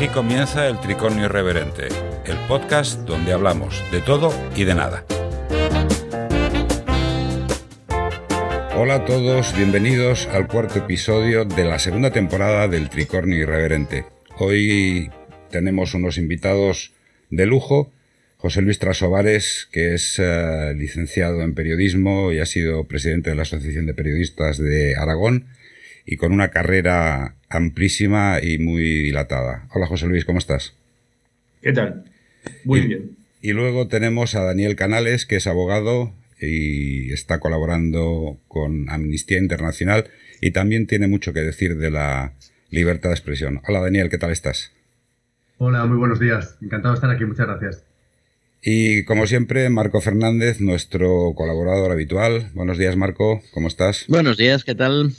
Aquí comienza el Tricornio Irreverente, el podcast donde hablamos de todo y de nada. Hola a todos, bienvenidos al cuarto episodio de la segunda temporada del Tricornio Irreverente. Hoy tenemos unos invitados de lujo. José Luis Trasovares, que es eh, licenciado en periodismo y ha sido presidente de la Asociación de Periodistas de Aragón y con una carrera amplísima y muy dilatada. Hola José Luis, ¿cómo estás? ¿Qué tal? Muy bien. Y luego tenemos a Daniel Canales, que es abogado y está colaborando con Amnistía Internacional y también tiene mucho que decir de la libertad de expresión. Hola Daniel, ¿qué tal estás? Hola, muy buenos días. Encantado de estar aquí, muchas gracias. Y como siempre, Marco Fernández, nuestro colaborador habitual. Buenos días, Marco, ¿cómo estás? Buenos días, ¿qué tal?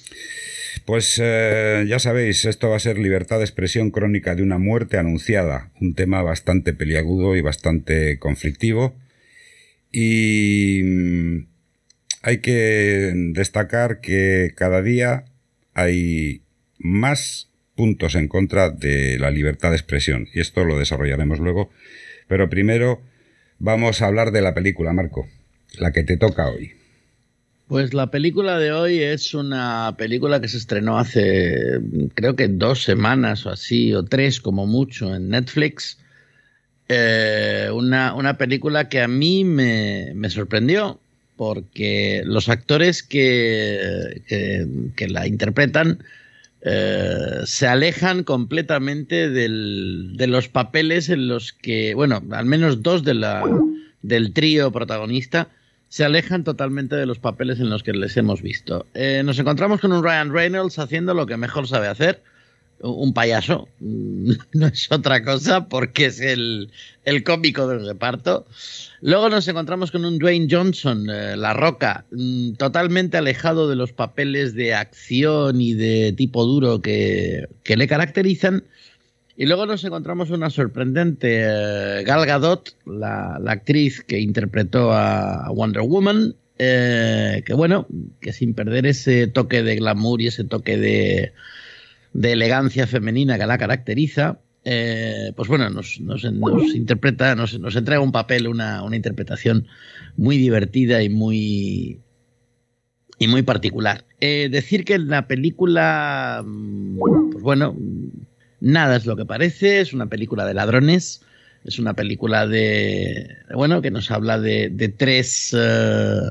Pues eh, ya sabéis, esto va a ser libertad de expresión crónica de una muerte anunciada, un tema bastante peliagudo y bastante conflictivo. Y mm, hay que destacar que cada día hay más puntos en contra de la libertad de expresión, y esto lo desarrollaremos luego. Pero primero vamos a hablar de la película, Marco, la que te toca hoy. Pues la película de hoy es una película que se estrenó hace creo que dos semanas o así, o tres como mucho en Netflix. Eh, una, una, película que a mí me, me sorprendió porque los actores que, que, la interpretan eh, se alejan completamente del, de los papeles en los que, bueno, al menos dos de la, del trío protagonista se alejan totalmente de los papeles en los que les hemos visto. Eh, nos encontramos con un Ryan Reynolds haciendo lo que mejor sabe hacer, un payaso, no es otra cosa porque es el, el cómico del reparto. Luego nos encontramos con un Dwayne Johnson, eh, La Roca, mm, totalmente alejado de los papeles de acción y de tipo duro que, que le caracterizan. Y luego nos encontramos una sorprendente eh, Gal Gadot, la, actriz que interpretó a Wonder Woman, eh, que bueno, que sin perder ese toque de glamour y ese toque de, elegancia femenina que la caracteriza, eh, pues bueno, nos, interpreta, nos, entrega un papel, una, interpretación muy divertida y muy, y muy particular. decir que en la película, mm, pues bueno, Nada es lo que parece, es una película de ladrones, es una película de, bueno, que nos habla de, tres, eh,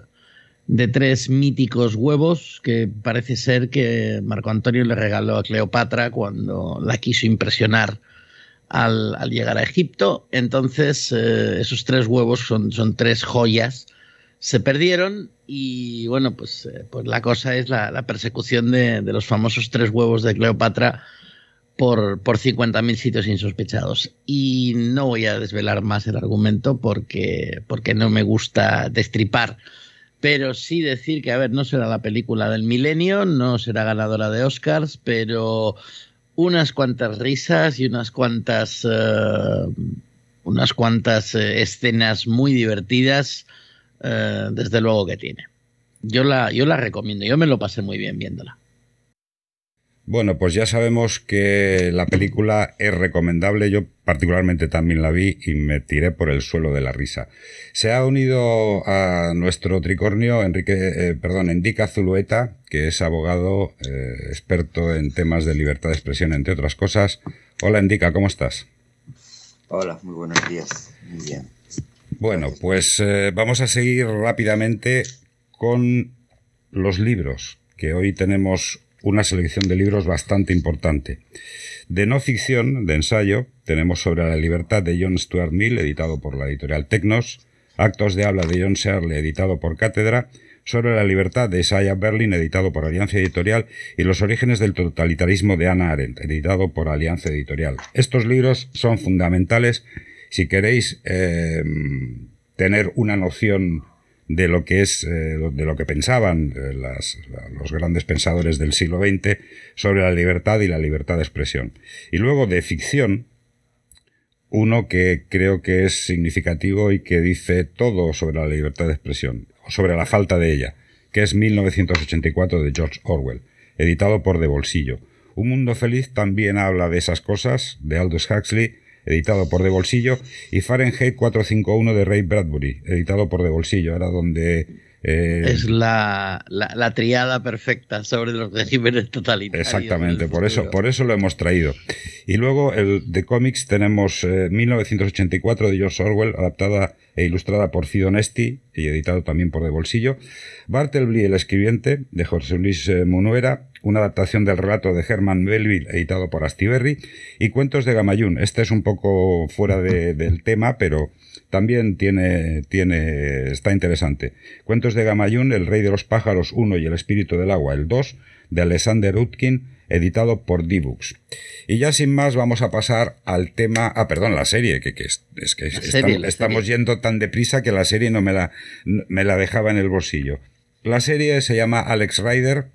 de tres míticos huevos que parece ser que Marco Antonio le regaló a Cleopatra cuando la quiso impresionar al, llegar a Egipto. Entonces, eh, esos tres huevos son, son tres joyas se perdieron y bueno, pues, eh, pues la cosa es la, persecución de, de, los famosos tres huevos de Cleopatra por, por 50.000 sitios insospechados. Y no voy a desvelar más el argumento porque, porque no me gusta destripar. Pero sí decir que, a ver, no será la película del milenio, no será ganadora de Oscars, pero unas cuantas risas y unas cuantas, eh, unas cuantas eh, escenas muy divertidas, eh, desde luego que tiene. Yo la, yo la recomiendo, yo me lo pasé muy bien viéndola. Bueno, pues ya sabemos que la película es recomendable. Yo particularmente también la vi y me tiré por el suelo de la risa. Se ha unido a nuestro tricornio Enrique, eh, perdón, Endica Zulueta, que es abogado eh, experto en temas de libertad de expresión, entre otras cosas. Hola, Endica, ¿cómo estás? Hola, muy buenos días. Muy bien. Bueno, pues eh, vamos a seguir rápidamente con los libros, que hoy tenemos una selección de libros bastante importante. De no ficción, de ensayo, tenemos sobre la libertad de John Stuart Mill, editado por la editorial Tecnos, Actos de habla de John Searle, editado por Cátedra, sobre la libertad de Isaiah Berlin, editado por Alianza Editorial, y Los orígenes del totalitarismo de Anna Arendt, editado por Alianza Editorial. Estos libros son fundamentales si queréis eh, tener una noción de lo que es, eh, de lo que pensaban eh, los grandes pensadores del siglo XX sobre la libertad y la libertad de expresión. Y luego de ficción, uno que creo que es significativo y que dice todo sobre la libertad de expresión, o sobre la falta de ella, que es 1984 de George Orwell, editado por De Bolsillo. Un Mundo Feliz también habla de esas cosas, de Aldous Huxley, editado por De Bolsillo, y Fahrenheit 451 de Ray Bradbury, editado por De Bolsillo, era donde eh, es la, la, triada perfecta sobre los regímenes totalitarios. Exactamente, por eso, por eso lo hemos traído. Y luego el de cómics tenemos 1984 eh, de George Orwell, adaptada e ilustrada por Fido Nesti y editado también por De Bolsillo. Bartleby, el escribiente, de José Luis eh, Munuera, una adaptación del relato de Herman Melville, editado por Astiberri, y Cuentos de Gamayún. Este es un poco fuera del tema, pero también tiene, tiene, está interesante. Cuentos de Gamayún, El Rey de los Pájaros 1 y El Espíritu del Agua, el 2, de Alexander Utkin, editado por D-Books. Y ya sin más vamos a pasar al tema, ah, perdón, la serie, que, que es, que estamos, yendo tan deprisa que la serie no me la, me la dejaba en el bolsillo. La serie se llama Alex Rider,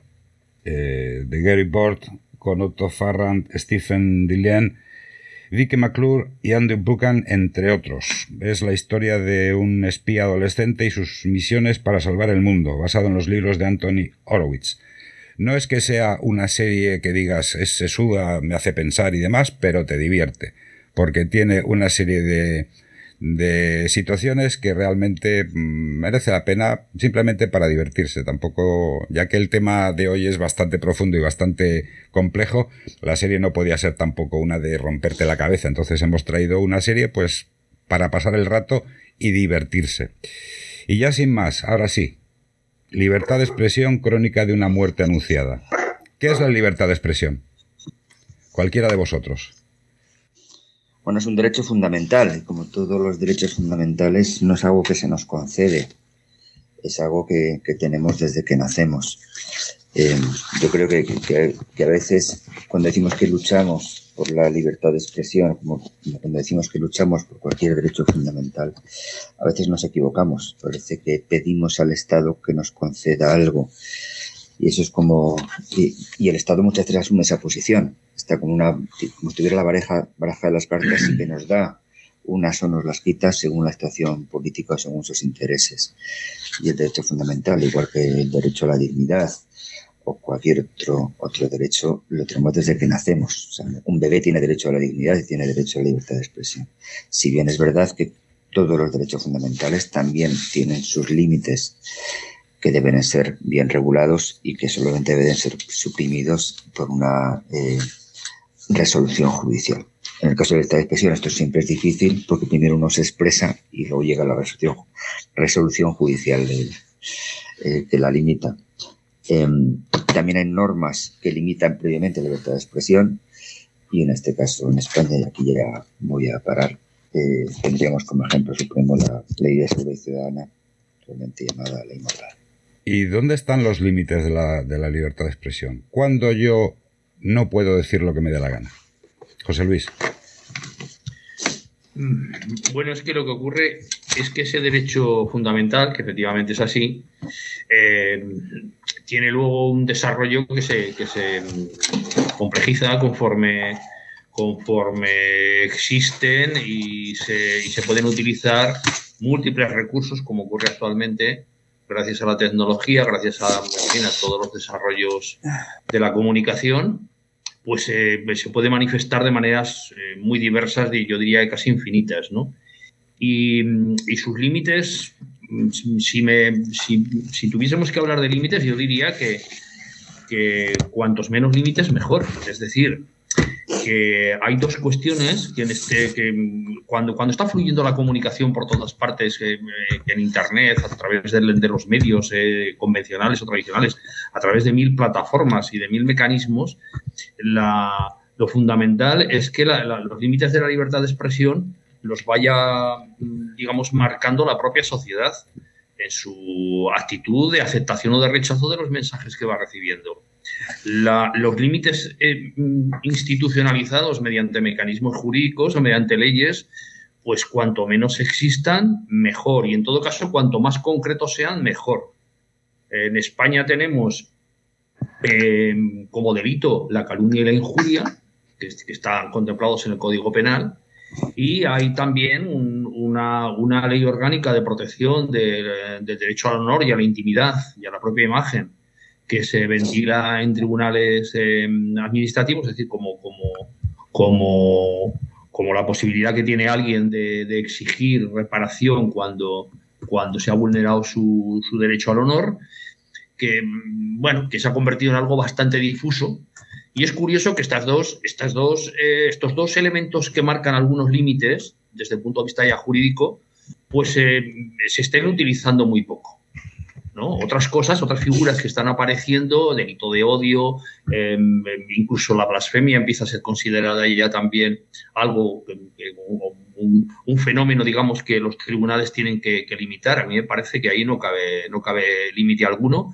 eh, de Gary Bort, con Otto Farrand, Stephen Dillian Vicky McClure y Andrew Buchan, entre otros. Es la historia de un espía adolescente y sus misiones para salvar el mundo, basado en los libros de Anthony Horowitz. No es que sea una serie que digas es sesuda, me hace pensar y demás, pero te divierte, porque tiene una serie de de situaciones que realmente mm, merece la pena simplemente para divertirse. Tampoco, ya que el tema de hoy es bastante profundo y bastante complejo, la serie no podía ser tampoco una de romperte la cabeza. Entonces hemos traído una serie pues para pasar el rato y divertirse. Y ya sin más, ahora sí, libertad de expresión crónica de una muerte anunciada. ¿Qué es la libertad de expresión? Cualquiera de vosotros. Bueno, es un derecho fundamental y como todos los derechos fundamentales no es algo que se nos concede, es algo que, tenemos desde que nacemos. Eh, yo creo que, que, a veces cuando decimos que luchamos por la libertad de expresión, como cuando decimos que luchamos por cualquier derecho fundamental, a veces nos equivocamos. Parece que pedimos al Estado que nos conceda algo. Y eso es como... Y, el Estado muchas veces asume esa posición. Está como una... Como si tuviera la baraja, baraja de las cartas y que nos da unas o nos las quita según la situación política o según sus intereses. Y el derecho fundamental, igual que el derecho a la dignidad o cualquier otro, otro derecho, lo tenemos desde que nacemos. Un bebé tiene derecho a la dignidad y tiene derecho a la libertad de expresión. Si bien es verdad que todos los derechos fundamentales también tienen sus límites que deben ser bien regulados y que solamente deben ser suprimidos por una eh, resolución judicial. En el caso de esta expresión esto siempre es difícil porque primero uno se expresa y luego llega la resolución, resolución judicial eh, que la limita. Em, también hay normas que limitan previamente la libertad de expresión y en este caso en España, y aquí ya voy a parar, eh, tendríamos como ejemplo supremo la ley de seguridad ciudadana, realmente llamada ley moral. ¿Y dónde están los límites de la, de la libertad de expresión? ¿Cuándo yo no puedo decir lo que me dé la gana? José Luis. Mm, bueno, es que lo que ocurre es que ese derecho fundamental, que efectivamente es así, eh, tiene luego un desarrollo que se, que se complejiza conforme, conforme existen y se, y se pueden utilizar múltiples recursos, como ocurre actualmente, gracias a la tecnología, gracias a, todos los desarrollos de la comunicación, pues eh, se puede manifestar de maneras eh, muy diversas y yo diría casi infinitas, ¿no? Y, sus límites, si, me, si, tuviésemos que hablar de límites, yo diría que, que cuantos menos límites, mejor. Es decir, que hay dos cuestiones que, en este, que cuando, cuando está fluyendo la comunicación por todas partes, eh, en Internet, a través de, los medios eh, convencionales o tradicionales, a través de mil plataformas y de mil mecanismos, lo fundamental es que los límites de la libertad de expresión los vaya, digamos, marcando la propia sociedad en su actitud de aceptación o de rechazo de los mensajes que va recibiendo los límites eh, institucionalizados mediante mecanismos jurídicos o mediante leyes, pues cuanto menos existan, mejor. Y en todo caso, cuanto más concretos sean, mejor. En España tenemos em, como delito la calumnia y la injuria, que, están contemplados en el Código Penal, y hay también una, ley orgánica de protección del derecho al honor y a la intimidad y a la propia imagen que se ventila en tribunales em, administrativos, es decir, como, como, como, como la posibilidad que tiene alguien de, exigir reparación cuando, cuando se ha vulnerado su, su, derecho al honor, que, bueno, que se ha convertido en algo bastante difuso. Y es curioso que estas dos, estas dos, eh, estos dos elementos que marcan algunos límites desde el punto de vista ya jurídico, pues eh, se estén utilizando muy poco. Otras cosas, otras figuras que están apareciendo, delito de odio, em, incluso la blasfemia empieza a ser considerada ya también algo, un, fenómeno, digamos, que los tribunales tienen que, limitar. A mí me parece que ahí no cabe, no cabe límite alguno.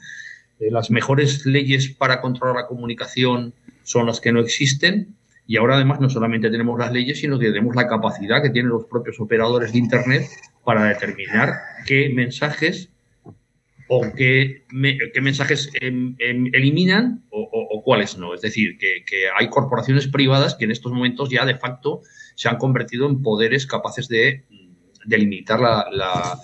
Eh, las mejores leyes para controlar la comunicación son las que no existen. Y ahora además no solamente tenemos las leyes, sino que tenemos la capacidad que tienen los propios operadores de Internet para determinar qué mensajes o qué, mensajes em, em, eliminan o, cuáles no. Es decir, que, hay corporaciones privadas que en estos momentos ya de facto se han convertido en poderes capaces de, limitar la,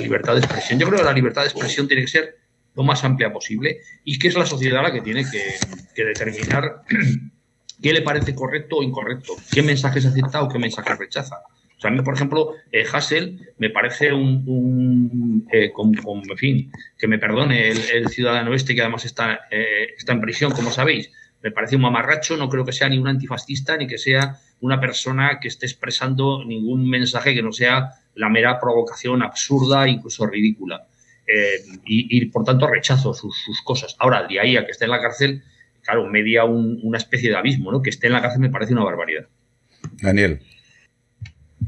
libertad de expresión. Yo creo que la libertad de expresión tiene que ser lo más amplia posible y que es la sociedad la que tiene que, determinar qué le parece correcto o incorrecto, qué mensajes acepta o qué mensajes rechaza a mí, por ejemplo, eh, Hassel me parece un, eh, en fin, que me perdone el, ciudadano este que además está, eh, está en prisión, como sabéis, me parece un mamarracho, no creo que sea ni un antifascista ni que sea una persona que esté expresando ningún mensaje que no sea la mera provocación absurda, incluso ridícula. y, por tanto rechazo sus, cosas. Ahora, de ahí a que esté en la cárcel, claro, media una especie de abismo, ¿no? Que esté en la cárcel me parece una barbaridad. Daniel.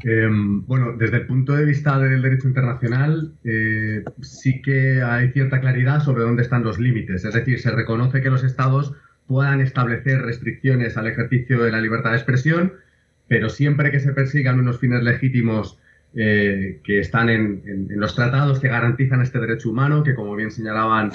Em, bueno, desde el punto de vista del derecho internacional, eh, sí que hay cierta claridad sobre dónde están los límites. Es decir, se reconoce que los estados puedan establecer restricciones al ejercicio de la libertad de expresión, pero siempre que se persigan unos fines legítimos eh, que están en, los tratados que garantizan este derecho humano, que como bien señalaban,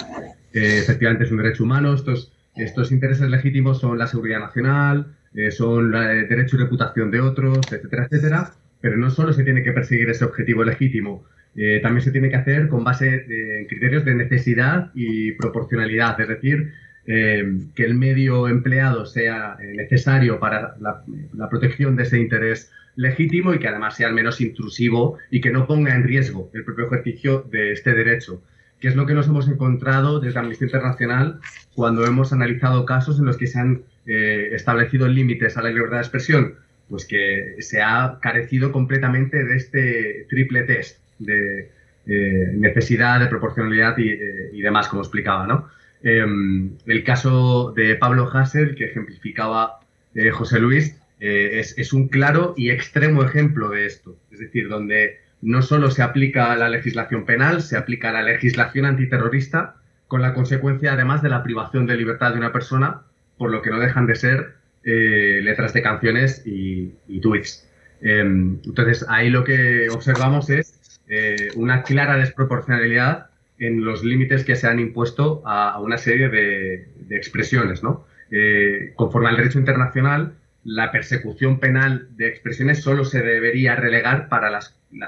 eh, efectivamente es un derecho humano. Estos, estos intereses legítimos son la seguridad nacional, son el derecho y reputación de otros, etcétera, etcétera pero no solo se tiene que perseguir ese objetivo legítimo, eh, también se tiene que hacer con base en criterios de necesidad y proporcionalidad, es decir, eh, que el medio empleado sea eh, necesario para la, protección de ese interés legítimo y que además sea al menos intrusivo y que no ponga en riesgo el propio ejercicio de este derecho, que es lo que nos hemos encontrado desde Amnistía Internacional cuando hemos analizado casos en los que se han establecido límites a la libertad de expresión pues que se ha carecido completamente de este triple test de eh, necesidad, de proporcionalidad eh, y, demás, como explicaba, ¿no? Em, el caso de Pablo Hassel, que ejemplificaba eh, José Luis, es, es, un claro y extremo ejemplo de esto. Es decir, donde no solo se aplica la legislación penal, se aplica la legislación antiterrorista, con la consecuencia además de la privación de libertad de una persona, por lo que no dejan de ser eh, letras de canciones y, tweets. Em, entonces, ahí lo que observamos es eh, una clara desproporcionalidad en los límites que se han impuesto a, una serie de, expresiones. ¿no? Eh, conforme al derecho internacional, la persecución penal de expresiones solo se debería relegar para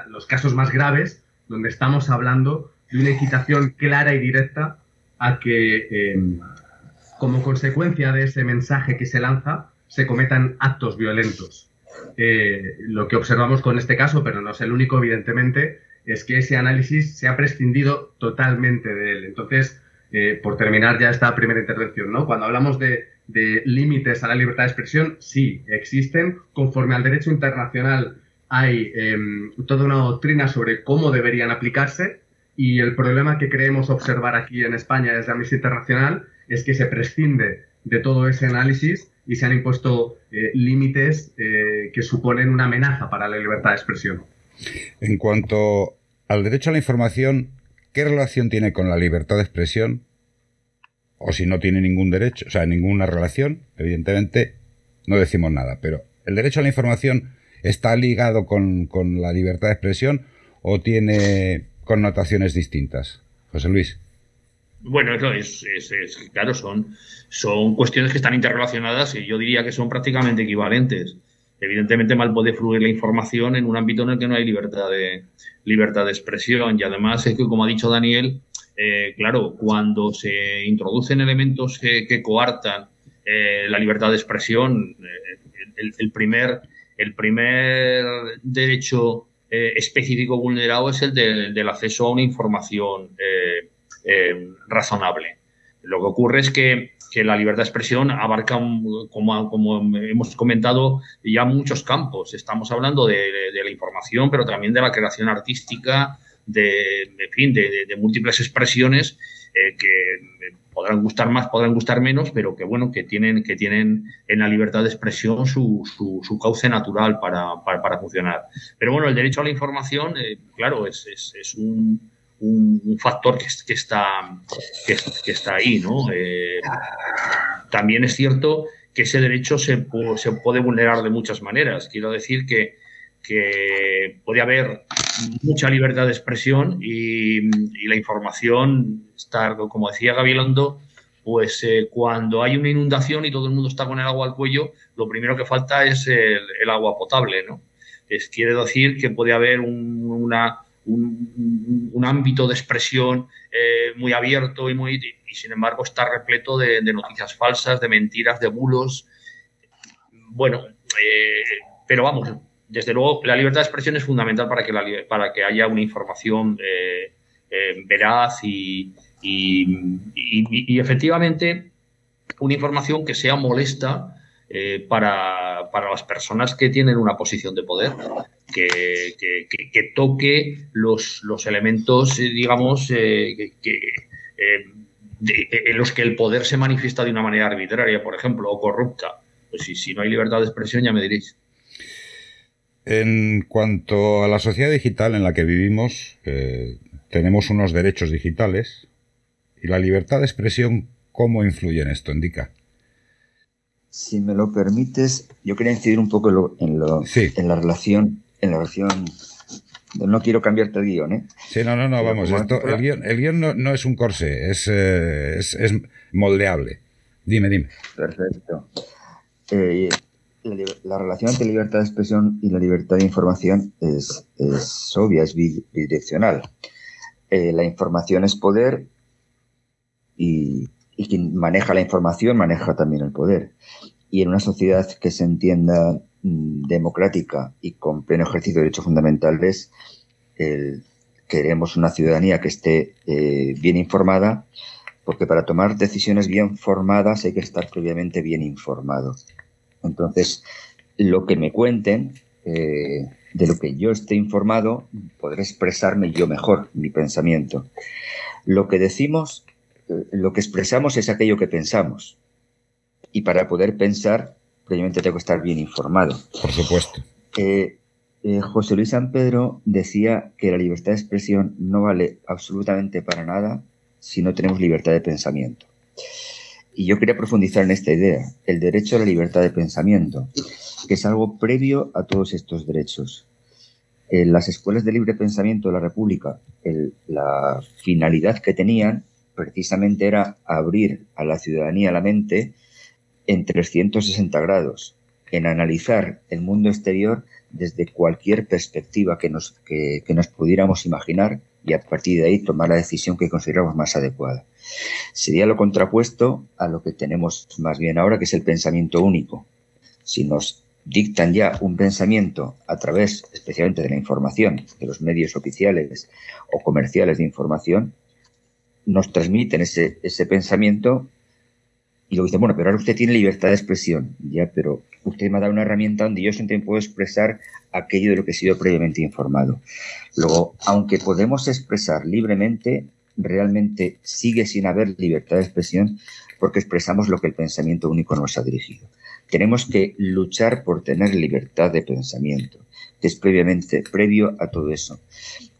los casos más graves, donde estamos hablando de una incitación clara y directa a que em, como consecuencia de ese mensaje que se lanza, se cometan actos violentos. Eh, lo que observamos con este caso, pero no es el único, evidentemente, es que ese análisis se ha prescindido totalmente de él. Entonces, eh, por terminar ya esta primera intervención, ¿no? Cuando hablamos de, límites a la libertad de expresión, sí, existen. Conforme al derecho internacional hay em, toda una doctrina sobre cómo deberían aplicarse y el problema que creemos observar aquí en España desde Amnistía Internacional es que se prescinde de todo ese análisis y se han impuesto eh, límites eh, que suponen una amenaza para la libertad de expresión. En cuanto al derecho a la información, ¿qué relación tiene con la libertad de expresión? O si no tiene ningún derecho, o sea, ninguna relación, evidentemente no decimos nada, pero ¿el derecho a la información está ligado con, con la libertad de expresión o tiene connotaciones distintas? José Luis. Bueno, eso es, es, claro, son, son cuestiones que están interrelacionadas y yo diría que son prácticamente equivalentes. Evidentemente mal puede fluir la información en un ámbito en el que no hay libertad de, libertad de expresión y además es que, como ha dicho Daniel, eh, claro, cuando se introducen elementos que, coartan eh, la libertad de expresión, eh, el, primer, el primer derecho específico vulnerado es el del acceso a una información razonable. Lo que ocurre es que, la libertad de expresión abarca, como, como, hemos comentado, ya muchos campos. Estamos hablando de, la información, pero también de la creación artística, de, fin, de, múltiples expresiones eh, que podrán gustar más, podrán gustar menos, pero que bueno, que tienen, que tienen en la libertad de expresión su, su, cauce natural para, para, funcionar. Pero bueno, el derecho a la información, eh, claro, es, es, un, un, factor que, que está, que, está ahí, ¿no? Eh, también es cierto que ese derecho se, se puede vulnerar de muchas maneras. Quiero decir que que puede haber mucha libertad de expresión y, la información estar, como decía Gabilondo, pues eh, cuando hay una inundación y todo el mundo está con el agua al cuello, lo primero que falta es el, agua potable, ¿no? Es, quiere decir que puede haber un, una, un, ámbito de expresión eh, muy abierto y muy y sin embargo está repleto de, noticias falsas, de mentiras, de bulos. Bueno, eh, pero vamos, desde luego, la libertad de expresión es fundamental para que, para que haya una información eh, veraz y, efectivamente una información que sea molesta eh, para, las personas que tienen una posición de poder, que, toque los, los, elementos, digamos, en los que el poder se manifiesta de una manera arbitraria, por ejemplo, o corrupta. Pues si, si no hay libertad de expresión, ya me diréis. En cuanto a la sociedad digital en la que vivimos, eh, tenemos unos derechos digitales y la libertad de expresión, ¿cómo influye en esto, Indica? Si me lo permites, yo quería incidir un poco en, lo, en la relación, en la relación no quiero cambiarte el guion, ¿eh? Sí, no, no, no, vamos, el guion, el guion no, es un corsé, es, eh, es, es, moldeable. Dime, dime. Perfecto. Eh, la, relación entre libertad de expresión y la libertad de información es, obvia, es bidireccional. Eh, la información es poder y, quien maneja la información maneja también el poder. Y en una sociedad que se entienda mm, democrática y con pleno ejercicio de derechos fundamentales, queremos una ciudadanía que esté eh, bien informada, porque para tomar decisiones bien formadas hay que estar previamente bien informado. Entonces, lo que me cuenten, eh, de lo que yo esté informado, podré expresarme yo mejor mi pensamiento. Lo que decimos, lo que expresamos es aquello que pensamos. Y para poder pensar, previamente tengo que estar bien informado. Por supuesto. Eh, José Luis San Pedro decía que la libertad de expresión no vale absolutamente para nada si no tenemos libertad de pensamiento. Y yo quería profundizar en esta idea, el derecho a la libertad de pensamiento, que es algo previo a todos estos derechos. En las escuelas de libre pensamiento de la República, la finalidad que tenían precisamente era abrir a la ciudadanía la mente en 360 grados, en analizar el mundo exterior desde cualquier perspectiva que nos, que nos pudiéramos imaginar y a partir de ahí tomar la decisión que consideramos más adecuada. Sería lo contrapuesto a lo que tenemos más bien ahora, que es el pensamiento único. Si nos dictan ya un pensamiento a través especialmente de la información, de los medios oficiales o comerciales de información, nos transmiten ese, ese pensamiento y luego dicen, bueno, pero ahora usted tiene libertad de expresión, ya, pero usted me ha dado una herramienta donde yo también puedo expresar aquello de lo que he sido previamente informado. Luego, aunque podemos expresar libremente, realmente sigue sin haber libertad de expresión porque expresamos lo que el pensamiento único nos ha dirigido. Tenemos que luchar por tener libertad de pensamiento, que es previamente, previo a todo eso.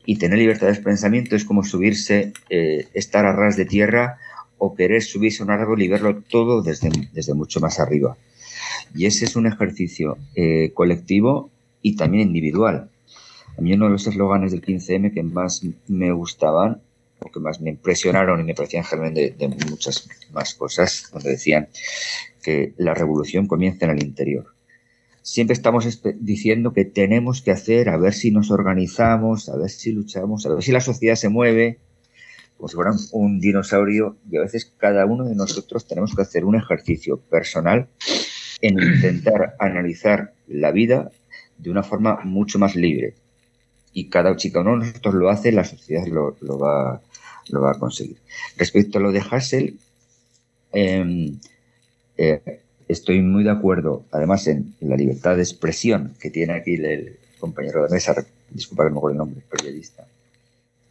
Y tener libertad de pensamiento es como subirse, eh, estar a ras de tierra o querer subirse a un árbol y verlo todo desde, desde mucho más arriba. Y ese es un ejercicio eh, colectivo y también individual. A mí uno de los eslóganes del 15M que más me gustaban o que más me impresionaron y me parecían germen de, muchas más cosas, donde decían que la revolución comienza en el interior. Siempre estamos diciendo que tenemos que hacer, a ver si nos organizamos, a ver si luchamos, a ver si la sociedad se mueve. como si fueran un dinosaurio y a veces cada uno de nosotros tenemos que hacer un ejercicio personal en intentar analizar la vida de una forma mucho más libre. Y cada chica uno de nosotros lo hace, la sociedad lo, va, lo va a conseguir. Respecto a lo de Hassel, em, eh, estoy muy de acuerdo, además, en, la libertad de expresión que tiene aquí el, compañero de mesa, disculpa que no me acuerdo el nombre, periodista.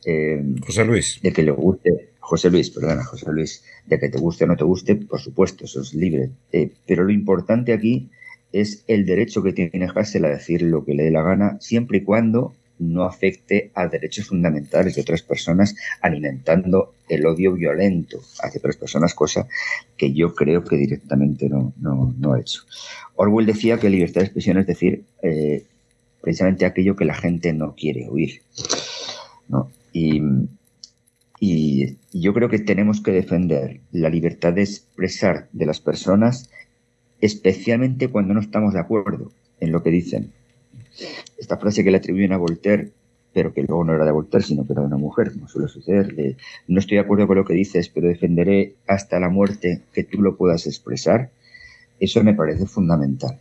Em, José Luis. De que le guste, José Luis, perdona, José Luis, de que te guste o no te guste, por supuesto, eso es libre. Eh, pero lo importante aquí es el derecho que tiene Hassel a decir lo que le dé la gana, siempre y cuando no afecte a derechos fundamentales de otras personas, alimentando el odio violento hacia otras personas, cosa que yo creo que directamente no, no, ha hecho. Orwell decía que libertad de expresión es decir eh, precisamente aquello que la gente no quiere oír. Y, y yo creo que tenemos que defender la libertad de expresar de las personas, especialmente cuando no estamos de acuerdo en lo que dicen esta frase que le atribuyen a Voltaire, pero que luego no era de Voltaire, sino que era de una mujer, como suele suceder, no estoy de acuerdo con lo que dices, pero defenderé hasta la muerte que tú lo puedas expresar, eso me parece fundamental.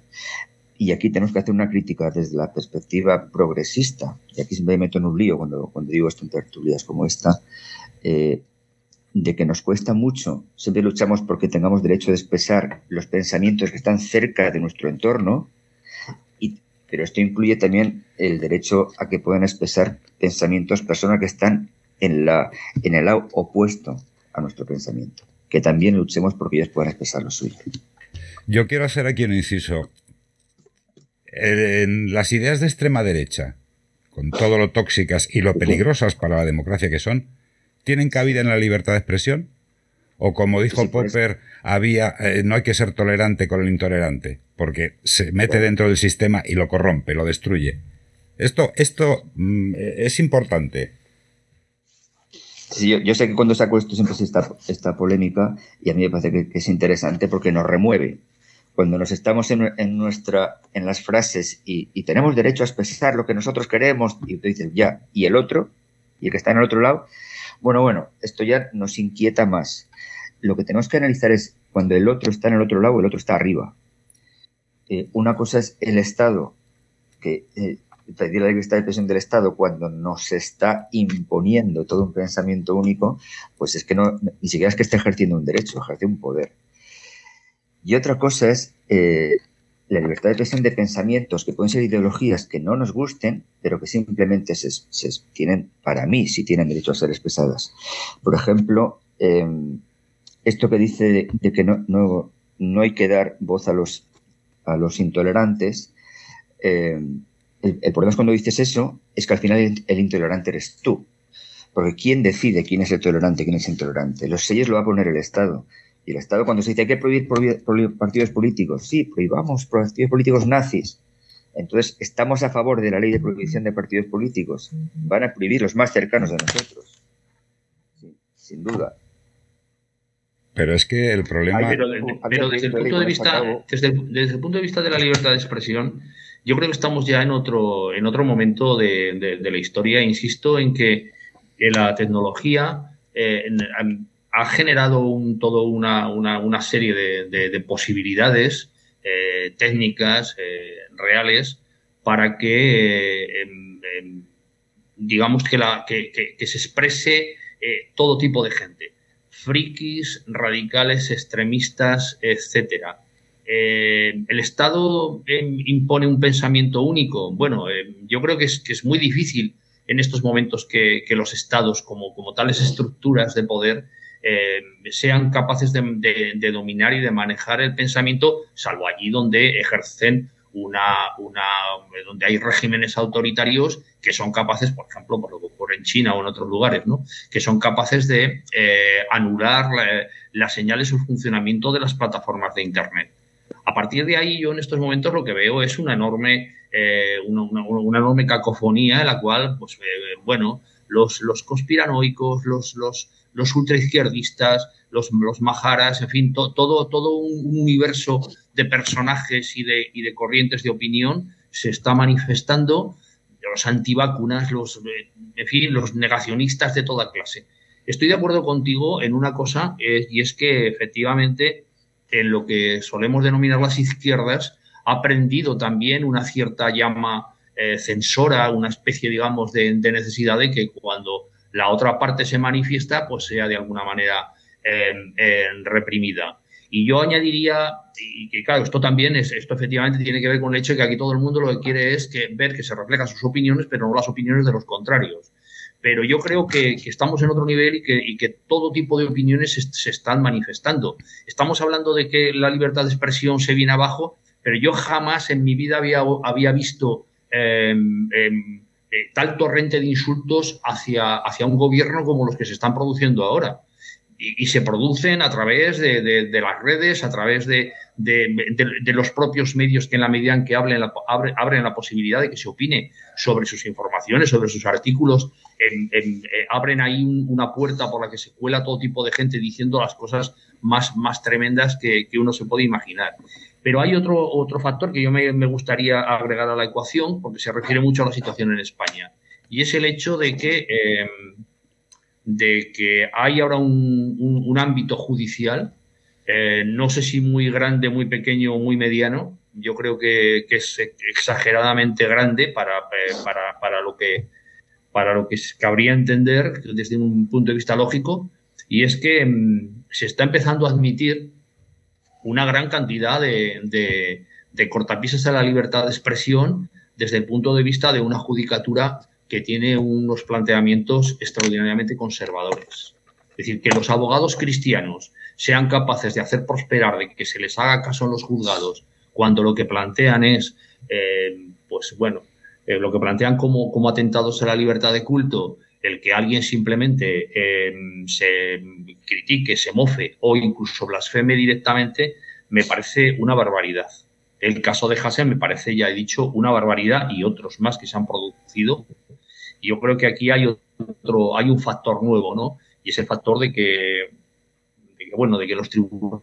Y aquí tenemos que hacer una crítica desde la perspectiva progresista, y aquí siempre me meto en un lío cuando, cuando digo esto en tertulias como esta, eh, de que nos cuesta mucho, siempre luchamos porque tengamos derecho de expresar los pensamientos que están cerca de nuestro entorno, pero esto incluye también el derecho a que puedan expresar pensamientos personas que están en, la, en el lado opuesto a nuestro pensamiento. Que también luchemos porque ellos puedan expresar lo suyo. Yo quiero hacer aquí un inciso. En las ideas de extrema derecha, con todo lo tóxicas y lo peligrosas para la democracia que son, ¿tienen cabida en la libertad de expresión? O como dijo. Popper, había, eh, no hay que ser tolerante con el intolerante, porque se mete dentro del sistema y lo corrompe, lo destruye. Esto, esto mm, es importante. yo, sé que cuando saco esto siempre es esta, esta polémica y a mí me parece que, es interesante porque nos remueve. Cuando nos estamos en, en nuestra, en las frases y, y, tenemos derecho a expresar lo que nosotros queremos y tú dices ya, y el otro, y el que está en el otro lado, bueno, bueno, esto ya nos inquieta más lo que tenemos que analizar es cuando el otro está en el otro lado, el otro está arriba. Una cosa es el Estado, que eh, pedir la libertad de expresión del Estado cuando nos está imponiendo todo un pensamiento único, pues es que no, ni siquiera es que esté ejerciendo un derecho, ejerce un poder. Y otra cosa es eh, la libertad de expresión de pensamientos que pueden ser ideologías que no nos gusten, pero que simplemente se, tienen, para mí, si tienen derecho a ser expresadas. Por ejemplo, em, esto que dice de, que no, no, no, hay que dar voz a los, a los intolerantes, eh, el, problema es cuando dices eso, es que al final el, intolerante eres tú. Porque ¿quién decide quién es el tolerante, quién es intolerante? Los sellos lo va a poner el Estado. Y el Estado cuando se dice hay que prohibir, prohibir partidos políticos, sí, prohibamos partidos políticos nazis. Entonces, estamos a favor de la ley de prohibición de partidos políticos. Van a prohibir los más cercanos a nosotros. sin duda. Pero es que el problema. pero, desde, el punto de vista, desde, el, punto de vista de la libertad de expresión, yo creo que estamos ya en otro, en otro momento de, la historia. Insisto en que la tecnología eh, ha generado un, todo una, una, serie de, posibilidades eh, técnicas eh, reales para que, em, em, digamos, que, la, que, que se exprese todo tipo de gente frikis, radicales, extremistas, etcétera. Eh, ¿El Estado em, impone un pensamiento único? Bueno, em, yo creo que es, que es, muy difícil en estos momentos que, los Estados, como, como, tales estructuras de poder, sean capaces de, dominar y de manejar el pensamiento, salvo allí donde ejercen una, una, donde hay regímenes autoritarios que son capaces, por ejemplo, por lo que ocurre en China o en otros lugares, ¿no? que son capaces de eh, anular las señales o el funcionamiento de las plataformas de Internet. A partir de ahí, yo en estos momentos lo que veo es una enorme, eh, una, enorme cacofonía en la cual, pues, eh, bueno, los, los conspiranoicos, los, los, los ultraizquierdistas, los, los majaras, en fin, todo, todo un, universo de personajes y de, y de corrientes de opinión se está manifestando, los antivacunas, los, en fin, los negacionistas de toda clase. estoy de acuerdo contigo en una cosa, eh, y es que efectivamente en lo que solemos denominar las izquierdas, ha aprendido también una cierta llama eh, censora, una especie, digamos, de, necesidad de que cuando la otra parte se manifiesta, pues sea de alguna manera em, em, reprimida. Y yo añadiría, y que claro, esto también es, esto efectivamente tiene que ver con el hecho de que aquí todo el mundo lo que quiere es que, ver que se reflejan sus opiniones, pero no las opiniones de los contrarios. Pero yo creo que, estamos en otro nivel y que, todo tipo de opiniones se, están manifestando. Estamos hablando de que la libertad de expresión se viene abajo, pero yo jamás en mi vida había, había visto em, eh, tal torrente de insultos hacia, hacia un gobierno como los que se están produciendo ahora y, se producen a través de, las redes, a través de, los propios medios que en la medida en que abren la, abren la posibilidad de que se opine sobre sus informaciones, sobre sus artículos, eh, abren ahí una puerta por la que se cuela todo tipo de gente diciendo las cosas más, más tremendas que, uno se puede imaginar. Pero hay otro, otro factor que yo me, gustaría agregar a la ecuación, porque se refiere mucho a la situación en España, y es el hecho de que... Eh, de que hay ahora un, ámbito judicial, eh, no sé si muy grande, muy pequeño o muy mediano, yo creo que, es exageradamente grande para, eh, para, para, lo que, para lo que cabría entender desde un punto de vista lógico, y es que mm, se está empezando a admitir una gran cantidad de, de, cortapisas a la libertad de expresión desde el punto de vista de una judicatura que tiene unos planteamientos extraordinariamente conservadores. Es decir, que los abogados cristianos sean capaces de hacer prosperar, de que se les haga caso en los juzgados, cuando lo que plantean es, eh, pues bueno, eh, lo que plantean como, como atentados a la libertad de culto, el que alguien simplemente eh, se critique, se mofe o incluso blasfeme directamente, me parece una barbaridad. El caso de Hassen me parece, ya he dicho, una barbaridad y otros más que se han producido yo creo que aquí hay otro, hay un factor nuevo, ¿no? Y es el factor de que, bueno, de que los tribunales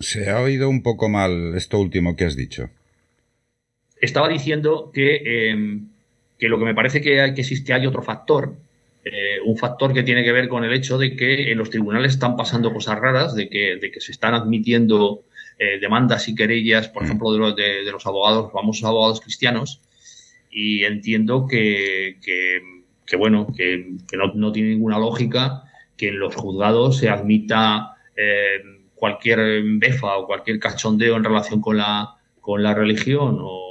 se ha oído un poco mal esto último que has dicho. Estaba diciendo que, em, que lo que me parece que, hay, que existe hay otro factor, eh, un factor que tiene que ver con el hecho de que en los tribunales están pasando cosas raras, de que, de que se están admitiendo eh, demandas y querellas, por mm. ejemplo, de los, de, de los abogados, famosos abogados cristianos, y entiendo que, que, bueno, que, no, no, tiene ninguna lógica que en los juzgados se admita eh, cualquier befa o cualquier cachondeo en relación con la, con la religión o,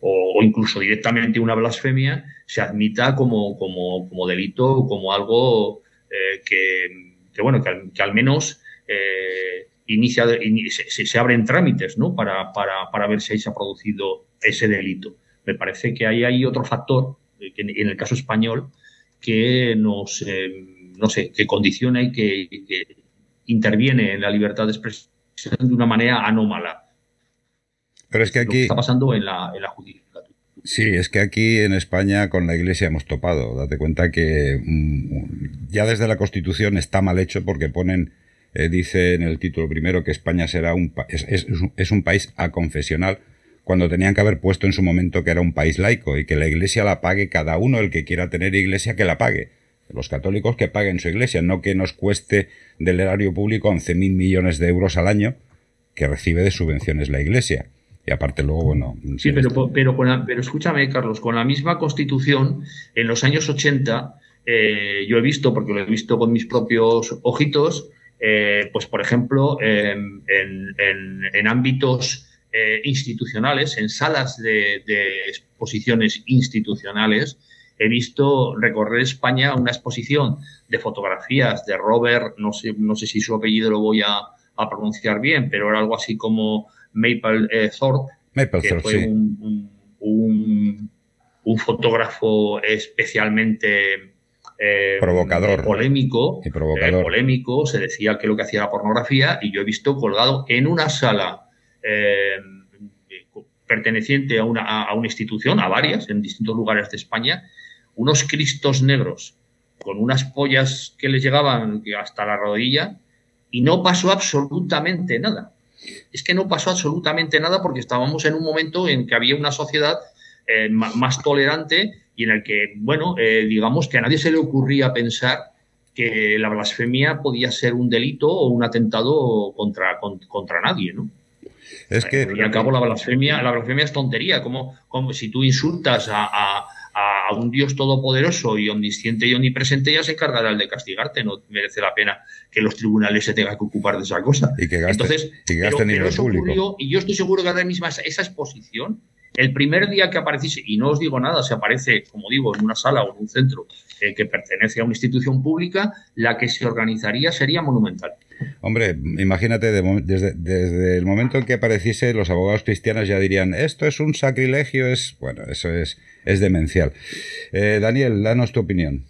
o, incluso directamente una blasfemia se admita como, como, como delito, como algo eh, que, bueno, que al, menos eh, inicia, se, se, abren trámites ¿no? para, para, para ver si ahí se ha producido ese delito. Me parece que ahí hay otro factor, eh, en el caso español, que nos, eh, no sé, que condiciona y que, interviene en la libertad de expresión de una manera anómala. Pero es que aquí... está pasando en la, en Sí, es que aquí en España con la Iglesia hemos topado. Date cuenta que mm, ya desde la Constitución está mal hecho porque ponen, eh, dice en el título primero que España será un, es, es un país aconfesional cuando tenían que haber puesto en su momento que era un país laico y que la iglesia la pague cada uno, el que quiera tener iglesia que la pague. Los católicos que paguen su iglesia, no que nos cueste del erario público 11.000 millones de euros al año que recibe de subvenciones la iglesia. Y aparte luego, bueno... Sí, pero, pero, pero escúchame, Carlos, con la misma constitución, en los años 80, eh, yo he visto, porque lo he visto con mis propios ojitos, eh, pues por ejemplo, en, en, en ámbitos eh, institucionales, en salas de, exposiciones institucionales, he visto recorrer España una exposición de fotografías de Robert, no sé, no sé si su apellido lo voy a, pronunciar bien, pero era algo así como Maple eh, Thorpe, que fue un, un, fotógrafo especialmente eh, provocador polémico y provocador. polémico se decía que lo que hacía era pornografía y yo he visto colgado en una sala eh, perteneciente a una, a una institución, a varias, en distintos lugares de España, unos cristos negros con unas pollas que les llegaban hasta la rodilla y no pasó absolutamente nada. Es que no pasó absolutamente nada porque estábamos en un momento en que había una sociedad eh, más tolerante y en el que, bueno, eh, digamos que a nadie se le ocurría pensar que la blasfemia podía ser un delito o un atentado contra, contra nadie, ¿no? Es que... Y al cabo la blasfemia, la blasfemia es tontería, como, como si tú insultas a, un Dios todopoderoso y omnisciente y omnipresente, ya se encargará el de castigarte, no merece la pena que los tribunales se tengan que ocupar de esa cosa. Y que gaste, Entonces, y yo estoy seguro que ahora mismo esa exposición el primer día que apareciese, y no os digo nada, se aparece, como digo, en una sala o en un centro eh, que pertenece a una institución pública, la que se organizaría sería monumental. Hombre, imagínate, desde, el momento en que apareciese, los abogados cristianos ya dirían, esto es un sacrilegio, es, bueno, eso es, es demencial. Eh, Daniel, danos tu opinión.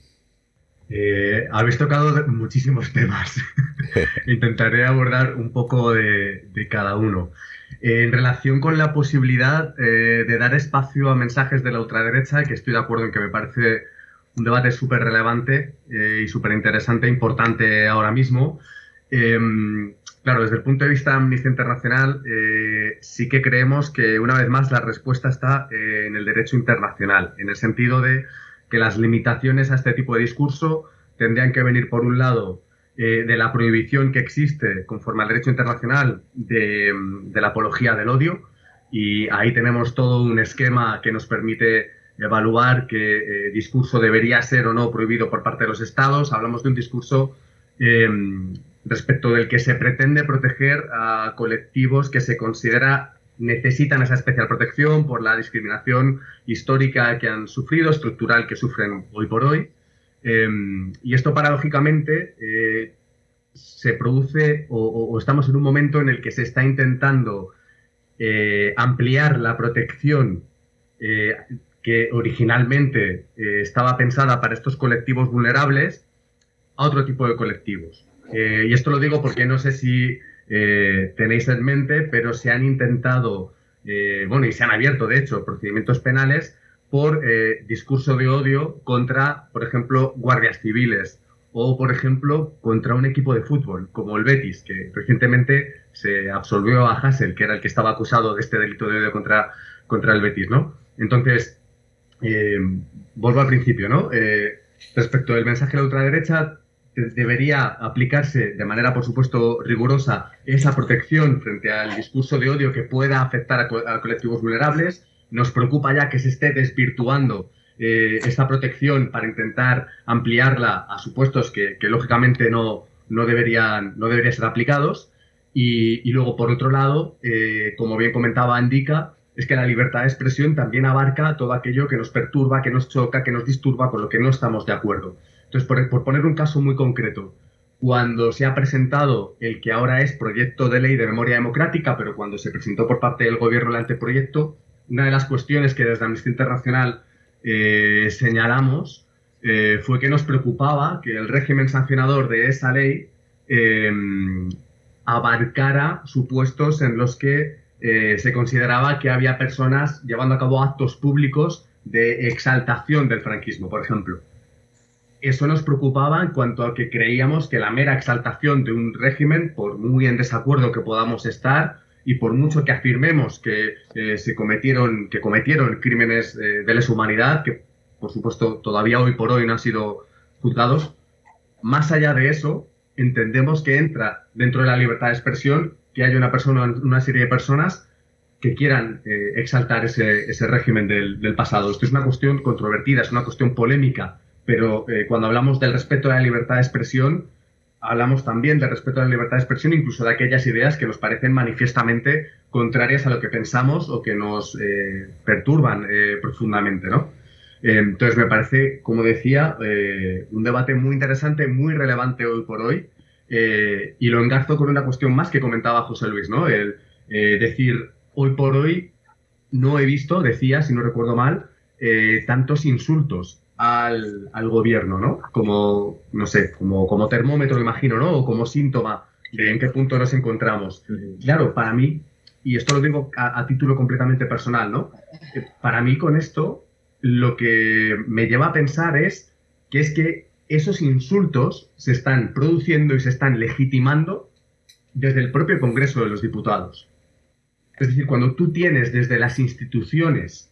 Eh, habéis tocado muchísimos temas. Intentaré abordar un poco de cada uno en relación con la posibilidad eh, de dar espacio a mensajes de la ultraderecha, que estoy de acuerdo en que me parece un debate súper relevante eh, y súper interesante, importante ahora mismo. Em, claro, desde el punto de vista de Amnistía Internacional, eh, sí que creemos que una vez más la respuesta está en el derecho internacional, en el sentido de que las limitaciones a este tipo de discurso tendrían que venir, por un lado, eh, de la prohibición que existe conforme al derecho internacional de, la apología del odio y ahí tenemos todo un esquema que nos permite evaluar qué eh, discurso debería ser o no prohibido por parte de los estados. Hablamos de un discurso eh, respecto del que se pretende proteger a colectivos que se considera necesitan esa especial protección por la discriminación histórica que han sufrido, estructural que sufren hoy por hoy. Em, y esto paradójicamente eh, se produce o, estamos en un momento en el que se está intentando eh, ampliar la protección que originalmente estaba pensada para estos colectivos vulnerables a otro tipo de colectivos. y esto lo digo porque no sé si tenéis en mente, pero se han intentado, bueno, y se han abierto de hecho procedimientos penales por eh, discurso de odio contra, por ejemplo, guardias civiles o, por ejemplo, contra un equipo de fútbol como el Betis, que recientemente se absolvió a Hassel, que era el que estaba acusado de este delito de odio contra, contra el Betis, ¿no? Entonces, eh, vuelvo al principio, ¿no? Eh, respecto del mensaje de la ultraderecha, debería aplicarse de manera, por supuesto, rigurosa esa protección frente al discurso de odio que pueda afectar a colectivos vulnerables, nos preocupa ya que se esté desvirtuando eh, esta protección para intentar ampliarla a supuestos que, lógicamente no, deberían, no deberían ser aplicados. Y, luego, por otro lado, eh, como bien comentaba Andica, es que la libertad de expresión también abarca todo aquello que nos perturba, que nos choca, que nos disturba, con lo que no estamos de acuerdo. Entonces, por, por poner un caso muy concreto, cuando se ha presentado el que ahora es proyecto de ley de memoria democrática, pero cuando se presentó por parte del gobierno el anteproyecto, una de las cuestiones que desde Amnistía Internacional eh, señalamos eh, fue que nos preocupaba que el régimen sancionador de esa ley eh, abarcara supuestos en los que se consideraba que había personas llevando a cabo actos públicos de exaltación del franquismo, por ejemplo. Eso nos preocupaba en cuanto a que creíamos que la mera exaltación de un régimen, por muy en desacuerdo que podamos estar, y por mucho que afirmemos que eh, se cometieron, que cometieron crímenes eh, de lesa humanidad, que por supuesto todavía hoy por hoy no han sido juzgados, más allá de eso, entendemos que entra dentro de la libertad de expresión que haya una persona, una serie de personas que quieran eh, exaltar ese, régimen del, del, pasado. Esto es una cuestión controvertida, es una cuestión polémica, pero cuando hablamos del respeto a la libertad de expresión, hablamos también de respeto a la libertad de expresión, incluso de aquellas ideas que nos parecen manifiestamente contrarias a lo que pensamos o que nos eh, perturban eh, profundamente, ¿no? Eh, entonces me parece, como decía, un debate muy interesante, muy relevante hoy por hoy, y lo engarzo con una cuestión más que comentaba José Luis, ¿no? El decir, hoy por hoy no he visto, decía, si no recuerdo mal, tantos insultos al, al, gobierno, ¿no? Como, no sé, como, como termómetro, imagino, ¿no? O como síntoma de en qué punto nos encontramos. Claro, para mí, y esto lo digo a, título completamente personal, ¿no? Eh, para mí con esto, lo que me lleva a pensar es que es que esos insultos se están produciendo y se están legitimando desde el propio Congreso de los Diputados. Es decir, cuando tú tienes desde las instituciones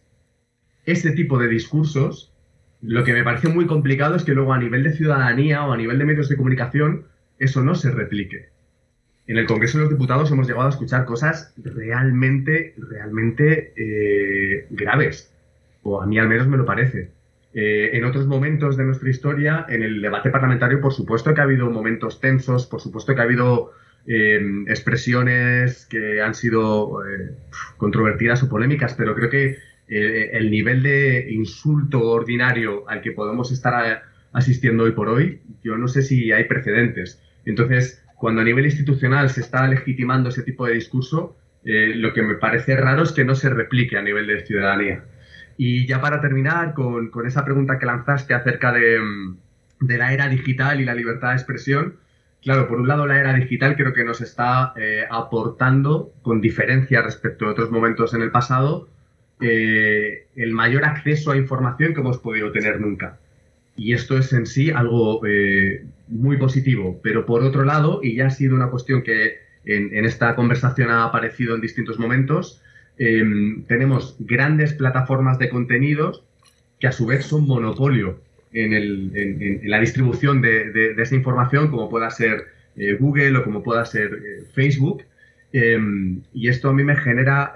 ese tipo de discursos, lo que me parece muy complicado es que luego a nivel de ciudadanía o a nivel de medios de comunicación eso no se replique. En el Congreso de los Diputados hemos llegado a escuchar cosas realmente, realmente eh, graves, o a mí al menos me lo parece. Eh, en otros momentos de nuestra historia, en el debate parlamentario, por supuesto que ha habido momentos tensos, por supuesto que ha habido eh, expresiones que han sido controvertidas o polémicas, pero creo que el nivel de insulto ordinario al que podemos estar asistiendo hoy por hoy, yo no sé si hay precedentes. Entonces, cuando a nivel institucional se está legitimando ese tipo de discurso, eh, lo que me parece raro es que no se replique a nivel de ciudadanía. Y ya para terminar con, esa pregunta que lanzaste acerca mm, de, la era digital y la libertad de expresión, claro, por un lado la era digital creo que nos está eh, aportando, con diferencia respecto a otros momentos en el pasado, eh, el mayor acceso a información que hemos podido tener nunca. Y esto es en sí algo eh, muy positivo. Pero por otro lado, y ya ha sido una cuestión que en, esta conversación ha aparecido en distintos momentos, em, tenemos grandes plataformas de contenidos que a su vez son monopolio en, la distribución de, esa información, como pueda ser eh, Google o como pueda ser eh, Facebook. Em, y esto a mí me genera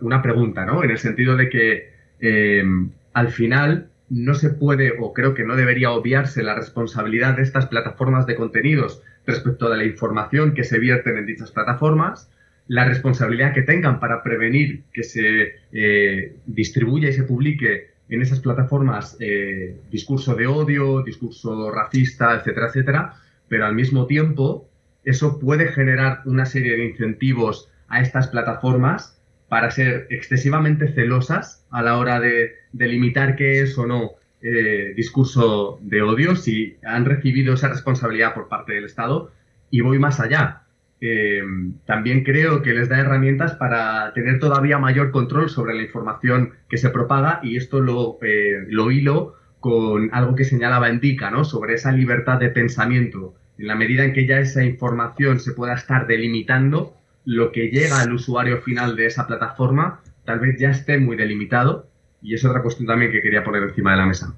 una pregunta, ¿no? En el sentido de que em, al final no se puede o creo que no debería obviarse la responsabilidad de estas plataformas de contenidos respecto de la información que se vierten en dichas plataformas, la responsabilidad que tengan para prevenir que se eh, distribuya y se publique en esas plataformas eh, discurso de odio, discurso racista, etcétera, etcétera, pero al mismo tiempo eso puede generar una serie de incentivos a estas plataformas para ser excesivamente celosas a la hora de, delimitar qué es o no eh, discurso de odio, si han recibido esa responsabilidad por parte del Estado. Y voy más allá. Eh, también creo que les da herramientas para tener todavía mayor control sobre la información que se propaga y esto lo, eh, lo hilo con algo que señalaba Indica, ¿no? Sobre esa libertad de pensamiento. En la medida en que ya esa información se pueda estar delimitando, lo que llega al usuario final de esa plataforma tal vez ya esté muy delimitado. Y es otra cuestión también que quería poner encima de la mesa.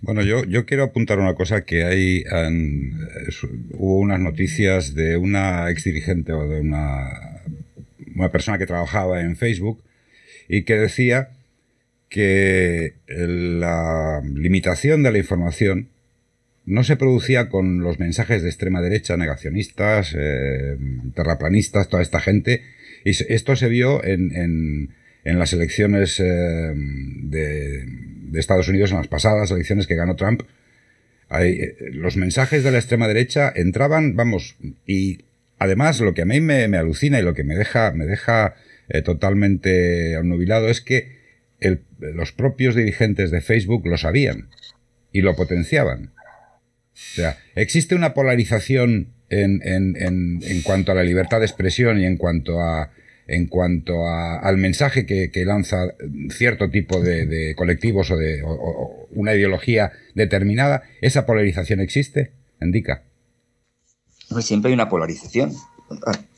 Bueno, yo, yo quiero apuntar una cosa que hay, hubo unas noticias de una ex dirigente o de una, una persona que trabajaba en Facebook y que decía que la limitación de la información no se producía con los mensajes de extrema derecha, negacionistas, eh, terraplanistas, toda esta gente. Y esto se vio en, en, las elecciones eh, de, Estados Unidos, en las pasadas elecciones que ganó Trump. Eh, los mensajes de la extrema derecha entraban, vamos, y además lo que a mí me, alucina y lo que me deja, me deja totalmente nubilado es que los propios dirigentes de Facebook lo sabían y lo potenciaban. O sea, existe una polarización en, en, en, cuanto a la libertad de expresión y en cuanto a en cuanto a, al mensaje que, lanza cierto tipo de, colectivos o de una ideología determinada, ¿esa polarización existe? Indica. Siempre hay una polarización.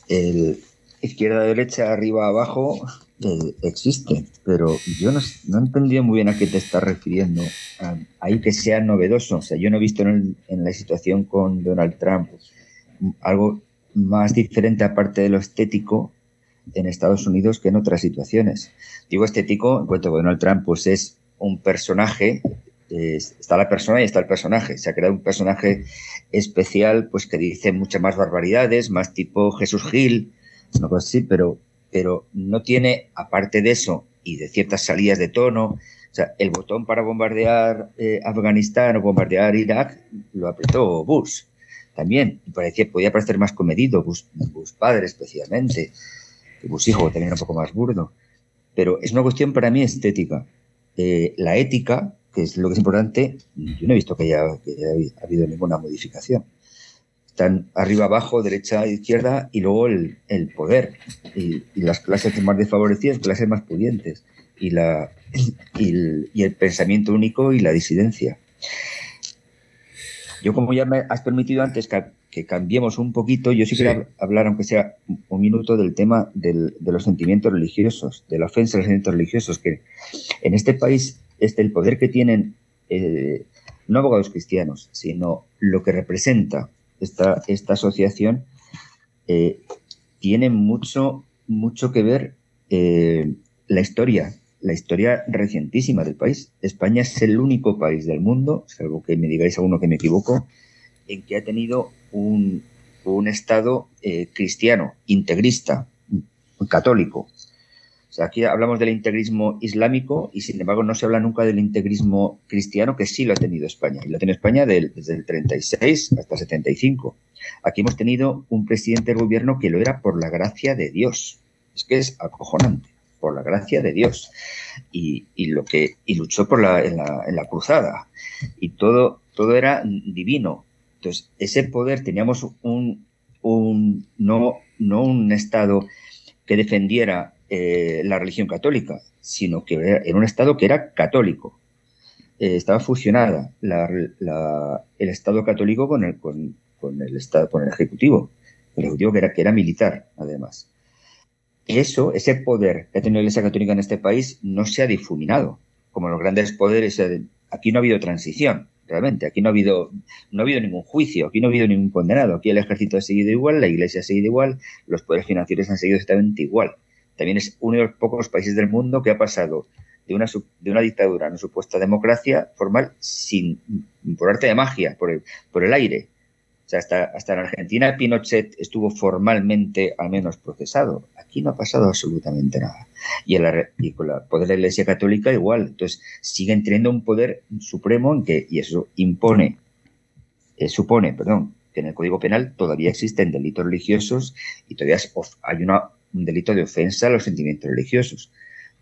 El izquierda-derecha, arriba-abajo, eh, existe, pero yo no, no, he entendido muy bien a qué te estás refiriendo. ahí que sea novedoso. O sea, yo no he visto en, la situación con Donald Trump algo más diferente aparte de lo estético en Estados Unidos que en otras situaciones. Digo estético en cuanto a Donald Trump, pues es un personaje, está la persona y está el personaje. Se ha creado un personaje especial, pues que dice muchas más barbaridades, más tipo Jesús Gil, no cosa así, pero pero no tiene, aparte de eso y de ciertas salidas de tono, o sea, el botón para bombardear eh, Afganistán o bombardear Irak lo apretó Bush también, parecía, podía parecer más comedido, Bush, padre especialmente, Bush hijo también un poco más burdo, pero es una cuestión para mí estética. Eh, la ética, que es lo que es importante, yo no he visto que haya habido ninguna modificación están arriba, abajo, derecha, izquierda y luego el, poder y, las clases más desfavorecidas, clases más pudientes y, la, y el, pensamiento único y la disidencia. Yo como ya me has permitido antes que, que cambiemos un poquito. Yo sí, quiero hablar, aunque sea un minuto, del tema de los sentimientos religiosos, de la ofensa a los sentimientos religiosos, que en este país este, el poder que tienen eh, no abogados cristianos, sino lo que representa esta, esta asociación, eh, tiene mucho, mucho que ver eh, la historia, la historia recientísima del país. España es el único país del mundo, salvo que me digáis a uno que me equivoco, en que ha tenido un, Estado eh, cristiano, integrista, católico. O sea, aquí hablamos del integrismo islámico y sin embargo no se habla nunca del integrismo cristiano que sí lo ha tenido España. Y lo tiene España desde el 36 hasta el 75. Aquí hemos tenido un presidente del gobierno que lo era por la gracia de Dios. Es que es acojonante, por la gracia de Dios. Y, lo que y luchó por la, en, la, en la cruzada. Y todo, todo era divino. Entonces, ese poder teníamos un, no, un Estado que defendiera eh, la religión católica, sino que era, un Estado que era católico. Eh, estaba fusionada el Estado católico con el, con, el Estado, con el Ejecutivo. El Ejecutivo que era, que era militar, además. Eso, ese poder que ha tenido la Iglesia Católica en este país no se ha difuminado. Como los grandes poderes, aquí no ha habido transición realmente. Aquí no ha habido, no ha habido ningún juicio, aquí no ha habido ningún condenado. Aquí el ejército ha seguido igual, la iglesia ha seguido igual, los poderes financieros han seguido exactamente igual. También es uno de los pocos países del mundo que ha pasado de una, de una dictadura a una supuesta democracia formal sin, por arte de magia, por el, por el aire. O sea, hasta, en Argentina Pinochet estuvo formalmente al menos procesado. Aquí no ha pasado absolutamente nada. Y, el, y con el poder de la Iglesia Católica igual. Entonces, siguen teniendo un poder supremo en que, y eso impone, eh, supone, perdón, que en el Código Penal todavía existen delitos religiosos y todavía hay una, un delito de ofensa a los sentimientos religiosos.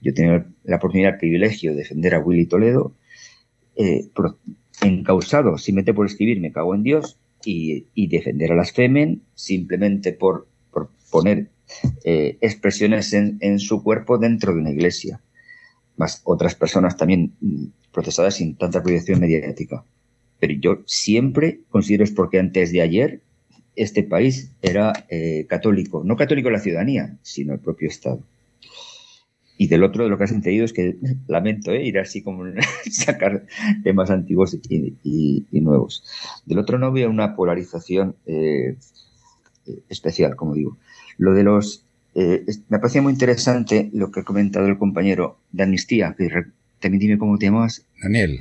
Yo he tenido la oportunidad, el privilegio de defender a Willy Toledo, eh, encausado, simplemente por escribir me cago en Dios, y, defender a las Femen simplemente por, poner eh, expresiones en, su cuerpo dentro de una iglesia. Más otras personas también mm, procesadas sin tanta proyección mediática. Pero yo siempre considero es porque antes de ayer este país era eh, católico, no católico la ciudadanía, sino el propio Estado. Y del otro, de lo que has entendido es que lamento ¿eh? ir así como sacar temas antiguos y, nuevos. Del otro no veo una polarización eh, especial, como digo. Lo de los. Eh, me parecía muy interesante lo que ha comentado el compañero de Amnistía, que también dime cómo te llamas. Daniel.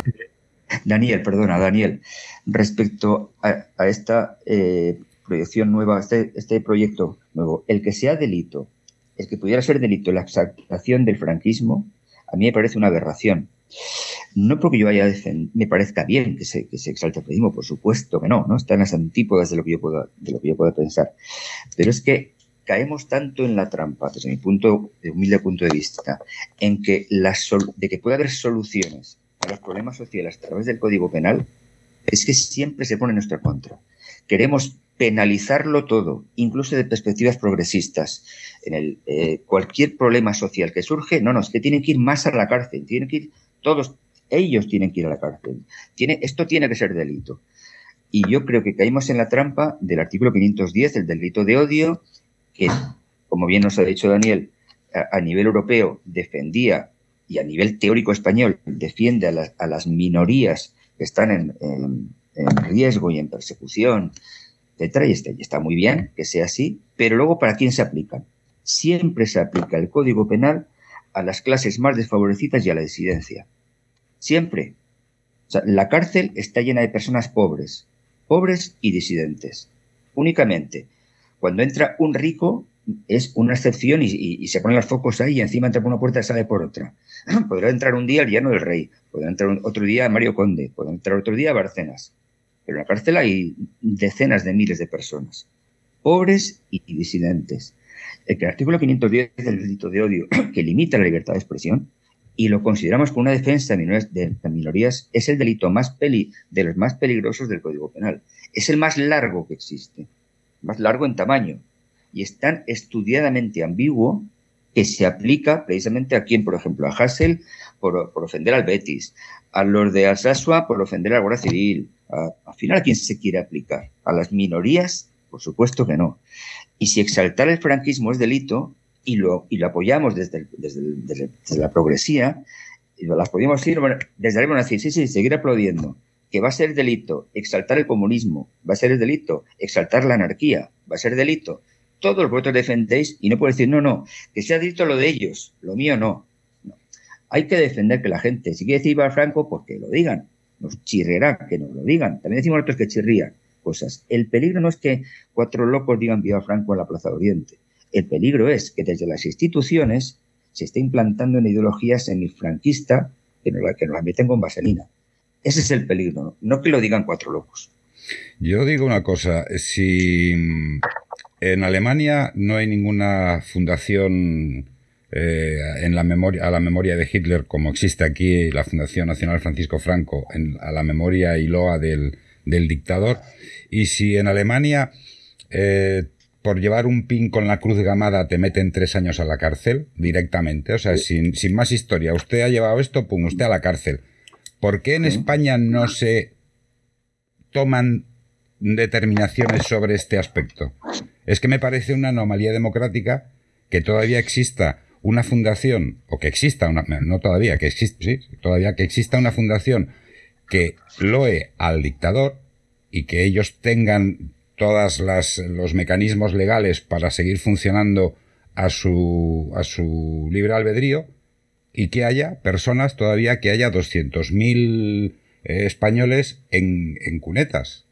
Daniel, perdona, Daniel. Respecto a, esta proyección nueva, este, este proyecto nuevo, el que sea delito el que pudiera ser delito la exaltación del franquismo, a mí me parece una aberración. No porque yo vaya a me parezca bien que se, exalte el franquismo, por supuesto que no, ¿no? Está en las antípodas de lo que yo puedo, de lo que yo puedo pensar. Pero es que caemos tanto en la trampa, desde mi punto, de humilde punto de vista, en que de que puede haber soluciones a los problemas sociales a través del Código Penal, es que siempre se pone en nuestra contra. Queremos penalizarlo todo, incluso de perspectivas progresistas. En el, eh, cualquier problema social que surge, no, no, es que tienen que ir más a la cárcel, tienen que ir, todos ellos tienen que ir a la cárcel. Esto tiene que ser delito. Y yo creo que caímos en la trampa del artículo 510, el delito de odio, que, como bien nos ha dicho Daniel, a, nivel europeo defendía y a nivel teórico español defiende a, las minorías que están en riesgo y en persecución y está, está muy bien que sea así, pero luego ¿para quién se aplican? Siempre se aplica el Código Penal a las clases más desfavorecidas y a la disidencia. Siempre. la cárcel está llena de personas pobres, pobres y disidentes. Únicamente. Cuando entra un rico es una excepción y, se ponen los focos ahí y encima entra por una puerta y sale por otra. Podrá entrar un día el llano del rey, podrá entrar otro día Mario Conde, podrá entrar otro día Barcenas. Pero en la cárcel hay decenas de miles de personas, pobres y disidentes. El artículo 510 del delito de odio, que limita la libertad de expresión, y lo consideramos como una defensa de minorías, es el delito más de los más peligrosos del Código Penal. Es el más largo que existe, más largo en tamaño, y es tan estudiadamente ambiguo que se aplica precisamente a quién, por ejemplo, a Hassel por, ofender al Betis, a los de Alsasua por ofender a la Guardia Civil. al final, ¿a quién se quiere aplicar? ¿A las minorías? Por supuesto que no. Y si exaltar el franquismo es delito y lo, y lo apoyamos desde, desde, la progresía, y las podemos decir, desde ahí van a decir, sí, sí, seguir aplaudiendo, que va a ser delito exaltar el comunismo, va a ser el delito exaltar la anarquía, va a ser delito todos los votos defendéis y no puedo decir, no, no, que sea delito lo de ellos, lo mío no. Hay que defender que la gente, si quiere decir Viva Franco, pues que lo digan, nos chirrerá que nos lo digan. También decimos nosotros que chirría cosas. El peligro no es que cuatro locos digan Viva Franco en la Plaza de Oriente. El peligro es que desde las instituciones se está implantando una ideología semifranquista que nos la, que nos meten con vaselina. Ese es el peligro, ¿no? no que lo digan cuatro locos. Yo digo una cosa, si en Alemania no hay ninguna fundación eh, en la memoria, a la memoria de Hitler, como existe aquí la Fundación Nacional Francisco Franco, a la memoria y loa del, dictador. Y si en Alemania, eh, por llevar un pin con la cruz gamada, te meten tres años a la cárcel directamente, o sea, sin, sin más historia, usted ha llevado esto, pum, usted a la cárcel. ¿Por qué en España no se toman determinaciones sobre este aspecto? Es que me parece una anomalía democrática que todavía exista una fundación, o que exista una, no todavía, que existe, sí, todavía que exista una fundación que loe al dictador y que ellos tengan todos los mecanismos legales para seguir funcionando a su, a su libre albedrío y que haya personas todavía que haya 200.000 eh, españoles en, en cunetas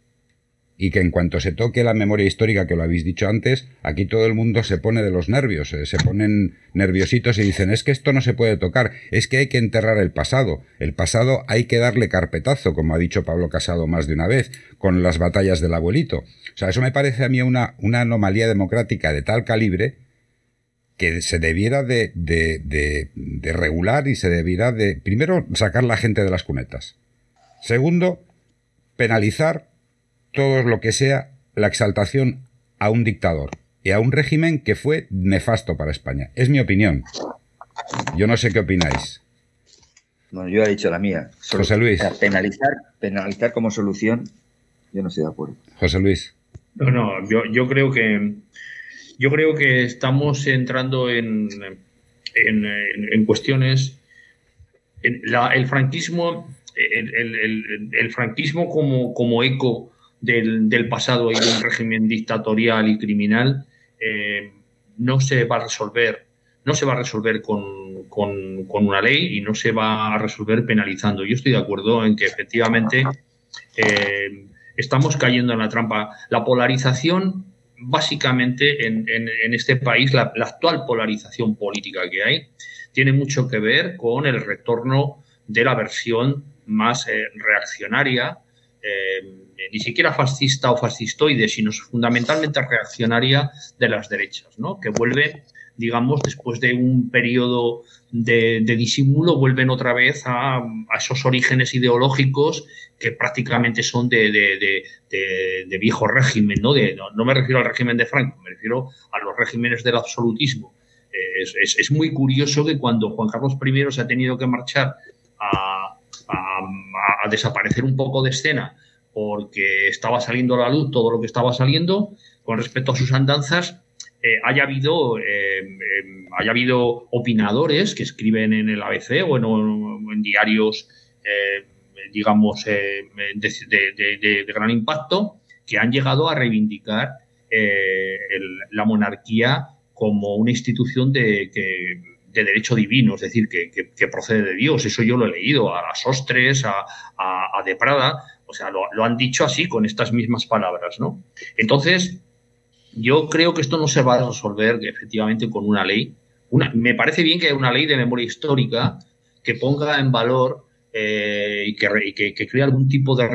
y que en cuanto se toque la memoria histórica, que lo habéis dicho antes, aquí todo el mundo se pone de los nervios, eh, se ponen nerviositos y dicen es que esto no se puede tocar, es que hay que enterrar el pasado, el pasado hay que darle carpetazo, como ha dicho Pablo Casado más de una vez, con las batallas del abuelito. O sea, eso me parece a mí una, una anomalía democrática de tal calibre que se debiera de, de, de, de regular y se debiera de, primero, sacar la gente de las cunetas. Segundo, penalizar todo lo que sea la exaltación a un dictador y a un régimen que fue nefasto para España. Es mi opinión. Yo no sé qué opináis. Bueno, yo he dicho la mía. José Luis. penalizar, penalizar como solución, yo no estoy de acuerdo. José Luis. No, no, yo, creo que yo creo que estamos entrando en, en, cuestiones. el franquismo, el, franquismo como, como eco del, pasado y de un régimen dictatorial y criminal eh, no se va a resolver no se va a resolver con, con, una ley y no se va a resolver penalizando. Yo estoy de acuerdo en que efectivamente eh, estamos cayendo en la trampa. La polarización, básicamente en, en, este país, la, actual polarización política que hay, tiene mucho que ver con el retorno de la versión más eh, reaccionaria, eh, ni siquiera fascista o fascistoide, sino fundamentalmente reaccionaria de las derechas, ¿no? que vuelve, digamos, después de un periodo de, disimulo, vuelven otra vez a, esos orígenes ideológicos que prácticamente son de, viejo régimen. ¿no? ¿no? me refiero al régimen de Franco, me refiero a los regímenes del absolutismo. Eh, es, es, muy curioso que cuando Juan Carlos I se ha tenido que marchar a, a, desaparecer un poco de escena porque estaba saliendo a la luz todo lo que estaba saliendo con respecto a sus andanzas. Eh, haya habido eh, em, haya habido opinadores que escriben en el ABC o en, diarios eh, digamos de, gran impacto que han llegado a reivindicar la monarquía como una institución de que de derecho divino, es decir, que, procede de Dios. Eso yo lo he leído a, Sostres, a, a, De Prada, o sea, lo, han dicho así con estas mismas palabras, ¿no? Entonces, yo creo que esto no se va a resolver efectivamente con una ley. Una, me parece bien que haya una ley de memoria histórica que ponga en valor eh, y, que, que, cree algún tipo de,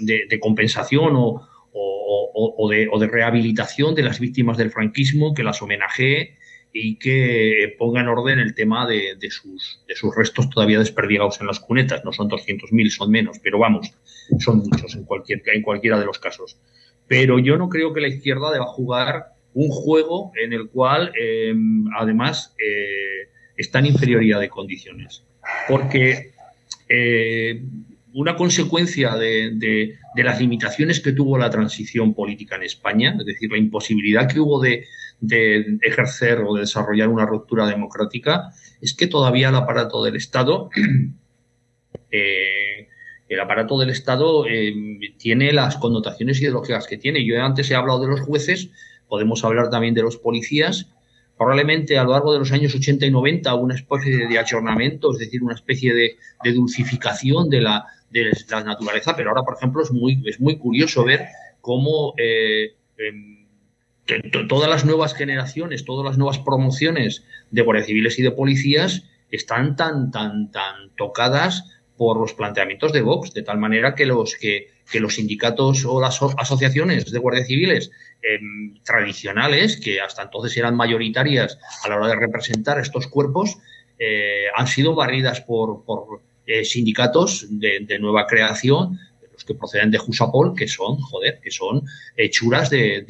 de, de compensación o, o, de, o, de, rehabilitación de las víctimas del franquismo, que las homenajee y que ponga en orden el tema de, sus, de sus restos todavía desperdigados en las cunetas. No son 200.000, son menos, pero vamos, son muchos en, cualquier, en cualquiera de los casos. Pero yo no creo que la izquierda deba jugar un juego en el cual em, además eh, está en inferioridad de condiciones. Porque eh, una consecuencia de, las limitaciones que tuvo la transición política en España, es decir, la imposibilidad que hubo de, ejercer o de desarrollar una ruptura democrática, es que todavía el aparato del Estado, eh, el aparato del Estado em, tiene las connotaciones ideológicas que tiene. Yo antes he hablado de los jueces, podemos hablar también de los policías. Probablemente a lo largo de los años 80 y 90 una especie de ayornamiento, es decir, una especie de, dulcificación de la, de la naturaleza, pero ahora, por ejemplo, es muy, es muy curioso ver cómo eh, em, todas las nuevas generaciones, todas las nuevas promociones de guardias civiles y de policías están tan, tan, tan tocadas por los planteamientos de Vox, de tal manera que los, que, los sindicatos o las asociaciones de guardias civiles em, tradicionales, que hasta entonces eran mayoritarias a la hora de representar estos cuerpos, eh, han sido barridas por, eh, sindicatos de, nueva creación, que proceden de Jusapol, que son, joder, que son hechuras de,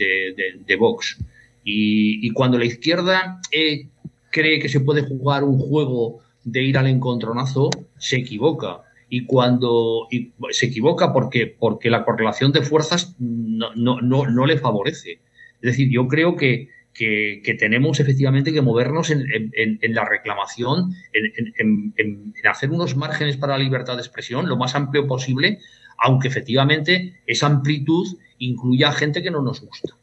de, Vox. Y, y, cuando la izquierda eh, cree que se puede jugar un juego de ir al encontronazo, se equivoca. Y cuando se equivoca porque, porque la correlación de fuerzas no, no, no, le favorece. Es decir, yo creo que, que, tenemos efectivamente que movernos en, en, la reclamación, en, hacer unos márgenes para la libertad de expresión lo más amplio posible, aunque efectivamente esa amplitud incluya gente que no nos gusta.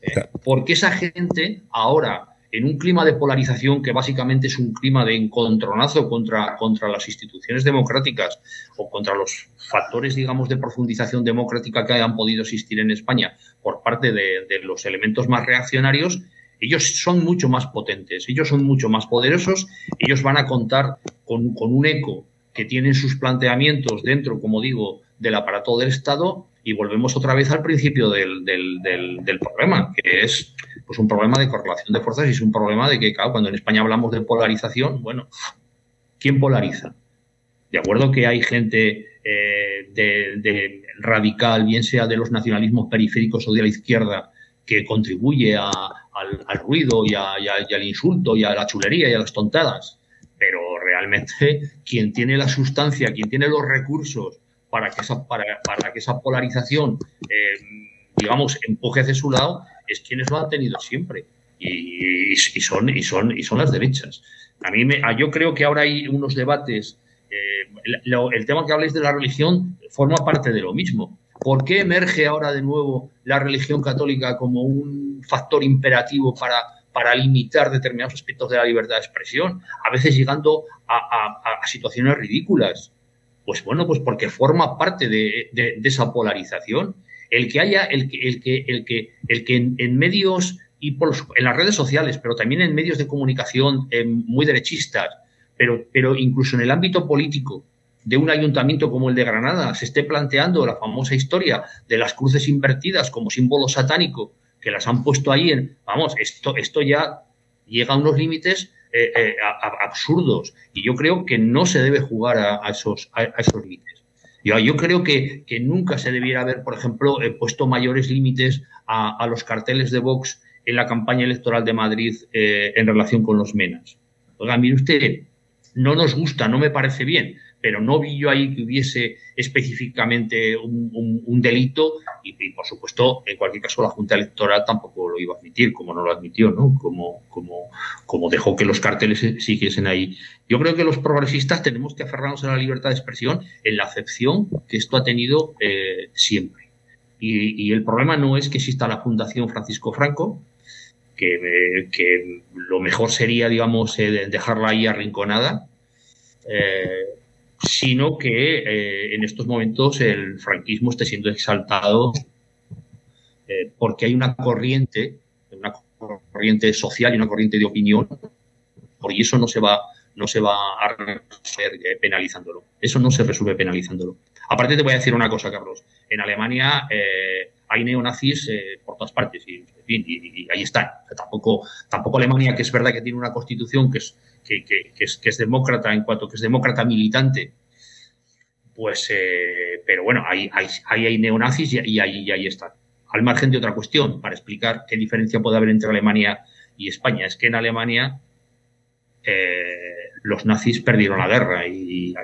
¿Eh? Porque esa gente ahora en un clima de polarización que básicamente es un clima de encontronazo contra, contra las instituciones democráticas o contra los factores, digamos, de profundización democrática que hayan podido existir en España por parte de, los elementos más reaccionarios, ellos son mucho más potentes, ellos son mucho más poderosos, ellos van a contar con, con un eco que tienen sus planteamientos dentro, como digo, del aparato del Estado y volvemos otra vez al principio del, del, problema, que es pues un problema de correlación de fuerzas y es un problema de que, claro, cuando en España hablamos de polarización, bueno, ¿quién polariza? De acuerdo que hay gente eh, de, radical, bien sea de los nacionalismos periféricos o de la izquierda, que contribuye al, ruido y, al insulto y a la chulería y a las tontadas. Pero realmente quien tiene la sustancia, quien tiene los recursos para que esa, para, que esa polarización, eh, digamos, empuje hacia su lado, es quienes lo han tenido siempre. Y, son, y, son, y son las derechas. A mí me, yo creo que ahora hay unos debates. Eh, el, tema que habléis de la religión forma parte de lo mismo. ¿Por qué emerge ahora de nuevo la religión católica como un factor imperativo para, para limitar determinados aspectos de la libertad de expresión? A veces llegando a, situaciones ridículas. Pues bueno, pues porque forma parte de, esa polarización. El que haya, el que, el que, el que, el que en, medios y por en las redes sociales, pero también en medios de comunicación eh, muy derechistas, pero, pero incluso en el ámbito político de un ayuntamiento como el de Granada se esté planteando la famosa historia de las cruces invertidas como símbolo satánico, que las han puesto ahí en, vamos, esto, esto ya llega a unos límites eh, eh, absurdos y yo creo que no se debe jugar a, esos, a esos límites. Yo, creo que, nunca se debiera haber, por ejemplo, eh, puesto mayores límites a, los carteles de Vox en la campaña electoral de Madrid en relación con los menas. Oiga, mire usted, no nos gusta, no me parece bien, pero no vi yo ahí que hubiese específicamente un, delito y, por supuesto, en cualquier caso, la Junta Electoral tampoco lo iba a admitir, como no lo admitió, ¿no? Como, como, como dejó que los carteles siguiesen ahí. Yo creo que los progresistas tenemos que aferrarnos a la libertad de expresión en la acepción que esto ha tenido eh, siempre. Y, el problema no es que exista la Fundación Francisco Franco, que, que lo mejor sería, digamos, eh, dejarla ahí arrinconada. Eh, sino que eh, en estos momentos el franquismo esté siendo exaltado eh, porque hay una corriente, una corriente social y una corriente de opinión, por eso no se va, no se va a resolver eh, penalizándolo. Eso no se resuelve penalizándolo. Aparte te voy a decir una cosa, Carlos. En Alemania hay neonazis por todas partes y, y, ahí están. tampoco, tampoco Alemania, que es verdad que tiene una constitución que es que, es, que es demócrata en cuanto que es demócrata militante, pues, eh, pero bueno, ahí, hay neonazis y, ahí, ahí están. al margen de otra cuestión, para explicar qué diferencia puede haber entre Alemania y España. Es que en Alemania eh, los nazis perdieron la guerra y,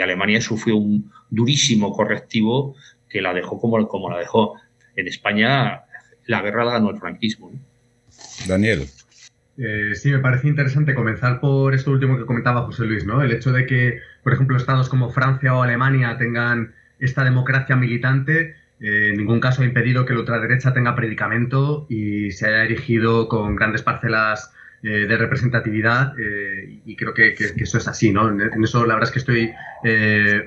Alemania sufrió un durísimo correctivo que la dejó como, como la dejó. En España la guerra la ganó el franquismo. Daniel. Eh, sí, me parece interesante comenzar por esto último que comentaba José Luis, ¿no? El hecho de que, por ejemplo, estados como Francia o Alemania tengan esta democracia militante, eh, en ningún caso ha impedido que la ultraderecha tenga predicamento y se haya erigido con grandes parcelas eh, de representatividad y creo que, eso es así, ¿no? En, eso la verdad es que estoy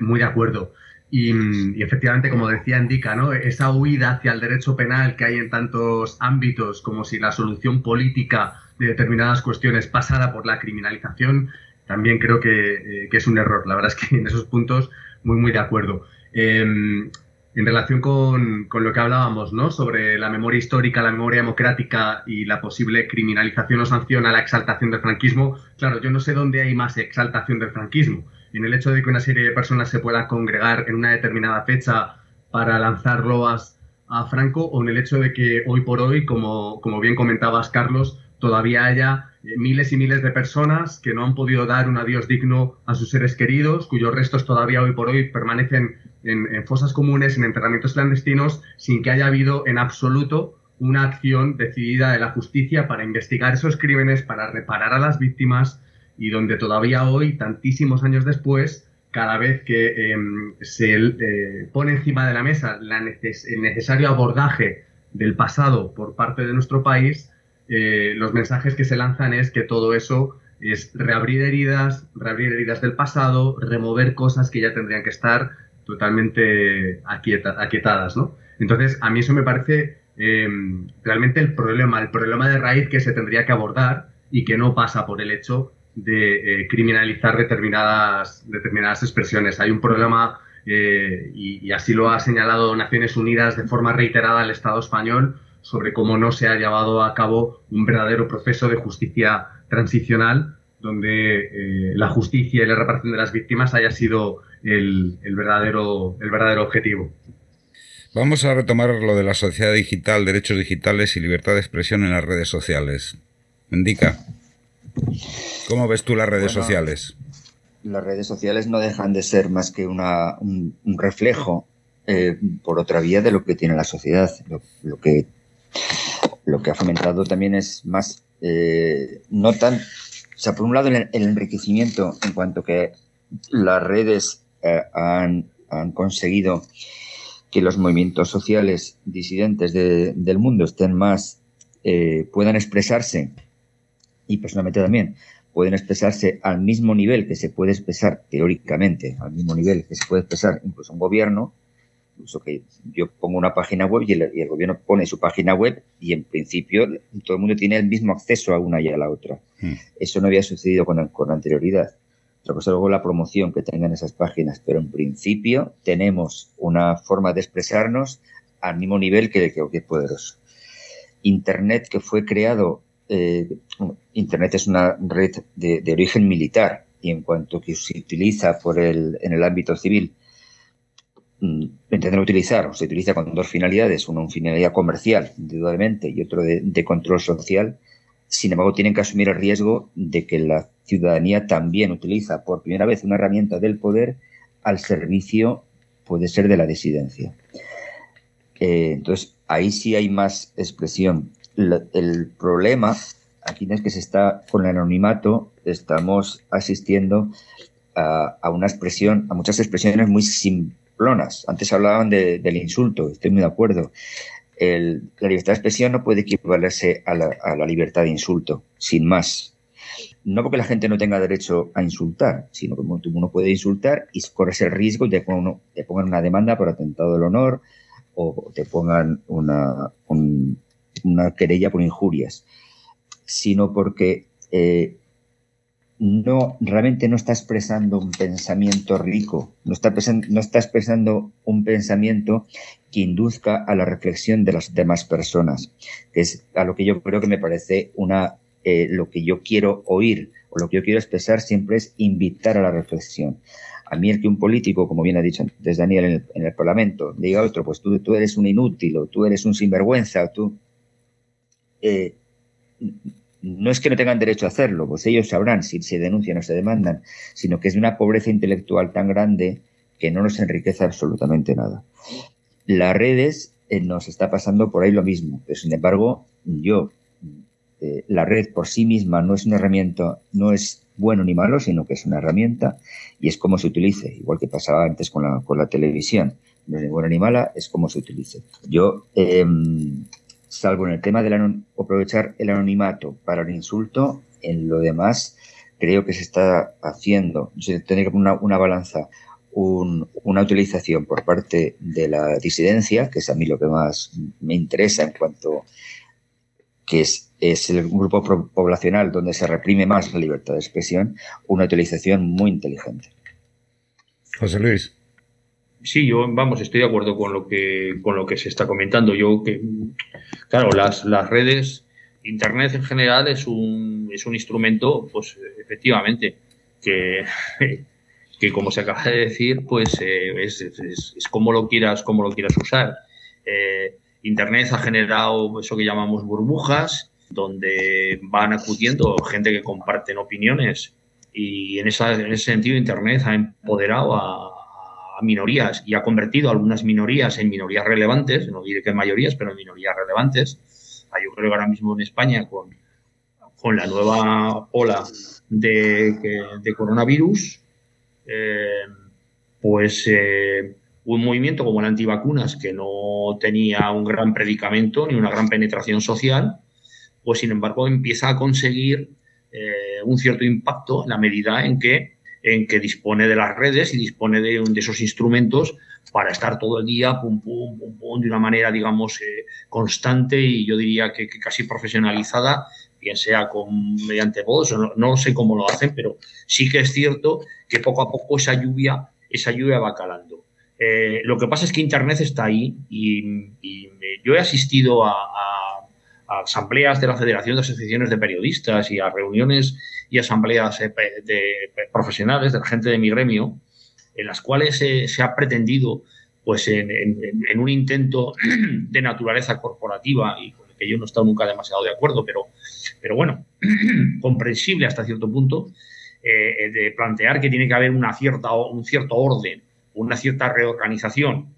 muy de acuerdo. Y, efectivamente, como decía Indica, ¿no? esa huida hacia el derecho penal que hay en tantos ámbitos, como si la solución política de determinadas cuestiones pasara por la criminalización, también creo que, eh, es un error. La verdad es que en esos puntos muy, muy de acuerdo. Em, en relación con, con, lo que hablábamos, ¿no? Sobre la memoria histórica, la memoria democrática y la posible criminalización o sanción a la exaltación del franquismo, claro, yo no sé dónde hay más exaltación del franquismo en el hecho de que una serie de personas se pueda congregar en una determinada fecha para lanzar loas a Franco o en el hecho de que hoy por hoy, como, como bien comentabas, Carlos, todavía haya eh, miles y miles de personas que no han podido dar un adiós digno a sus seres queridos, cuyos restos todavía hoy por hoy permanecen en, fosas comunes, en enterramientos clandestinos, sin que haya habido en absoluto una acción decidida de la justicia para investigar esos crímenes, para reparar a las víctimas, y donde todavía hoy, tantísimos años después, cada vez que em, se eh, pone encima de la mesa el necesario abordaje del pasado por parte de nuestro país, eh, los mensajes que se lanzan es que todo eso es reabrir heridas, reabrir heridas del pasado, remover cosas que ya tendrían que estar totalmente aquietadas, ¿no? Entonces, a mí eso me parece em, realmente el problema, el problema de raíz que se tendría que abordar y que no pasa por el hecho de eh, criminalizar determinadas, determinadas expresiones. Hay un problema, eh, y, así lo ha señalado Naciones Unidas de forma reiterada al Estado español, sobre cómo no se ha llevado a cabo un verdadero proceso de justicia transicional donde eh, la justicia y la reparación de las víctimas haya sido el, verdadero, el verdadero objetivo. Vamos a retomar lo de la sociedad digital, derechos digitales y libertad de expresión en las redes sociales. Indica. ¿Cómo ves tú las redes sociales? Las redes sociales no dejan de ser más que una, un, reflejo eh, por otra vía de lo que tiene la sociedad. Lo, que, lo que ha fomentado también es más, eh, no tan, o sea, por un lado el, enriquecimiento en cuanto que las redes eh, han, han, conseguido que los movimientos sociales disidentes del mundo estén más, puedan expresarse y personalmente también pueden expresarse al mismo nivel que se puede expresar teóricamente, al mismo nivel que se puede expresar incluso un gobierno, incluso que yo pongo una página web y el, gobierno pone su página web y en principio todo el mundo tiene el mismo acceso a una y a la otra. Hmm. Eso no había sucedido con, con anterioridad. Otra cosa luego la promoción que tengan esas páginas, pero en principio tenemos una forma de expresarnos al mismo nivel que el que es poderoso. Internet que fue creado eh, Internet es una red de, origen militar y en cuanto que se utiliza por el, en el ámbito civil, mm, entender utilizar, se utiliza con dos finalidades, una, finalidad comercial, indudablemente, y otro de, control social, sin embargo, tienen que asumir el riesgo de que la ciudadanía también utiliza por primera vez una herramienta del poder al servicio, puede ser, de la disidencia. Eh, entonces, ahí sí hay más expresión. El problema aquí es que se está con el anonimato, estamos asistiendo a, una expresión, a muchas expresiones muy Antes hablaban del insulto, estoy muy de acuerdo. la libertad de expresión no puede equivalerse a la, libertad de insulto, sin más. No porque la gente no tenga derecho a insultar, sino que uno puede insultar y corres el riesgo de que uno, te pongan una demanda por atentado del honor o te pongan una, un, una querella por injurias, sino porque eh, no realmente no está expresando un pensamiento rico, no está, no está expresando un pensamiento que induzca a la reflexión de las demás personas, que es a lo que yo creo que me parece una eh, lo que yo quiero oír o lo que yo quiero expresar siempre es invitar a la reflexión. A mí el que un político, como bien ha dicho antes Daniel en el, Parlamento, diga a otro, pues tú, tú, eres un inútil o tú eres un sinvergüenza o tú... Eh, no es que no tengan derecho a hacerlo, pues ellos sabrán si se denuncian o se demandan, sino que es de una pobreza intelectual tan grande que no nos enriquece absolutamente nada. Las redes eh, nos está pasando por ahí lo mismo, pero sin embargo, yo, eh, la red por sí misma no es una herramienta, no es bueno ni malo, sino que es una herramienta y es como se utilice, igual que pasaba antes con la, con la televisión. No es ni buena ni mala, es como se utilice. Yo, em, salvo en el tema de aprovechar el anonimato para el insulto, en lo demás creo que se está haciendo, se tiene una, una balanza, una utilización por parte de la disidencia, que es a mí lo que más me interesa en cuanto que es, es el grupo poblacional donde se reprime más la libertad de expresión, una utilización muy inteligente. José Luis. Sí, yo, vamos, estoy de acuerdo con lo que, con lo que se está comentando. Yo que, claro, las, las redes, Internet en general es un, es un instrumento, pues efectivamente, que, que como se acaba de decir, pues eh, es, es, como lo quieras, como lo quieras usar. Eh, Internet ha generado eso que llamamos burbujas, donde van acudiendo gente que comparten opiniones y en, esa, en ese sentido Internet ha empoderado a, minorías y ha convertido a algunas minorías en minorías relevantes, no diré que mayorías, pero en minorías relevantes. Ah, yo creo que ahora mismo en España, con, con la nueva ola de, de coronavirus, eh, pues eh, un movimiento como el antivacunas, que no tenía un gran predicamento ni una gran penetración social, pues sin embargo empieza a conseguir eh, un cierto impacto en la medida en que en que dispone de las redes y dispone de, esos instrumentos para estar todo el día pum, pum, pum, pum, de una manera, digamos, eh, constante y yo diría que, casi profesionalizada, bien sea con, mediante voz, no, no, sé cómo lo hacen, pero sí que es cierto que poco a poco esa lluvia, esa lluvia va calando. Eh, lo que pasa es que Internet está ahí y, yo he asistido a asambleas de la Federación de Asociaciones de Periodistas y a reuniones y asambleas eh, de profesionales, de la gente de mi gremio, en las cuales se ha pretendido, pues en, un intento de naturaleza corporativa y con el que yo no he estado nunca demasiado de acuerdo, pero, pero bueno, comprensible hasta cierto punto, eh, de plantear que tiene que haber una cierta, un cierto orden, una cierta reorganización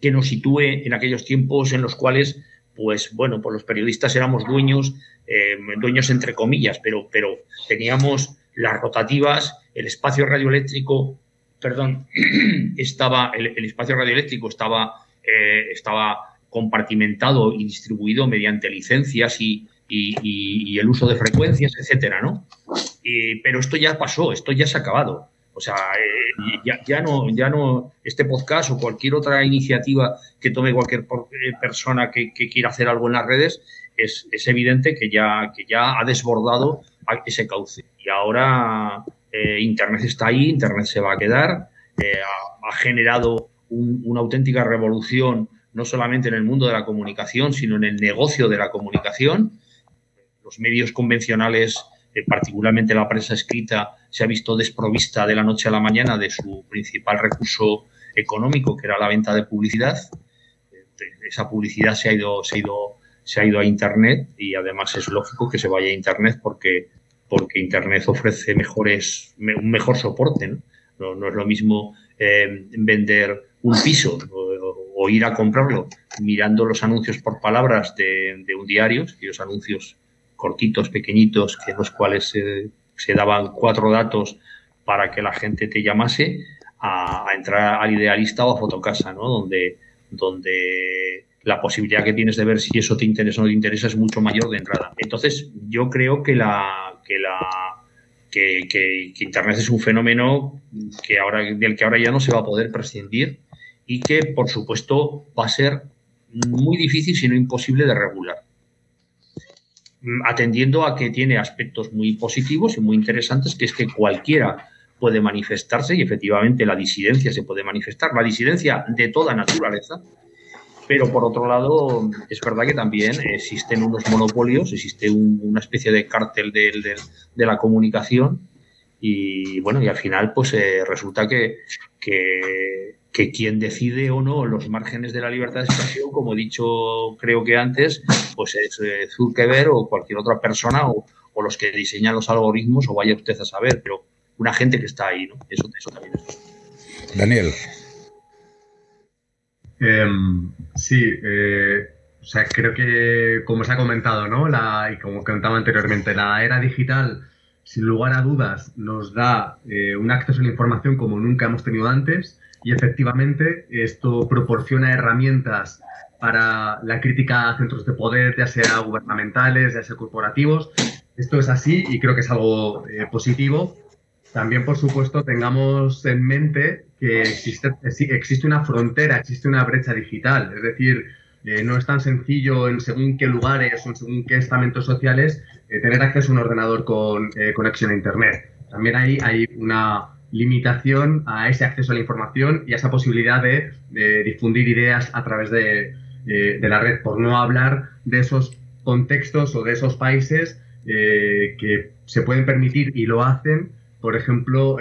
que nos sitúe en aquellos tiempos en los cuales pues bueno, pues los periodistas éramos dueños, eh, dueños entre comillas, pero, pero teníamos las rotativas, el espacio radioeléctrico, perdón, estaba, el, espacio radioeléctrico estaba, eh, estaba compartimentado y distribuido mediante licencias y, y, el uso de frecuencias, etcétera, ¿no? pero esto ya pasó, esto ya se ha acabado. O sea, eh, ya, ya, no, ya no, este podcast o cualquier otra iniciativa que tome cualquier eh, persona que, quiera hacer algo en las redes, es, es, evidente que ya, que ya ha desbordado ese cauce. Y ahora eh, Internet está ahí, Internet se va a quedar, ha, generado una auténtica revolución, no solamente en el mundo de la comunicación, sino en el negocio de la comunicación. Los medios convencionales particularmente la prensa escrita, se ha visto desprovista de la noche a la mañana de su principal recurso económico, que era la venta de publicidad. Eh, esa publicidad se ha ido, se ha ido, se ha ido a Internet y además es lógico que se vaya a Internet porque, porque Internet ofrece mejores, un mejor soporte. No, no, es lo mismo eh, vender un piso o, ir a comprarlo mirando los anuncios por palabras de, de un diario, y los anuncios cortitos, pequeñitos, que los cuales se, daban cuatro datos para que la gente te llamase, a, entrar al idealista o a fotocasa, ¿no? Donde, donde la posibilidad que tienes de ver si eso te interesa o no te interesa es mucho mayor de entrada. Entonces, yo creo que la, que la que, que, Internet es un fenómeno que ahora, del que ahora ya no se va a poder prescindir y que, por supuesto, va a ser muy difícil, si no imposible, de regular. Mm, atendiendo a que tiene aspectos muy positivos y muy interesantes, que es que cualquiera puede manifestarse y efectivamente la disidencia se puede manifestar, la disidencia de toda naturaleza, pero por otro lado, es verdad que también existen unos monopolios, existe una especie de cártel de, de, la comunicación y bueno, y al final pues eh, resulta que, que, quien decide o no los márgenes de la libertad de expresión, como he dicho creo que antes, pues es eh, Zuckerberg o cualquier otra persona o, o, los que diseñan los algoritmos o vaya usted a saber, pero una gente que está ahí, ¿no? Eso, eso también es. Daniel. Em, sí, eh, o sea, creo que, como se ha comentado, ¿no? La, y como comentaba anteriormente, la era digital, sin lugar a dudas, nos da eh, un acceso a la información como nunca hemos tenido antes y efectivamente esto proporciona herramientas para la crítica a centros de poder, ya sea gubernamentales, ya sea corporativos. Esto es así y creo que es algo eh, positivo. También, por supuesto, tengamos en mente que existe, existe una frontera, existe una brecha digital. Es decir, eh, no es tan sencillo en según qué lugares o en según qué estamentos sociales eh, tener acceso a un ordenador con conexión a Internet. También hay, hay una limitación a ese acceso a la información y a esa posibilidad de, difundir ideas a través de, de, la red, por no hablar de esos contextos o de esos países que se pueden permitir y lo hacen, por ejemplo,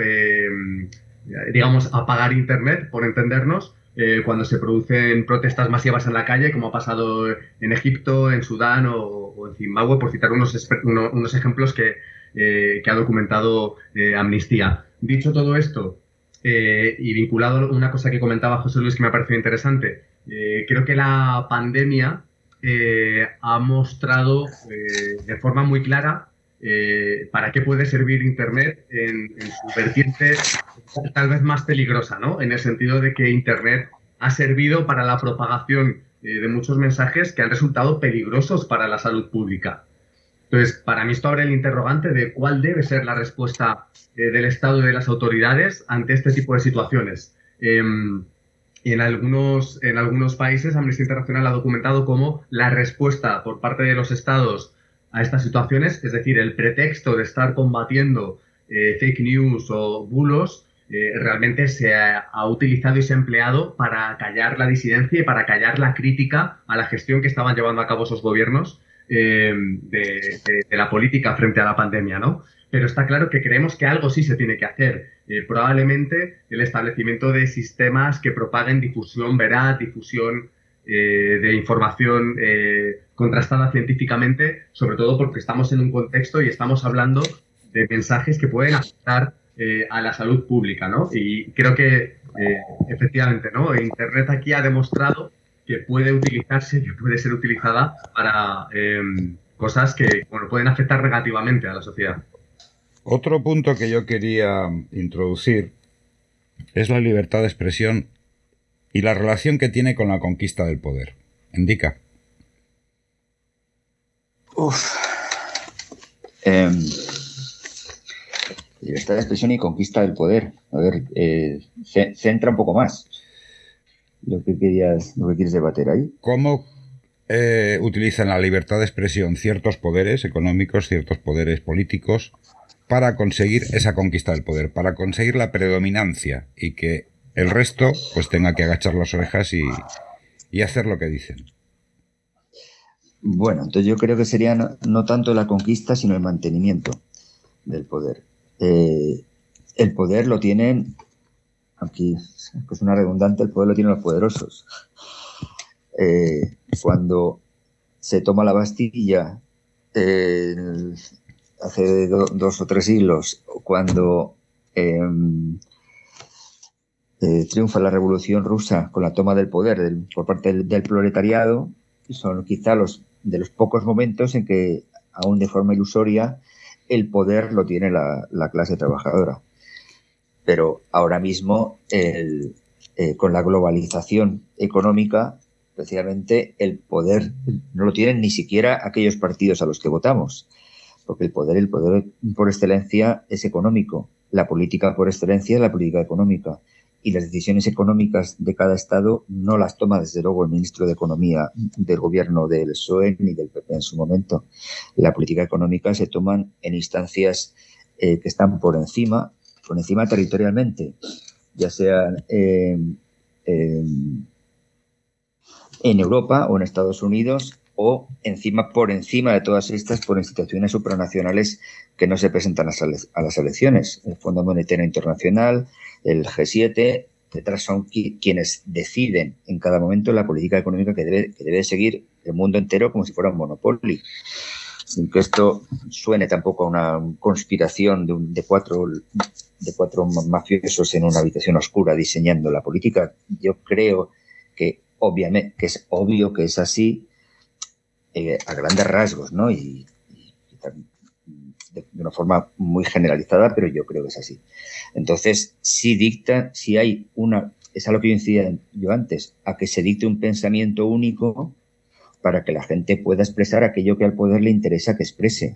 digamos, apagar Internet, por entendernos, eh, cuando se producen protestas masivas en la calle, como ha pasado en Egipto, en Sudán o, en Zimbabue, por citar unos, unos ejemplos que, eh, ha documentado eh, Amnistía. Dicho todo esto, y vinculado a una cosa que comentaba José Luis que me ha parecido interesante, creo que la pandemia ha mostrado de forma muy clara eh, para qué puede servir Internet en, su vertiente tal vez más peligrosa, ¿no? En el sentido de que Internet ha servido para la propagación eh, de muchos mensajes que han resultado peligrosos para la salud pública. Entonces, para mí esto abre el interrogante de cuál debe ser la respuesta eh, del Estado y de las autoridades ante este tipo de situaciones. Em, en algunos, en algunos países, Amnistía Internacional ha documentado cómo la respuesta por parte de los estados a estas situaciones, es decir, el pretexto de estar combatiendo eh, fake news o bulos, eh, realmente se ha, utilizado y se ha empleado para callar la disidencia y para callar la crítica a la gestión que estaban llevando a cabo esos gobiernos eh, de, la política frente a la pandemia, ¿no? Pero está claro que creemos que algo sí se tiene que hacer. probablemente el establecimiento de sistemas que propaguen difusión veraz, difusión de información contrastada científicamente, sobre todo porque estamos en un contexto y estamos hablando de mensajes que pueden afectar eh, a la salud pública, ¿no? Y creo que eh, efectivamente, ¿no? Internet aquí ha demostrado que puede utilizarse, que puede ser utilizada para em, cosas que bueno, pueden afectar negativamente a la sociedad. Otro punto que yo quería introducir es la libertad de expresión y la relación que tiene con la conquista del poder. Indica. Uf. Em, libertad de expresión y conquista del poder. A ver, eh, centra un poco más lo que querías, lo que quieres debater ahí. ¿Cómo eh, utilizan la libertad de expresión ciertos poderes económicos, ciertos poderes políticos, para conseguir esa conquista del poder, para conseguir la predominancia y que el resto pues tenga que agachar las orejas y, y hacer lo que dicen? Bueno, entonces yo creo que sería no, tanto la conquista, sino el mantenimiento del poder. Eh, el poder lo tienen, aquí es una redundante, el poder lo tienen los poderosos. Eh, cuando se toma la Bastilla hace dos o tres siglos, cuando em, eh, triunfa la Revolución Rusa con la toma del poder por parte del proletariado, son quizá los de los pocos momentos en que, aún de forma ilusoria, el poder lo tiene la, clase trabajadora. Pero ahora mismo, eh, con la globalización económica, precisamente el poder no lo tienen ni siquiera aquellos partidos a los que votamos, porque el poder, el poder por excelencia es económico, la política por excelencia es la política económica y las decisiones económicas de cada Estado no las toma desde luego el ministro de Economía del gobierno del PSOE ni del PP en su momento. La política económica se toman en instancias eh, que están por encima, por encima territorialmente, ya sean en Europa o en Estados Unidos o encima por encima de todas estas por instituciones supranacionales que no se presentan a las elecciones. El Fondo Monetario Internacional, el G7, detrás son quienes deciden en cada momento la política económica que debe, seguir el mundo entero como si fuera un monopolio. Sin que esto suene tampoco a una conspiración de, de, cuatro, de cuatro mafiosos en una habitación oscura diseñando la política, yo creo que obviamente que es obvio que es así eh, a grandes rasgos, ¿no? Y, de, una forma muy generalizada, pero yo creo que es así. Entonces, si dicta, si hay una, es a lo que yo incidía yo antes, a que se dicte un pensamiento único para que la gente pueda expresar aquello que al poder le interesa que exprese.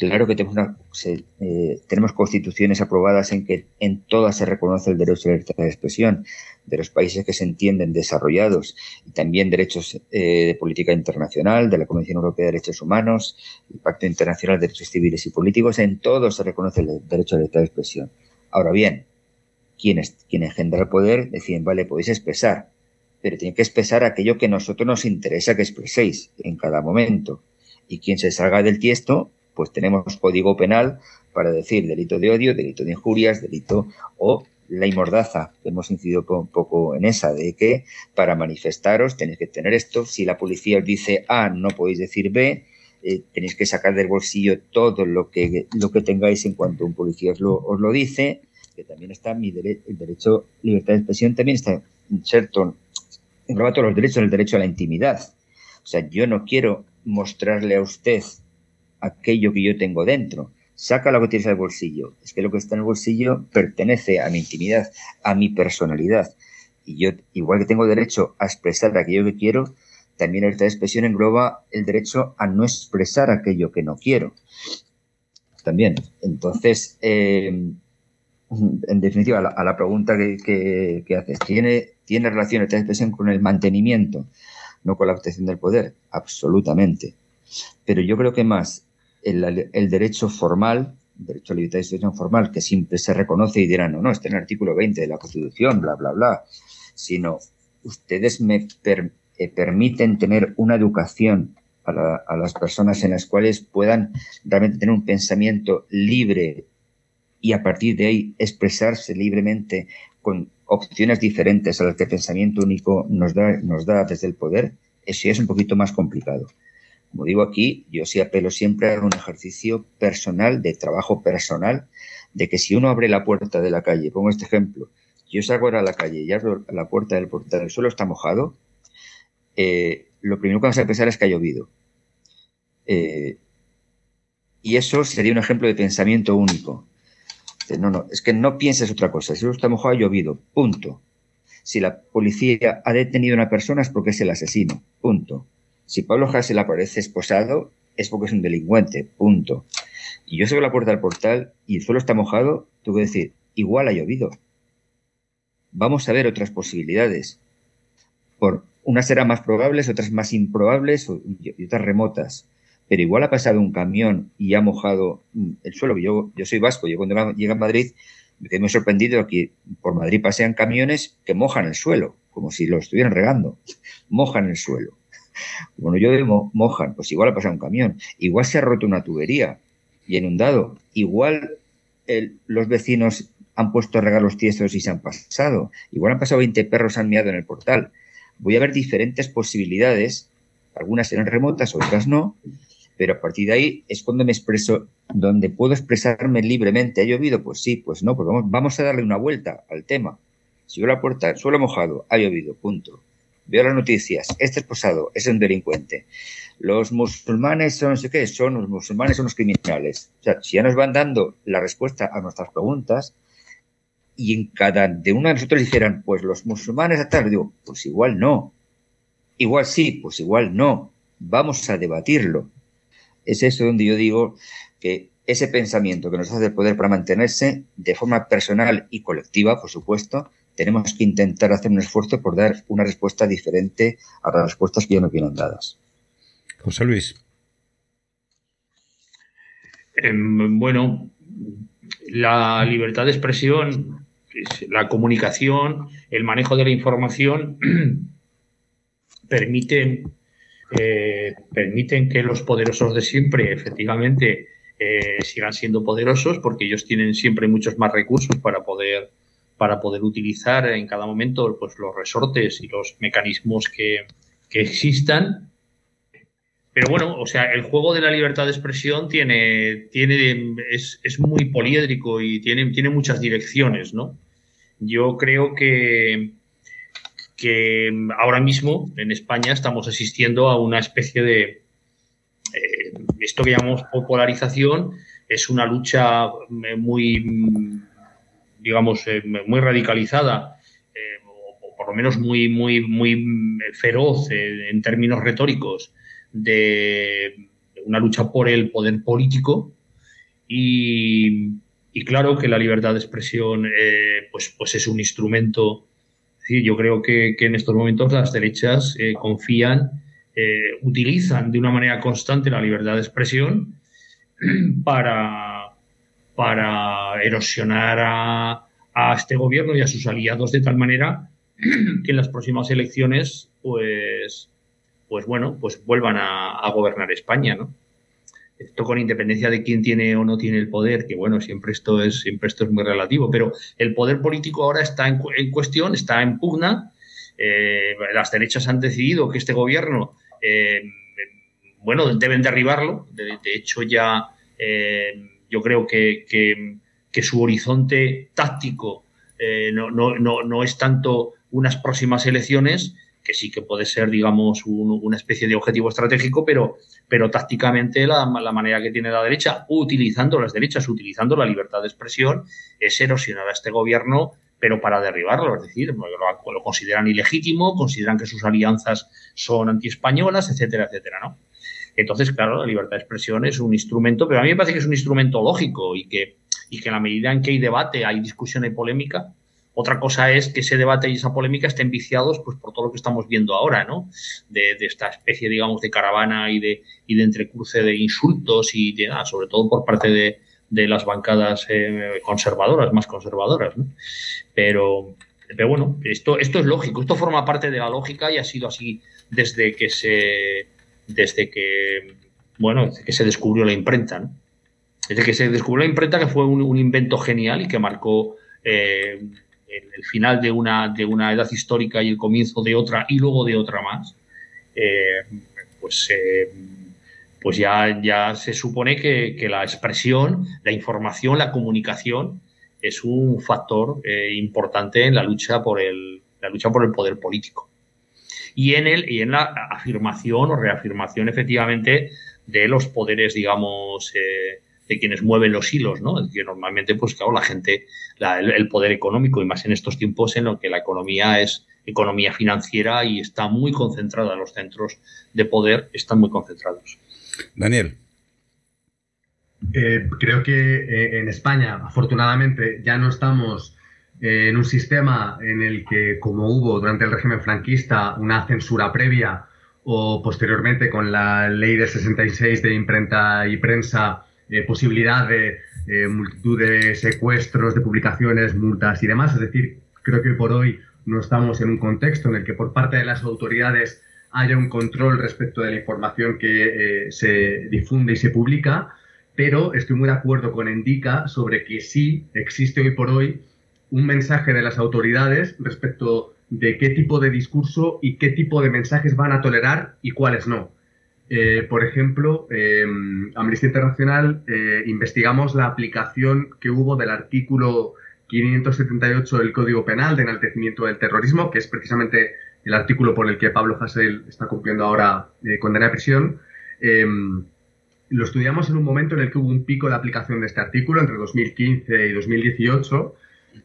Claro que eh, tenemos constituciones aprobadas en que en todas se reconoce el derecho a la libertad de expresión de los países que se entienden desarrollados y también derechos eh, de política internacional, de la Convención Europea de Derechos Humanos, el Pacto Internacional de Derechos Civiles y Políticos. En todos se reconoce el derecho a la libertad de expresión. Ahora bien, quienes, quien engendra el poder deciden, vale, podéis expresar, pero tiene que expresar aquello que a nosotros nos interesa que expreséis en cada momento. Y quien se salga del tiesto, pues tenemos código penal para decir delito de odio, delito de injurias, delito o ley mordaza. Hemos incidido un poco en esa, de que para manifestaros tenéis que tener esto. Si la policía os dice A, no podéis decir B. Eh, tenéis que sacar del bolsillo todo lo que, lo que tengáis en cuanto un policía os lo, dice. Que también está mi el derecho libertad de expresión, también está inserto engloba todos los derechos, el derecho a la intimidad. O sea, yo no quiero mostrarle a usted aquello que yo tengo dentro. Saca lo que tienes del bolsillo. Es que lo que está en el bolsillo pertenece a mi intimidad, a mi personalidad. Y yo, igual que tengo derecho a expresar aquello que quiero, también la libertad de expresión engloba el derecho a no expresar aquello que no quiero. También. Entonces, eh, en definitiva, a la, pregunta que, que haces, ¿tiene ¿Tiene relación esta expresión con el mantenimiento, no con la obtención del poder? Absolutamente. Pero yo creo que más el, derecho formal, el derecho a la libertad de expresión formal, que siempre se reconoce y dirán, no, no, está en el artículo 20 de la Constitución, bla, bla, bla, sino ustedes me eh, permiten tener una educación a, a, las personas en las cuales puedan realmente tener un pensamiento libre y a partir de ahí expresarse libremente con opciones diferentes a las que el pensamiento único nos da, nos da desde el poder, eso ya es un poquito más complicado. Como digo aquí, yo sí apelo siempre a un ejercicio personal, de trabajo personal, de que si uno abre la puerta de la calle, pongo este ejemplo, yo salgo ahora a la calle y abro la puerta del portal, el suelo está mojado, eh, lo primero que vamos a pensar es que ha llovido. Eh, y eso sería un ejemplo de pensamiento único. No, no, es que no pienses otra cosa. Si está mojado, ha llovido. Punto. Si la policía ha detenido a una persona es porque es el asesino. Punto. Si Pablo Hasél aparece esposado es porque es un delincuente. Punto. Y yo salgo la puerta del portal y el suelo está mojado, tengo que decir, igual ha llovido. Vamos a ver otras posibilidades. Por unas serán más probables, otras más improbables y otras remotas pero igual ha pasado un camión y ha mojado mm, el suelo. Yo, yo soy vasco, yo cuando llegué a Madrid me quedé muy sorprendido que por Madrid pasean camiones que mojan el suelo, como si lo estuvieran regando, mojan el suelo. Bueno, yo digo mojan, pues igual ha pasado un camión, igual se ha roto una tubería y inundado, igual los vecinos han puesto regalos tiesos y se han pasado, igual han pasado 20 perros han miado en el portal. Voy a ver diferentes posibilidades, algunas serán remotas, otras no, pero a partir de ahí es cuando me expreso, donde puedo expresarme libremente. ¿Ha llovido? Pues sí, pues no, pues vamos, a darle una vuelta al tema. Si yo la puerta, suelo mojado, ha llovido, punto. Veo las noticias, este esposado es un delincuente. Los musulmanes son no sé qué, son los musulmanes son los criminales. O sea, si ya nos van dando la respuesta a nuestras preguntas, y en cada de una de nosotros dijeran, pues los musulmanes tal, digo, pues igual no. Igual sí, pues igual no. Vamos a debatirlo es eso donde yo digo que ese pensamiento que nos hace el poder para mantenerse de forma personal y colectiva, por supuesto, tenemos que intentar hacer un esfuerzo por dar una respuesta diferente a las respuestas que ya nos vienen dadas. José Luis. Em, bueno, la libertad de expresión, la comunicación, el manejo de la información permiten, eh, permiten que los poderosos de siempre efectivamente eh, sigan siendo poderosos porque ellos tienen siempre muchos más recursos para poder para poder utilizar en cada momento pues, los resortes y los mecanismos que, que existan pero bueno, o sea, el juego de la libertad de expresión tiene, tiene, es, es, muy poliédrico y tiene, tiene muchas direcciones, ¿no? Yo creo que, que ahora mismo en España estamos asistiendo a una especie de, eh, esto que llamamos polarización, es una lucha muy, digamos, eh, muy radicalizada, eh, o por lo menos muy, muy, muy feroz en términos retóricos de una lucha por el poder político y, claro que la libertad de expresión eh, pues, pues es un instrumento. yo creo que, en estos momentos las derechas eh, confían, eh, utilizan de una manera constante la libertad de expresión para, para erosionar a, este gobierno y a sus aliados de tal manera que en las próximas elecciones pues pues bueno, pues vuelvan a, gobernar España, ¿no? Esto con independencia de quién tiene o no tiene el poder, que bueno, siempre esto es, siempre esto es muy relativo, pero el poder político ahora está en, cuestión, está en pugna. Eh, las derechas han decidido que este gobierno, eh, bueno, deben derribarlo. De, hecho, ya eh, yo creo que, que, su horizonte táctico no, no, no, no es tanto unas próximas elecciones, que sí que puede ser, digamos, una especie de objetivo estratégico, pero, pero tácticamente la, manera que tiene la derecha, utilizando las derechas, utilizando la libertad de expresión, es erosionar a este gobierno, pero para derribarlo, es decir, lo, consideran ilegítimo, consideran que sus alianzas son antiespañolas, etcétera, etcétera, ¿no? Entonces, claro, la libertad de expresión es un instrumento, pero a mí me parece que es un instrumento lógico y que, y que en la medida en que hay debate, hay discusión y polémica, otra cosa es que ese debate y esa polémica estén viciados pues, por todo lo que estamos viendo ahora, ¿no? De, esta especie, digamos, de caravana y de, y de entrecruce de insultos y de, nada, sobre todo por parte de, las bancadas eh, conservadoras, más conservadoras, ¿no? Pero, pero bueno, esto, esto es lógico, esto forma parte de la lógica y ha sido así desde que se, desde que, bueno, desde que se descubrió la imprenta. Desde que se descubrió la imprenta, que fue un, invento genial y que marcó eh, el, final de una, de una edad histórica y el comienzo de otra y luego de otra más, eh, pues, eh, pues ya, ya se supone que, la expresión, la información, la comunicación es un factor eh, importante en la lucha por el, la lucha por el poder político. Y en, el, y en la afirmación o reafirmación efectivamente de los poderes, digamos, de quienes mueven los hilos, ¿no? Que normalmente, pues claro, la gente, el, poder económico, y más en estos tiempos en los que la economía es economía financiera y está muy concentrada, los centros de poder están muy concentrados. Daniel. Eh, creo que eh, en España, afortunadamente, ya no estamos eh, en un sistema en el que, como hubo durante el régimen franquista, una censura previa o posteriormente con la ley de 66 de imprenta y prensa, eh, posibilidad de eh, multitud de secuestros, de publicaciones, multas y demás. Es decir, creo que por hoy no estamos en un contexto en el que por parte de las autoridades haya un control respecto de la información que eh, se difunde y se publica, pero estoy muy de acuerdo con Endica sobre que sí existe hoy por hoy un mensaje de las autoridades respecto de qué tipo de discurso y qué tipo de mensajes van a tolerar y cuáles no. Eh, por ejemplo, eh, Amnistía Internacional eh, investigamos la aplicación que hubo del artículo 578 del Código Penal de enaltecimiento del terrorismo, que es precisamente el artículo por el que Pablo Hasél está cumpliendo ahora condena de prisión. lo estudiamos en un momento en el que hubo un pico de aplicación de este artículo entre 2015 y 2018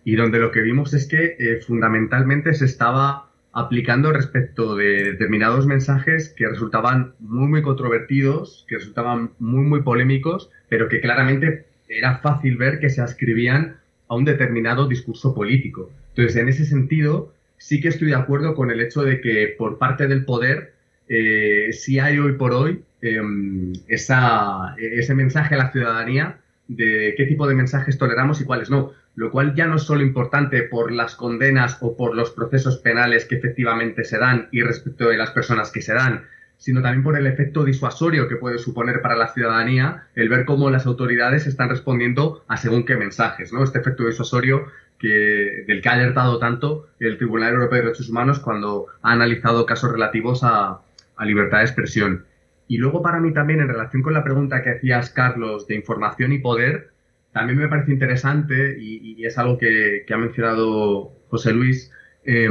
y donde lo que vimos es que fundamentalmente se estaba aplicando respecto de determinados mensajes que resultaban muy, muy controvertidos, que resultaban muy, muy polémicos, pero que claramente era fácil ver que se ascribían a un determinado discurso político. Entonces, en ese sentido, sí que estoy de acuerdo con el hecho de que por parte del poder eh, sí hay hoy por hoy em, esa, ese mensaje a la ciudadanía de qué tipo de mensajes toleramos y cuáles no. Lo cual ya no es solo importante por las condenas o por los procesos penales que efectivamente se dan y respecto de las personas que se dan, sino también por el efecto disuasorio que puede suponer para la ciudadanía el ver cómo las autoridades están respondiendo a según qué mensajes, ¿no? Este efecto disuasorio que, del que ha alertado tanto el Tribunal Europeo de Derechos Humanos cuando ha analizado casos relativos a, libertad de expresión. Y luego para mí también, en relación con la pregunta que hacías, Carlos, de información y poder, también me parece interesante y, es algo que, ha mencionado José Luis, eh,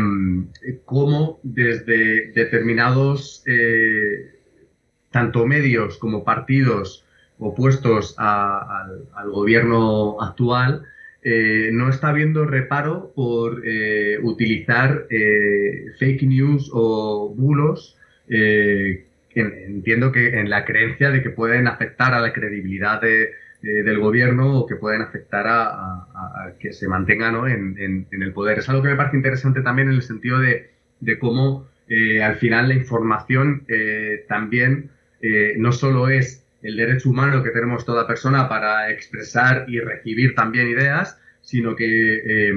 cómo desde determinados, eh, tanto medios como partidos opuestos al, gobierno actual, eh, no está habiendo reparo por eh, utilizar fake news o bulos entiendo que en la creencia de que pueden afectar a la credibilidad de, eh, del gobierno o que pueden afectar a, que se mantenga en, el poder. Es algo que me parece interesante también en el sentido de, cómo eh, al final la información eh, también no solo es el derecho humano que tenemos toda persona para expresar y recibir también ideas, sino que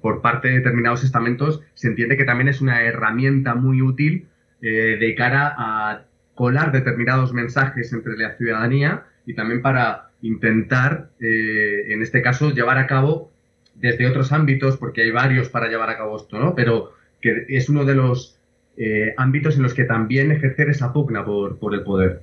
por parte de determinados estamentos se entiende que también es una herramienta muy útil de cara a colar determinados mensajes entre la ciudadanía y también para intentar, eh, en este caso, llevar a cabo desde otros ámbitos, porque hay varios para llevar a cabo esto, ¿no? Pero que es uno de los eh, ámbitos en los que también ejercer esa pugna por, por el poder.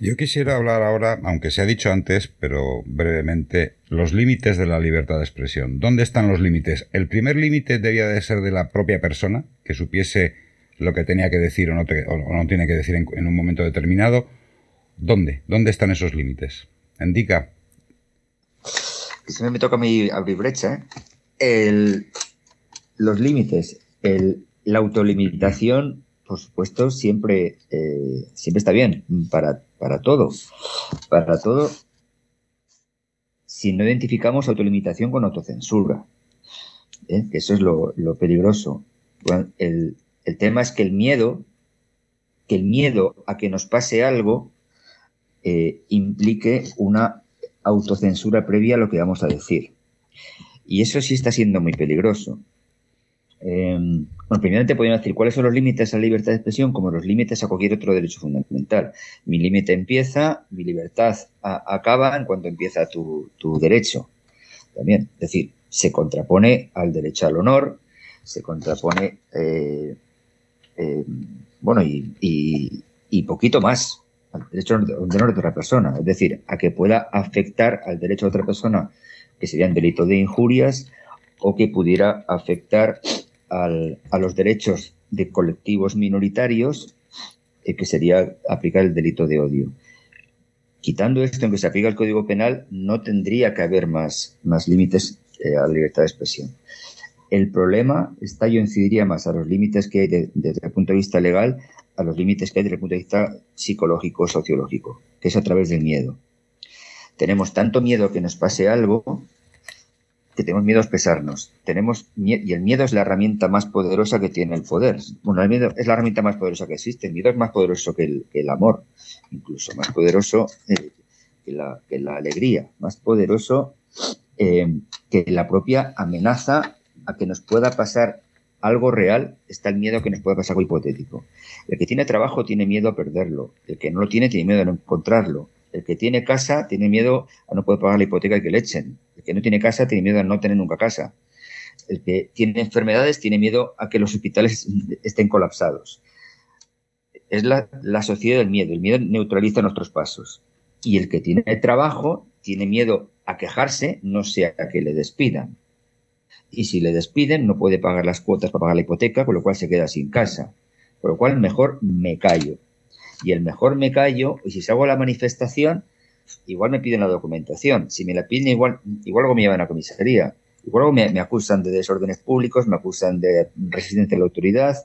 Yo quisiera hablar ahora, aunque se ha dicho antes, pero brevemente, los límites de la libertad de expresión. ¿Dónde están los límites? El primer límite debía de ser de la propia persona, que supiese lo que tenía que decir o no, no tiene que decir en, un momento determinado. ¿Dónde? ¿Dónde están esos límites? Indica. Si me toca a mí abrir brecha. ¿eh? los límites, la autolimitación, por supuesto, siempre, eh, siempre está bien para, para todo. Para todo, si no identificamos autolimitación con autocensura, ¿eh? que eso es lo, peligroso. el, el tema es que el miedo, que el miedo a que nos pase algo, eh, implique una autocensura previa a lo que vamos a decir. Y eso sí está siendo muy peligroso. Eh, bueno, primeramente podemos decir cuáles son los límites a la libertad de expresión como los límites a cualquier otro derecho fundamental. Mi límite empieza, mi libertad acaba en cuanto empieza tu, derecho. También, es decir, se contrapone al derecho al honor, se contrapone, eh, bueno, y poquito más al derecho de honor de otra persona, es decir, a que pueda afectar al derecho de otra persona, que serían delitos de injurias, o que pudiera afectar a los derechos de colectivos minoritarios, eh, que sería aplicar el delito de odio. Quitando esto en que se aplica el Código Penal, no tendría que haber más, más límites eh, a la libertad de expresión. El problema está, yo incidiría más a los límites que hay desde el punto de vista legal a los límites que hay desde el punto de vista psicológico, sociológico, que es a través del miedo. Tenemos tanto miedo que nos pase algo que tenemos miedo a expresarnos. Tenemos y el miedo es la herramienta más poderosa que tiene el poder. Bueno, el miedo es la herramienta más poderosa que existe. El miedo es más poderoso que el, amor, incluso más poderoso eh, que, la, alegría, más poderoso eh, que la propia amenaza a que nos pueda pasar algo real está el miedo a que nos pueda pasar algo hipotético. El que tiene trabajo tiene miedo a perderlo. El que no lo tiene tiene miedo a no encontrarlo. El que tiene casa tiene miedo a no poder pagar la hipoteca y que le echen. El que no tiene casa tiene miedo a no tener nunca casa. El que tiene enfermedades tiene miedo a que los hospitales estén colapsados. Es la, la sociedad del miedo. El miedo neutraliza nuestros pasos. Y el que tiene trabajo tiene miedo a quejarse, no sea que le despidan y si le despiden no puede pagar las cuotas para pagar la hipoteca, con lo cual se queda sin casa. Por lo cual mejor me callo. Y el mejor me callo, y si se hago la manifestación, igual me piden la documentación. Si me la piden, igual, igual algo me llevan a comisaría. Igual algo me, acusan de desórdenes públicos, me acusan de resistencia a la autoridad,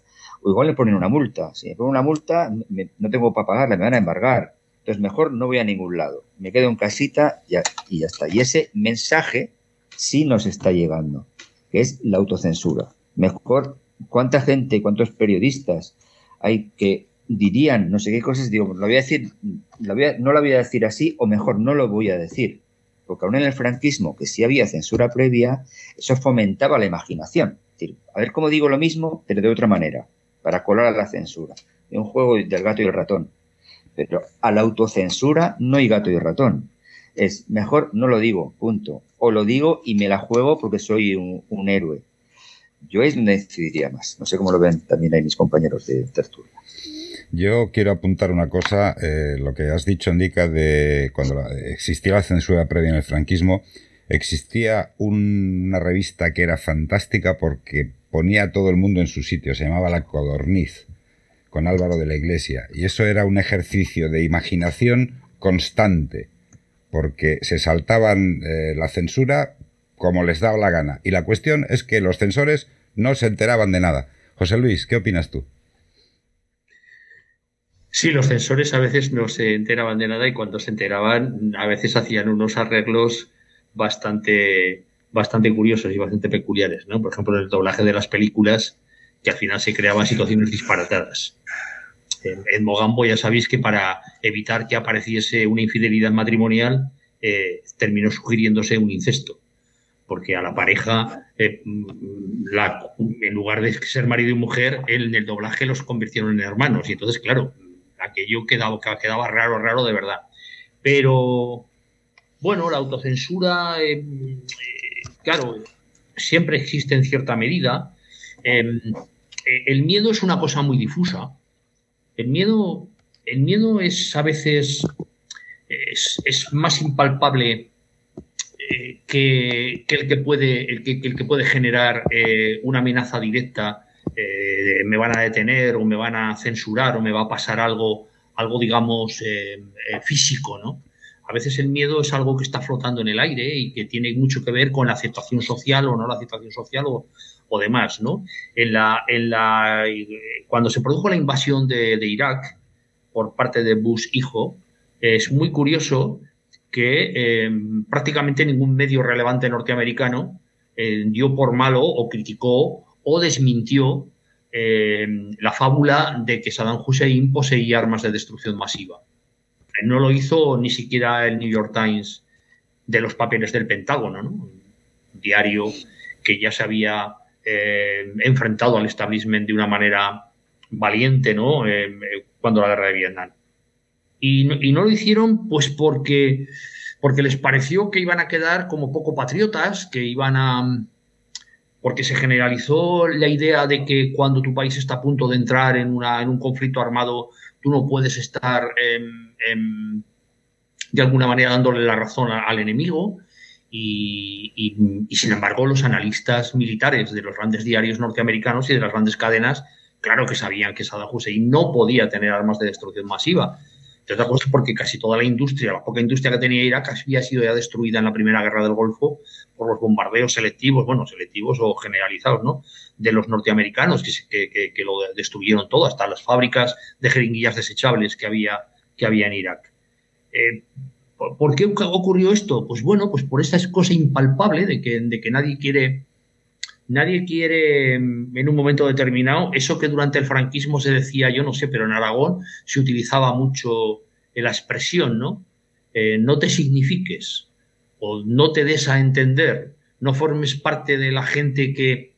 o igual le ponen una multa. Si me ponen una multa, no tengo para pagarla, me van a embargar. Entonces mejor no voy a ningún lado. Me quedo en casita y ya está. Y ese mensaje sí nos está llegando que es la autocensura. Mejor, ¿cuánta gente, cuántos periodistas hay que dirían no sé qué cosas? Digo, lo voy a decir, no lo voy a decir así, o mejor, no lo voy a decir. porque aún en el franquismo, que sí había censura previa, eso fomentaba la imaginación. a ver cómo digo lo mismo, pero de otra manera, para colar a la censura. Es un juego del gato y el ratón. Pero a la autocensura no hay gato y ratón. Es mejor no lo digo, punto. O lo digo y me la juego porque soy un, héroe. Yo decidiría más. No sé cómo lo ven también ahí mis compañeros de tertulia. Yo quiero apuntar una cosa, eh, lo que has dicho indica de cuando existía la censura previa en el franquismo, existía una revista que era fantástica porque ponía a todo el mundo en su sitio, se llamaba La Codorniz, con Álvaro de la Iglesia, y eso era un ejercicio de imaginación constante, porque se saltaban eh, la censura como les daba la gana, y la cuestión es que los censores no se enteraban de nada. José Luis, ¿qué opinas tú? Sí, los censores a veces no se enteraban de nada y cuando se enteraban a veces hacían unos arreglos bastante, bastante curiosos y bastante peculiares, ¿no? Por ejemplo, el doblaje de las películas, que al final se creaban situaciones disparatadas. En, Mogambo ya sabéis que para evitar que apareciese una infidelidad matrimonial, eh, terminó sugiriéndose un incesto porque a la pareja, eh, la, en lugar de ser marido y mujer, en el doblaje los convirtieron en hermanos. Y entonces, claro, aquello quedaba, quedaba raro, raro de verdad. Pero, bueno, la autocensura, eh, eh, claro, siempre existe en cierta medida. Em, el miedo es una cosa muy difusa. El miedo, el miedo es a veces es, más impalpable que, el que puede, el que, el que puede generar una amenaza directa eh, me van a detener o me van a censurar o me va a pasar algo, algo digamos, eh, eh, físico, ¿no? A veces el miedo es algo que está flotando en el aire y que tiene mucho que ver con la aceptación social o no la aceptación social o, demás, ¿no? En la, en la, cuando se produjo la invasión de, Irak por parte de Bush hijo, es muy curioso que prácticamente ningún medio relevante norteamericano dio por malo o criticó o desmintió eh, la fábula de que Saddam Hussein poseía armas de destrucción masiva. No lo hizo ni siquiera el New York Times de los papeles del Pentágono, un diario que ya se había eh, enfrentado al establishment de una manera valiente ¿no? Eh, cuando la guerra de Vietnam. Y no, y no, lo hicieron pues porque, porque les pareció que iban a quedar como poco patriotas, que iban a, porque se generalizó la idea de que cuando tu país está a punto de entrar en, una, en un conflicto armado, tú no puedes estar de alguna manera dándole la razón al enemigo. Y, sin embargo, los analistas militares de los grandes diarios norteamericanos y de las grandes cadenas, claro que sabían que Saddam Hussein no podía tener armas de destrucción masiva. De otra cosa porque casi toda la industria, la poca industria que tenía Irak, había sido ya destruida en la primera guerra del Golfo por los bombardeos selectivos, bueno, selectivos o generalizados, ¿no? De los norteamericanos que, que, lo destruyeron todo, hasta las fábricas de jeringuillas desechables que había, que había en Irak. Eh, ¿Por qué ocurrió esto? Pues bueno, pues por esta cosa impalpable de que, de que nadie quiere nadie quiere en un momento determinado, eso que durante el franquismo se decía, yo no sé, pero en Aragón se utilizaba mucho la expresión, ¿no? Eh, no te signifiques o no te des a entender, no formes parte de la gente que,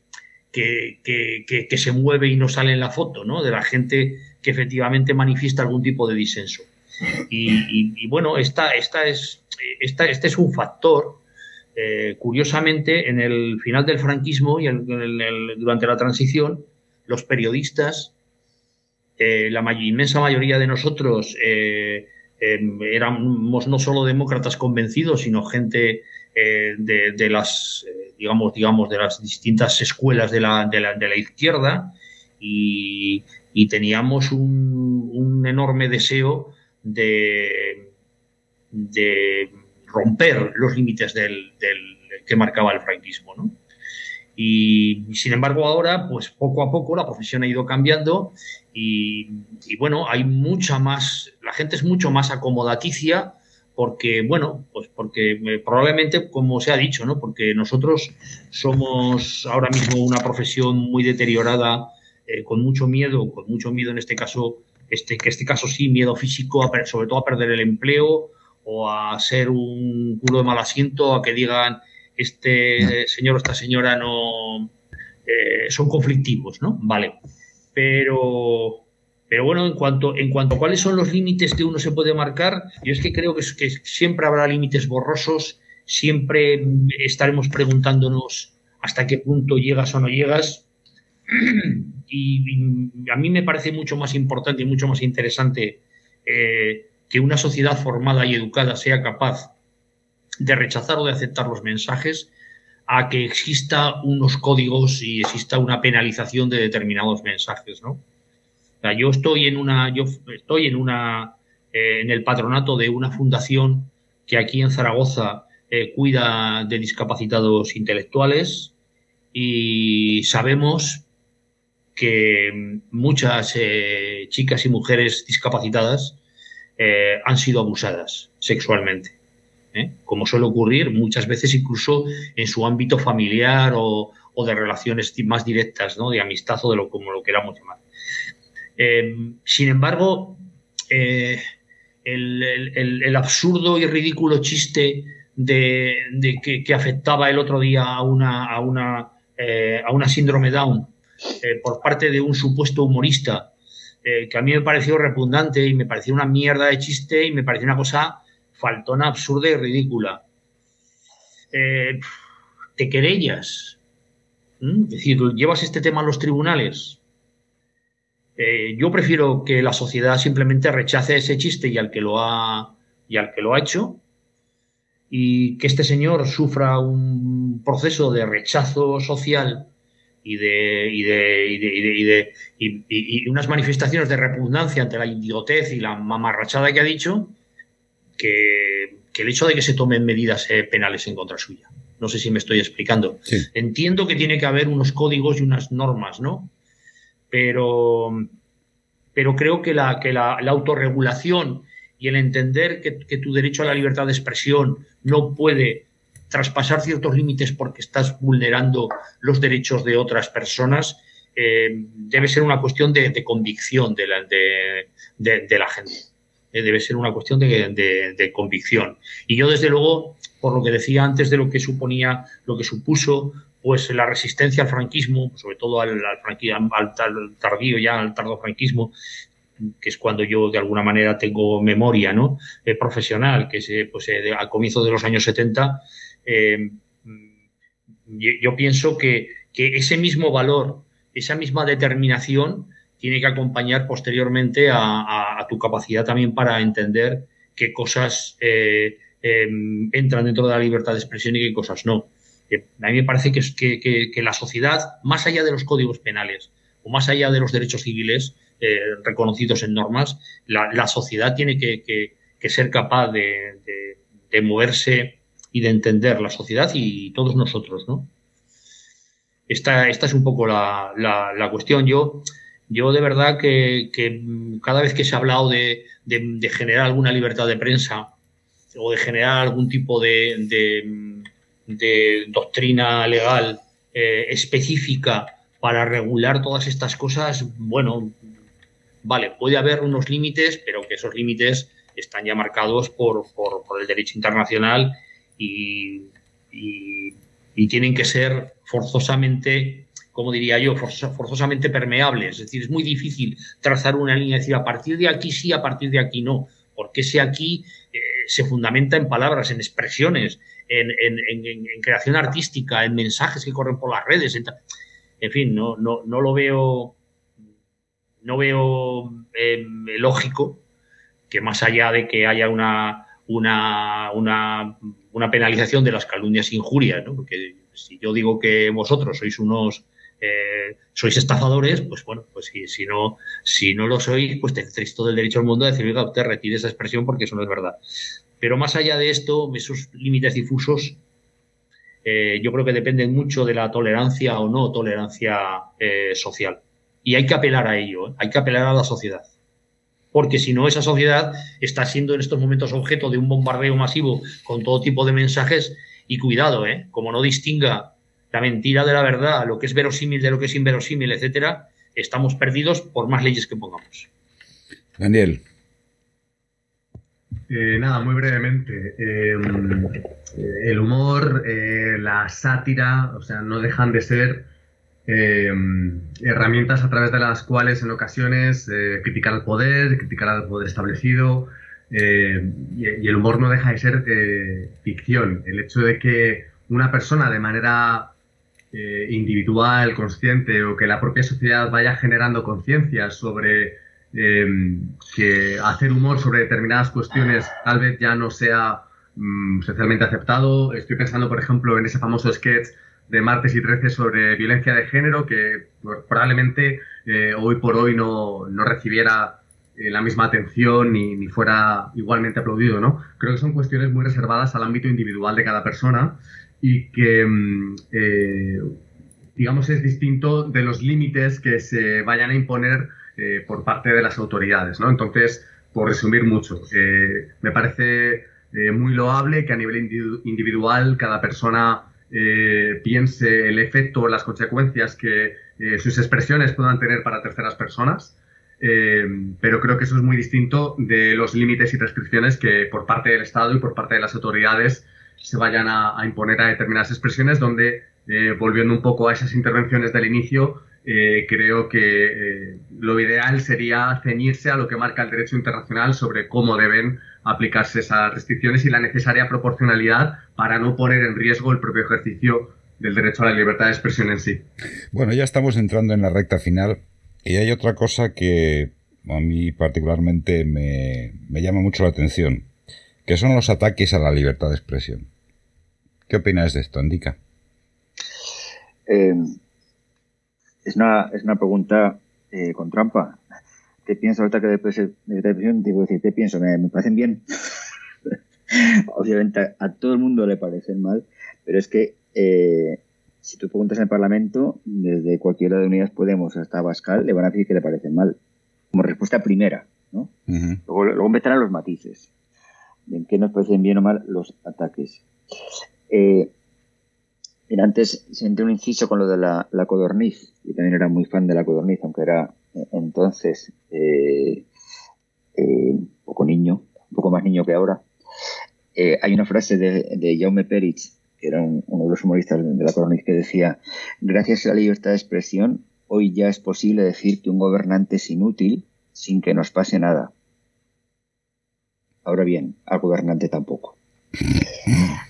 que, que, se mueve y no sale en la foto, ¿no? De la gente que efectivamente manifiesta algún tipo de disenso. Y, bueno, esta, esta es, esta, este es un factor eh, curiosamente, en el final del franquismo y durante la transición, los periodistas, eh, la inmensa mayoría de nosotros eh, em, éramos no solo demócratas convencidos, sino gente de, las, digamos, digamos, de las distintas escuelas de la, de la, izquierda y, teníamos un, enorme deseo de, de romper los límites del, que marcaba el franquismo. ¿no? Y, sin embargo ahora, pues poco a poco la profesión ha ido cambiando y, bueno, hay mucha más, la gente es mucho más acomodaticia porque, bueno, pues porque eh, probablemente, como se ha dicho, ¿no? Porque nosotros somos ahora mismo una profesión muy deteriorada, eh, con mucho miedo, con mucho miedo en este caso, este, que este caso sí, miedo físico, sobre todo a perder el empleo o a ser un culo de mal asiento, a que digan este señor o esta señora no eh, son conflictivos, ¿no? Vale. Pero, pero bueno, en cuanto, en cuanto a cuáles son los límites que uno se puede marcar, yo es que creo que, que siempre habrá límites borrosos, siempre estaremos preguntándonos hasta qué punto llegas o no llegas. Y, a mí me parece mucho más importante y mucho más interesante eh, que una sociedad formada y educada sea capaz de rechazar o de aceptar los mensajes a que exista unos códigos y exista una penalización de determinados mensajes, ¿no? yo estoy en una, yo estoy en una, eh, en el patronato de una fundación que aquí en Zaragoza eh, cuida de discapacitados intelectuales y sabemos que muchas eh, chicas y mujeres discapacitadas han sido abusadas sexualmente. Como suele ocurrir muchas veces incluso en su ámbito familiar o, de relaciones más directas, de amistad o de lo como lo queramos llamar. Eh, sin embargo, eh, el, absurdo y ridículo chiste de, que, afectaba el otro día a una, a una, eh, a una síndrome Down por parte de un supuesto humorista, que a mí me pareció repugnante y me pareció una mierda de chiste y me pareció una cosa faltona, absurda y ridícula. te querellas. Es decir, llevas este tema a los tribunales eh, yo prefiero que la sociedad simplemente rechace ese chiste y al que lo ha, y al que lo ha hecho y que este señor sufra un proceso de rechazo social y de, y de, y unas manifestaciones de repugnancia ante la idiotez y la mamarrachada que ha dicho, que, el hecho de que se tomen medidas eh, penales en contra suya. No sé si me estoy explicando. Entiendo que tiene que haber unos códigos y unas normas, ¿no? pero, pero creo que la, que la, autorregulación y el entender que, tu derecho a la libertad de expresión no puede traspasar ciertos límites porque estás vulnerando los derechos de otras personas, eh, debe ser una cuestión de, convicción de la, de, la gente. Eh, debe ser una cuestión de, convicción. Y yo, desde luego, por lo que decía antes de lo que suponía, lo que supuso pues la resistencia al franquismo, sobre todo al, al, tardío ya, al tardo franquismo, que es cuando yo de alguna manera tengo memoria ¿no? Eh, profesional, que es pues, eh, al comienzo de los años 70, yo, pienso que, ese mismo valor, esa misma determinación, tiene que acompañar posteriormente a, tu capacidad también para entender qué cosas entran dentro de la libertad de expresión y qué cosas no. A mí me parece que, la sociedad, más allá de los códigos penales o más allá de los derechos civiles eh, reconocidos en normas, la, sociedad tiene que, ser capaz de, moverse y de entender la sociedad y todos nosotros, ¿no? Esta, esta es un poco la, cuestión. Yo, yo de verdad que, cada vez que se ha hablado de, generar alguna libertad de prensa o de generar algún tipo de, de doctrina legal eh, específica para regular todas estas cosas, bueno, vale, puede haber unos límites, pero que esos límites están ya marcados por, el derecho internacional y, tienen que ser forzosamente, como diría yo, forzosamente permeables. Es decir, es muy difícil trazar una línea y decir a partir de aquí sí, a partir de aquí no, porque ese aquí eh, se fundamenta en palabras, en expresiones, en, creación artística, en mensajes que corren por las redes. En, fin, no, lo veo, no veo em, lógico que más allá de que haya una, penalización de las calumnias e injurias, ¿no? porque si yo digo que vosotros sois unos eh, sois estafadores, pues bueno, pues si, si, no, si no lo sois, pues tenéis todo el derecho al mundo de decir, oiga, usted retire esa expresión porque eso no es verdad. Pero más allá de esto, esos límites difusos, eh, yo creo que dependen mucho de la tolerancia o no tolerancia eh, social. Y hay que apelar a ello, ¿eh? hay que apelar a la sociedad. Porque si no, esa sociedad está siendo en estos momentos objeto de un bombardeo masivo con todo tipo de mensajes. Y cuidado, ¿eh? como no distinga la mentira de la verdad, lo que es verosímil de lo que es inverosímil, etcétera, estamos perdidos por más leyes que pongamos. Daniel. Eh, nada, muy brevemente. Em, el humor, eh, la sátira, o sea, no dejan de ser em, herramientas a través de las cuales en ocasiones eh, criticar al poder, criticar al poder establecido, y, y, el humor no deja de ser ficción. El hecho de que una persona de manera individual, consciente, o que la propia sociedad vaya generando conciencia sobre que hacer humor sobre determinadas cuestiones tal vez ya no sea mm, socialmente aceptado. Estoy pensando, por ejemplo, en ese famoso sketch de martes y 13 sobre violencia de género que pues, probablemente eh, hoy por hoy no, no recibiera eh, la misma atención ni, ni, fuera igualmente aplaudido, ¿no? Creo que son cuestiones muy reservadas al ámbito individual de cada persona y que, mm, eh, digamos, es distinto de los límites que se vayan a imponer por parte de las autoridades. ¿no? Entonces, por resumir mucho, me parece muy loable que a nivel individual cada persona piense el efecto las consecuencias que sus expresiones puedan tener para terceras personas. pero creo que eso es muy distinto de los límites y restricciones que por parte del Estado y por parte de las autoridades se vayan a, imponer a determinadas expresiones donde, volviendo un poco a esas intervenciones del inicio, eh, creo que eh, lo ideal sería ceñirse a lo que marca el derecho internacional sobre cómo deben aplicarse esas restricciones y la necesaria proporcionalidad para no poner en riesgo el propio ejercicio del derecho a la libertad de expresión en sí. Bueno, ya estamos entrando en la recta final y hay otra cosa que a mí particularmente me, me llama mucho la atención, que son los ataques a la libertad de expresión. ¿Qué opinas de esto, Indica? Eh, es una, es una pregunta eh, con trampa. ¿Qué piensas ahorita que después de depresión? Digo, decir, ¿qué pienso? ¿Me, parecen bien? Obviamente a, todo el mundo le parecen mal, pero es que eh, si tú preguntas en el Parlamento, desde cualquiera de Unidas Podemos hasta Bascal, le van a decir que le parecen mal. Como respuesta primera, ¿no? luego, luego empezarán los matices. ¿En qué nos parecen bien o mal los ataques? Eh, antes senté un inciso con lo de la, codorniz. Yo también era muy fan de la codorniz, aunque era entonces eh, eh, un poco niño, un poco más niño que ahora. hay una frase de, Jaume Peritz, que era uno de los humoristas de la codorniz, que decía, gracias a la libertad de expresión, hoy ya es posible decir que un gobernante es inútil sin que nos pase nada. Ahora bien, al gobernante tampoco.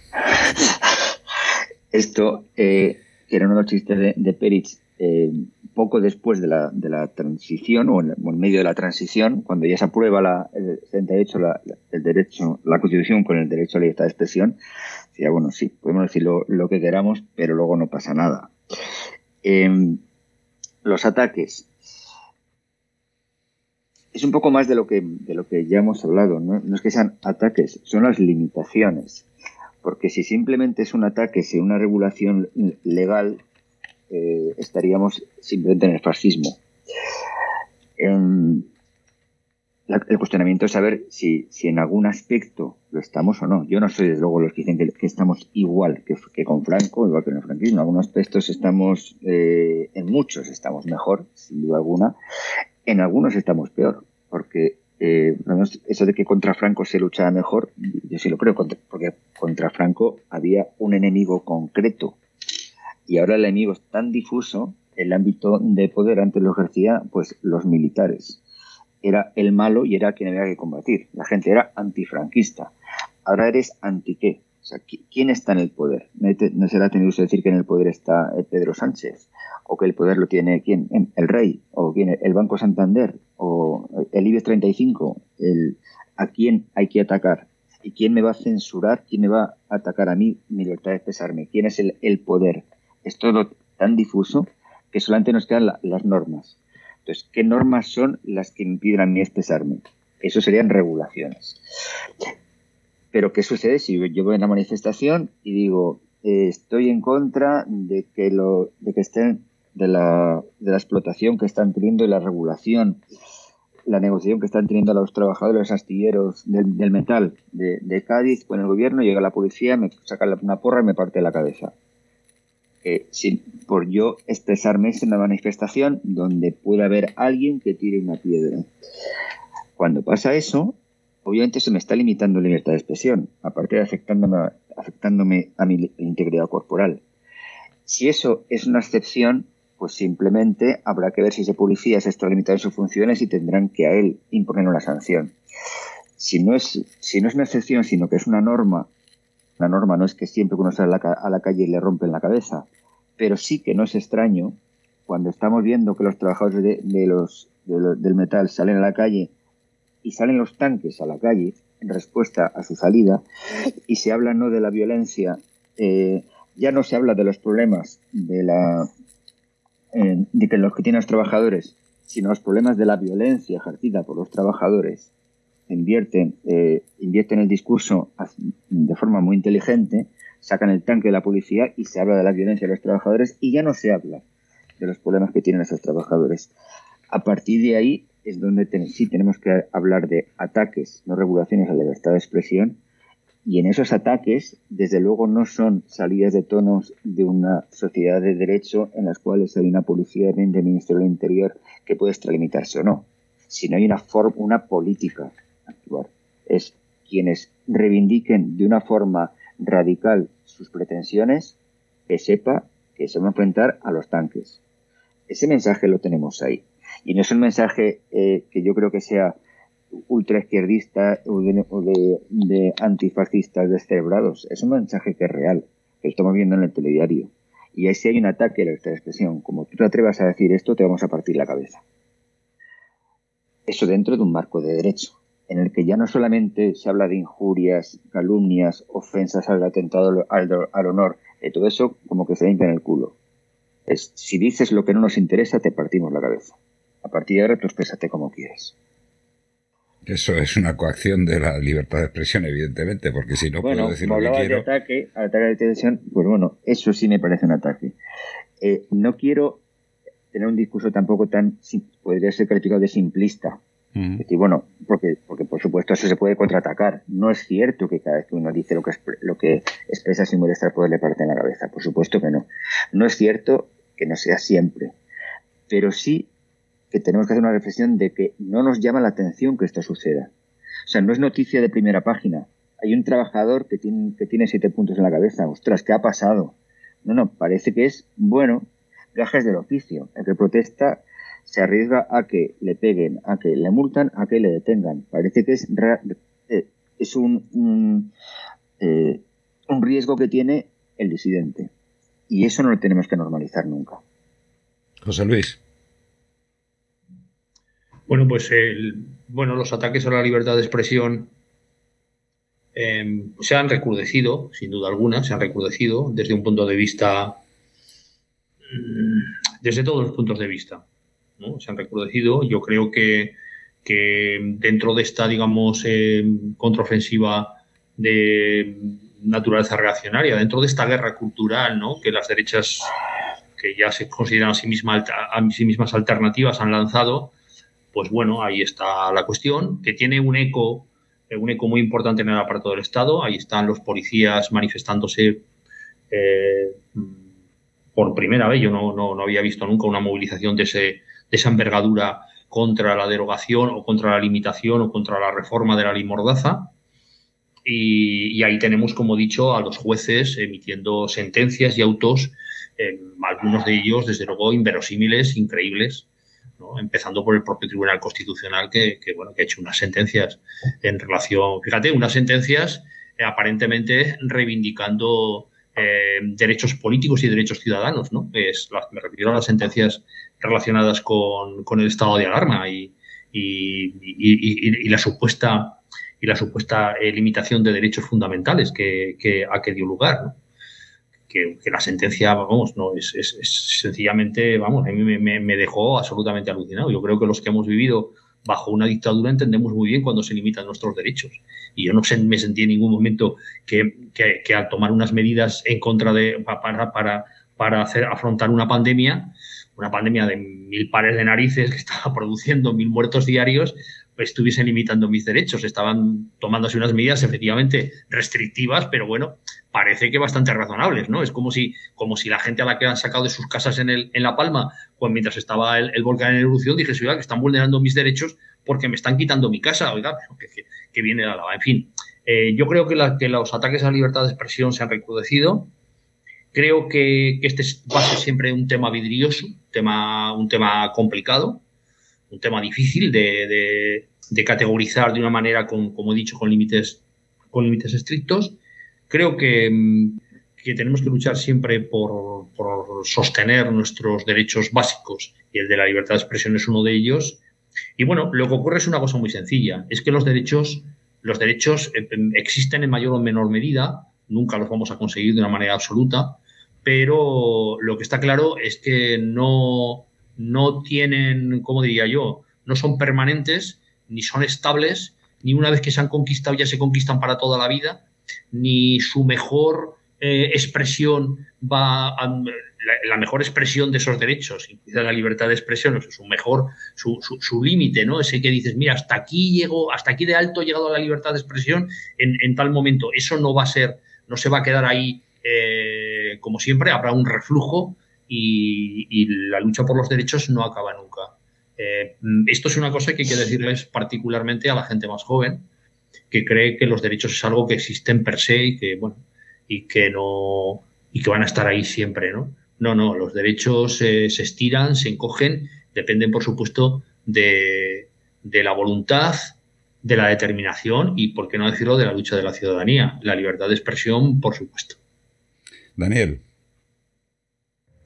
Esto, eh, que era uno de los chistes de, de Peritz, eh, poco después de la, de la transición, o en, medio de la transición, cuando ya se aprueba la, el 78 la, el derecho, la Constitución con el derecho a la libertad de expresión, decía, bueno, sí, podemos decir lo, que queramos, pero luego no pasa nada. Em, los ataques. Es un poco más de lo que, de lo que ya hemos hablado, ¿no? no es que sean ataques, son las limitaciones porque si simplemente es un ataque sin una regulación legal, eh, estaríamos simplemente en el fascismo. Em, el cuestionamiento es saber si, en algún aspecto lo estamos o no. Yo no soy, desde luego, los que dicen que, estamos igual que, con Franco, igual que en el franquismo. En algunos aspectos estamos, eh, en muchos estamos mejor, sin duda alguna. En algunos estamos peor, porque eh, eso de que contra Franco se luchaba mejor, yo sí lo creo, porque contra Franco había un enemigo concreto y ahora el enemigo es tan difuso, el ámbito de poder antes lo ejercía pues los militares. Era el malo y era quien había que combatir. La gente era antifranquista. Ahora eres anti qué. O sea, ¿quién está en el poder? No será tenido que decir que en el poder está eh, Pedro Sánchez, o que el poder lo tiene quién, el rey, o quién, el Banco Santander, o el IBEX 35, el, a quién hay que atacar, y quién me va a censurar, quién me va a atacar a mí, mi libertad de expresarme, quién es el poder. Es todo tan difuso que solamente nos quedan las normas. Entonces, ¿qué normas son las que impiden a mí expresarme? Eso serían regulaciones. Pero ¿qué sucede si yo voy a una manifestación y digo, eh, estoy en contra de que, lo, de que estén de la, de la explotación que están teniendo y la regulación, la negociación que están teniendo los trabajadores astilleros del, metal de, Cádiz con el gobierno, llega la policía, me saca una porra y me parte la cabeza. Eh, sin, por yo expresarme en una manifestación donde puede haber alguien que tire una piedra. Cuando pasa eso, obviamente se me está limitando la libertad de expresión, aparte de afectándome, afectándome a mi integridad corporal. Si eso es una excepción, pues simplemente habrá que ver si ese policía se está limitando sus funciones y tendrán que a él imponer una sanción. Si no es, si no es una excepción, sino que es una norma, la norma no es que siempre que uno sale a la, calle le rompen la cabeza, pero sí que no es extraño cuando estamos viendo que los trabajadores de, los, del metal salen a la calle y salen los tanques a la calle en respuesta a su salida y se habla no de la violencia, eh, ya no se habla de los problemas de la eh, de que los que tienen los trabajadores, sino los problemas de la violencia ejercida por los trabajadores invierten, eh, invierten el discurso de forma muy inteligente, sacan el tanque de la policía y se habla de la violencia de los trabajadores y ya no se habla de los problemas que tienen esos trabajadores. A partir de ahí es donde sí tenemos que hablar de ataques, no regulaciones a la libertad de expresión, y en esos ataques, desde luego, no son salidas de tonos de una sociedad de derecho en las cuales hay una policía de Ministerio del Interior que puede extralimitarse o no, sino hay una, una política actuar. Es quienes reivindiquen de una forma radical sus pretensiones, que sepa que se va a enfrentar a los tanques. Ese mensaje lo tenemos ahí. Y no es un mensaje eh, que yo creo que sea ultraizquierdista o de, de antifascistas descerebrados. Es un mensaje que es real, que estamos viendo en el telediario. Y ahí si hay un ataque a la expresión, como tú te atrevas a decir esto, te vamos a partir la cabeza. Eso dentro de un marco de derecho, en el que ya no solamente se habla de injurias, calumnias, ofensas al atentado al, honor, de todo eso como que se limpia en el culo. Es, si dices lo que no nos interesa, te partimos la cabeza. A partir de ahora, tú exprésate como quieres. Eso es una coacción de la libertad de expresión, evidentemente, porque si no puedo decir lo que quiero. De ataque, ataque a la televisión, pues bueno, eso sí me parece un ataque. Eh, no quiero tener un discurso tampoco tan, podría ser calificado de simplista. Decir, bueno, porque, porque por supuesto eso se puede contraatacar. No es cierto que cada vez que uno dice lo que, lo que expresa sin molestar poder le parte en la cabeza. Por supuesto que no. No es cierto que no sea siempre. Pero sí que tenemos que hacer una reflexión de que no nos llama la atención que esto suceda. O sea, no es noticia de primera página. Hay un trabajador que tiene, que tiene siete puntos en la cabeza. Ostras, ¿qué ha pasado? No, no, parece que es, bueno, gajes del oficio. El que protesta se arriesga a que le peguen, a que le multan, a que le detengan. Parece que es, eh, es un, un, eh, un riesgo que tiene el disidente. Y eso no lo tenemos que normalizar nunca. José Luis. Bueno, pues el, bueno, los ataques a la libertad de expresión eh, se han recrudecido, sin duda alguna, se han recrudecido desde un punto de vista, mm, desde todos los puntos de vista. ¿No? Se han recrudecido. Yo creo que, que dentro de esta, digamos, eh, contraofensiva de naturaleza reaccionaria, dentro de esta guerra cultural, ¿no? que las derechas que ya se consideran a sí, misma, a sí mismas alternativas han lanzado, pues bueno, ahí está la cuestión, que tiene un eco, eh, un eco muy importante en el aparato del Estado. Ahí están los policías manifestándose eh, por primera vez. Yo no, no, había visto nunca una movilización de, ese, de esa envergadura contra la derogación o contra la limitación o contra la reforma de la ley Mordaza. Y, ahí tenemos, como dicho, a los jueces emitiendo sentencias y autos, eh, algunos de ellos, desde luego, inverosímiles, increíbles, empezando por el propio Tribunal Constitucional que, bueno, que ha hecho unas sentencias en relación, fíjate, unas sentencias eh, aparentemente reivindicando eh, derechos políticos y derechos ciudadanos, ¿no? Es, me refiero a las sentencias relacionadas con, el estado de alarma y, la supuesta y la supuesta eh, limitación de derechos fundamentales que, que, a que dio lugar. ¿no? que, la sentencia, vamos, no es, sencillamente, vamos, a mí me, dejó absolutamente alucinado. Yo creo que los que hemos vivido bajo una dictadura entendemos muy bien cuando se limitan nuestros derechos. Y yo no me sentí en ningún momento que, al tomar unas medidas en contra de, para, para, para hacer, afrontar una pandemia, una pandemia de mil pares de narices que estaba produciendo mil muertos diarios, estuviesen limitando mis derechos. Estaban tomándose unas medidas efectivamente restrictivas, pero bueno, parece que bastante razonables, ¿no? Es como si, como si la gente a la que han sacado de sus casas en, el, en La Palma, pues mientras estaba el, volcán en erupción, dijese, oiga, que están vulnerando mis derechos porque me están quitando mi casa, oiga, que, viene la lava. En fin, eh, yo creo que, que, los ataques a la libertad de expresión se han recrudecido. Creo que, este va a ser siempre un tema vidrioso, tema, un tema complicado, un tema difícil de, categorizar de una manera, con, como he dicho, con límites, con límites estrictos. Creo que, mm, que tenemos que luchar siempre por, sostener nuestros derechos básicos y el de la libertad de expresión es uno de ellos. Y bueno, lo que ocurre es una cosa muy sencilla, es que los derechos, los derechos eh, existen en mayor o menor medida, nunca los vamos a conseguir de una manera absoluta, pero lo que está claro es que no, no tienen, como diría yo, no son permanentes, ni son estables, ni una vez que se han conquistado ya se conquistan para toda la vida, ni su mejor eh, expresión va a, la, mejor expresión de esos derechos, incluida la libertad de expresión, su mejor, su, su, límite, ¿no? Ese que dices, mira, hasta aquí llego, hasta aquí de alto he llegado a la libertad de expresión en, tal momento. Eso no va a ser, no se va a quedar ahí eh, como siempre, habrá un reflujo y, la lucha por los derechos no acaba nunca. Eh, esto es una cosa que hay que decirles particularmente a la gente más joven, que cree que los derechos es algo que existen per se y que, bueno, y que no y que van a estar ahí siempre, ¿no? No, no, los derechos se estiran, se encogen, dependen, por supuesto, de, de, la voluntad, de la determinación y, por qué no decirlo, de la lucha de la ciudadanía. La libertad de expresión, por supuesto. Daniel.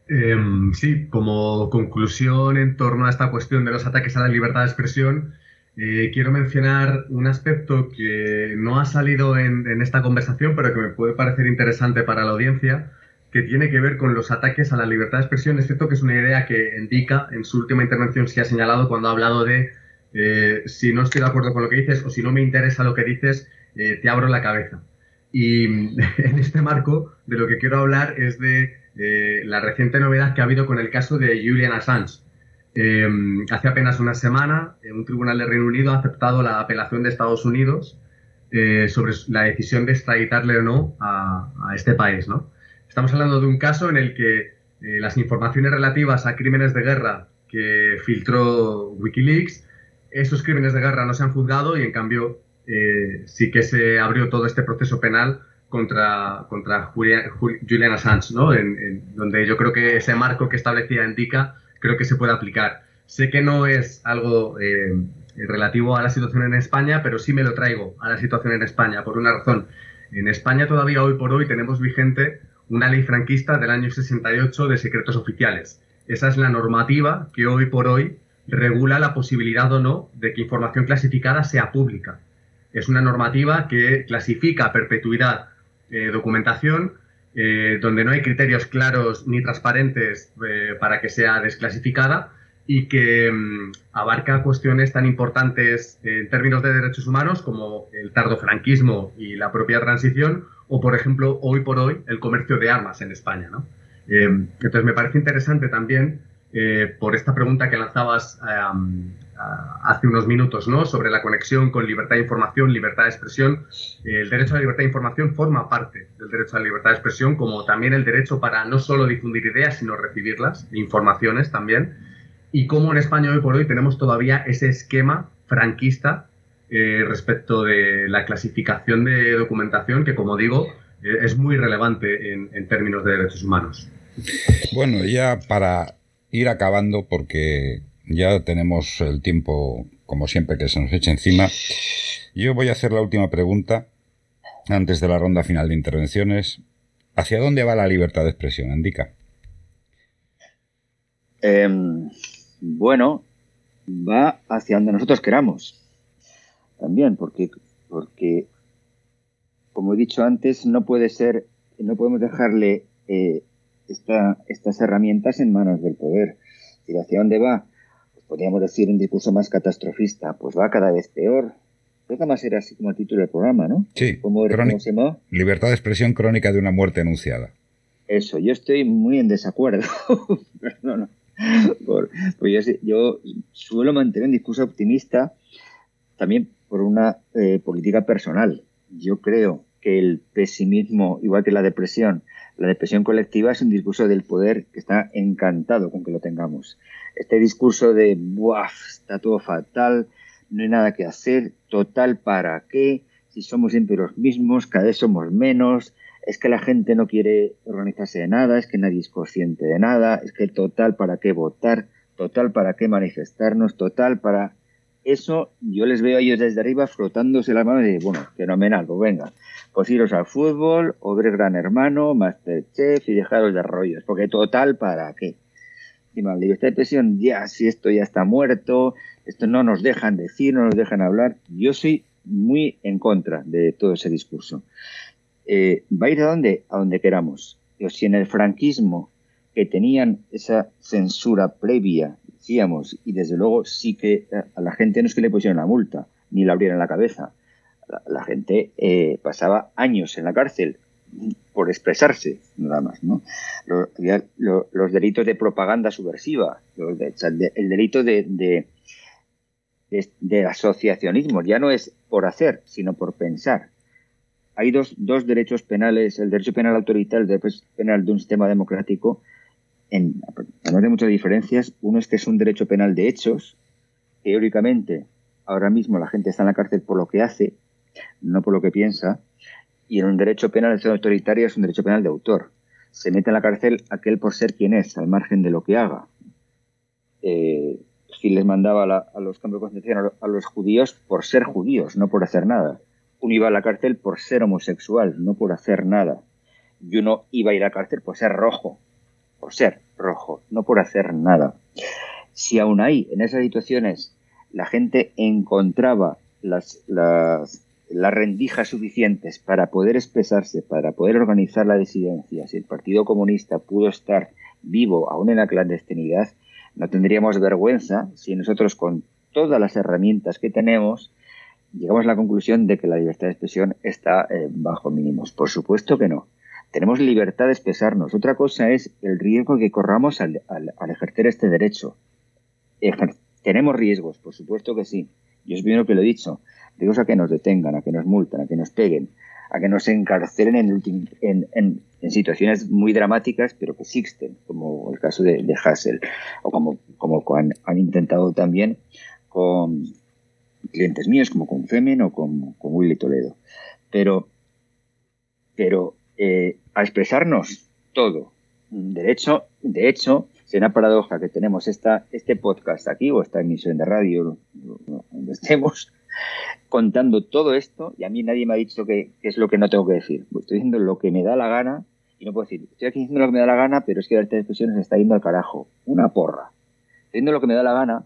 Em, sí, como conclusión en torno a esta cuestión de los ataques a la libertad de expresión, eh, quiero mencionar un aspecto que no ha salido en, esta conversación, pero que me puede parecer interesante para la audiencia, que tiene que ver con los ataques a la libertad de expresión. Es cierto que es una idea que indica en su última intervención se ha señalado cuando ha hablado de eh, si no estoy de acuerdo con lo que dices o si no me interesa lo que dices, eh, te abro la cabeza. Y en este marco de lo que quiero hablar es de la reciente novedad que ha habido con el caso de Julian Assange Em, hace apenas una semana, eh, un tribunal de Reino Unido ha aceptado la apelación de Estados Unidos eh, sobre la decisión de extraditarle o no a, este país. ¿no? Estamos hablando de un caso en el que eh, las informaciones relativas a crímenes de guerra que filtró Wikileaks, esos crímenes de guerra no se han juzgado y en cambio sí que se abrió todo este proceso penal contra, contra Julian, Assange, ¿no? En, donde yo creo que ese marco que establecía indica creo que se puede aplicar. Sé que no es algo eh, relativo a la situación en España, pero sí me lo traigo a la situación en España, por una razón. En España todavía hoy por hoy tenemos vigente una ley franquista del año 68 de secretos oficiales. Esa es la normativa que hoy por hoy regula la posibilidad o no de que información clasificada sea pública. Es una normativa que clasifica a perpetuidad eh, documentación eh, donde no hay criterios claros ni transparentes eh, para que sea desclasificada y que mm, abarca cuestiones tan importantes en términos de derechos humanos como el tardo franquismo y la propia transición, o por ejemplo, hoy por hoy, el comercio de armas en España. Eh, entonces me parece interesante también, por esta pregunta que lanzabas hace unos minutos, ¿no? Sobre la conexión con libertad de información, libertad de expresión. El derecho a la libertad de información forma parte del derecho a la libertad de expresión, como también el derecho para no solo difundir ideas, sino recibirlas, informaciones también. Y como en España hoy por hoy tenemos todavía ese esquema franquista eh, respecto de la clasificación de documentación, que como digo, eh, es muy relevante en, en términos de derechos humanos. Bueno, ya para ir acabando, porque ya tenemos el tiempo, como siempre, que se nos echa encima. Yo voy a hacer la última pregunta antes de la ronda final de intervenciones. ¿Hacia dónde va la libertad de expresión, Indica? Em, bueno, va hacia donde nosotros queramos. También, porque, porque, como he dicho antes, no puede ser, no podemos dejarle eh, estas herramientas en manos del poder. ¿Y hacia dónde va? Podríamos decir un discurso más catastrofista, pues va cada vez peor. Creo que más era así como el título del programa, ¿no? Sí. ¿Cómo, se llama? Libertad de expresión crónica de una muerte anunciada. Eso, yo estoy muy en desacuerdo. no, pues yo, suelo mantener un discurso optimista también por una eh, política personal. Yo creo que el pesimismo, igual que la depresión, la depresión colectiva es un discurso del poder que está encantado con que lo tengamos. Este discurso de, ¡buah! Está todo fatal, no hay nada que hacer, total para qué, si somos siempre los mismos, cada vez somos menos, es que la gente no quiere organizarse de nada, es que nadie es consciente de nada, es que total para qué votar, total para qué manifestarnos, total para eso yo les veo a ellos desde arriba frotándose la mano y de, bueno, fenomenal, pues venga, pues iros al fútbol, o ver Gran Hermano, Masterchef y dejaros de rollos, porque total, ¿para qué? Y la libertad de expresión, ya, si esto ya está muerto, esto no nos dejan decir, no nos dejan hablar, yo soy muy en contra de todo ese discurso. Eh, va a ir a donde, a donde queramos. Pero si en el franquismo, que tenían esa censura previa y desde luego sí que eh, a la gente no es que le pusieran la multa, ni la abrieran la cabeza. La, gente eh, pasaba años en la cárcel por expresarse, nada más, ¿no? Los, delitos de propaganda subversiva, el delito de, de, asociacionismo, ya no es por hacer, sino por pensar. Hay dos, dos derechos penales, el derecho penal autoritario el derecho penal de un sistema democrático, en, no hay muchas diferencias. Uno es que es un derecho penal de hechos. Teóricamente, ahora mismo la gente está en la cárcel por lo que hace, no por lo que piensa. Y en un derecho penal autoritario es un derecho penal de autor. Se mete en la cárcel aquel por ser quien es, al margen de lo que haga. Eh, les mandaba a, los campos de concentración a los judíos por ser judíos, no por hacer nada. Uno iba a la cárcel por ser homosexual, no por hacer nada. Y uno iba a ir a la cárcel por ser rojo, por ser rojo, no por hacer nada. Si aún ahí, en esas situaciones, la gente encontraba las, las, rendijas suficientes para poder expresarse, para poder organizar la disidencia, si el Partido Comunista pudo estar vivo aún en la clandestinidad, no tendríamos vergüenza si nosotros con todas las herramientas que tenemos llegamos a la conclusión de que la libertad de expresión está eh, bajo mínimos. Por supuesto que no. Tenemos libertad de expresarnos. Otra cosa es el riesgo que corramos al, ejercer este derecho. tenemos riesgos, por supuesto que sí. Yo es bien lo que lo he dicho. Riesgos a que nos detengan, a que nos multen, a que nos peguen, a que nos encarcelen en, en, situaciones muy dramáticas, pero que existen, como el caso de, Hassel, o como, como han, han, intentado también con clientes míos, como con Femen o con, con Willy Toledo. Pero, pero eh, a expresarnos todo. De hecho, de hecho, una paradoja que tenemos esta, este podcast aquí o esta emisión de radio, donde estemos, contando todo esto y a mí nadie me ha dicho que, es lo que no tengo que decir. Estoy diciendo lo que me da la gana y no puedo decir, estoy aquí diciendo lo que me da la gana, pero es que la expresión se está yendo al carajo. Una porra. Estoy diciendo lo que me da la gana,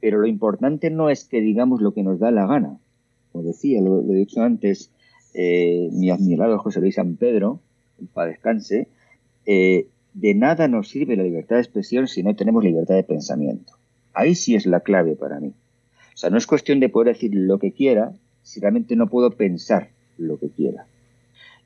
pero lo importante no es que digamos lo que nos da la gana. Como decía, lo he dicho antes, eh, mi admirado José Luis San Pedro, para descanse, eh, de nada nos sirve la libertad de expresión si no tenemos libertad de pensamiento. Ahí sí es la clave para mí. O sea, no es cuestión de poder decir lo que quiera si realmente no puedo pensar lo que quiera.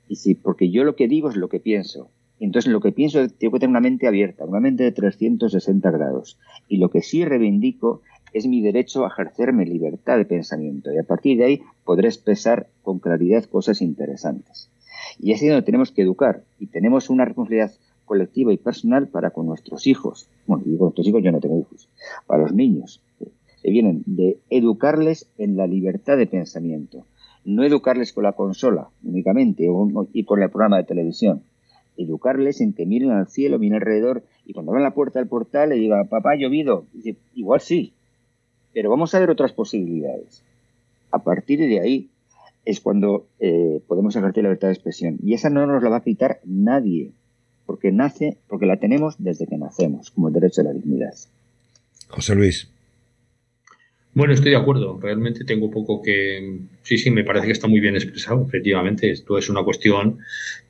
Y si, porque yo lo que digo es lo que pienso. Entonces, lo que pienso, tengo que tener una mente abierta, una mente de 360 grados. Y lo que sí reivindico es mi derecho a ejercer mi libertad de pensamiento y a partir de ahí podré expresar con claridad cosas interesantes. Y es ahí donde tenemos que educar y tenemos una responsabilidad colectiva y personal para con nuestros hijos. Bueno, digo nuestros hijos, yo no tengo hijos, para los niños, que vienen de educarles en la libertad de pensamiento, no educarles con la consola únicamente y con el programa de televisión, educarles en que miren al cielo, miren alrededor y cuando abran la puerta del portal le digan, papá, ha llovido. igual sí, pero vamos a ver otras posibilidades. A partir de ahí es cuando eh, podemos ejercer la libertad de expresión. Y esa no nos la va a quitar nadie, porque nace, porque la tenemos desde que nacemos, como el derecho a la dignidad. José Luis. Bueno, estoy de acuerdo. Realmente tengo poco que. Sí, sí, me parece que está muy bien expresado. Efectivamente, esto es una cuestión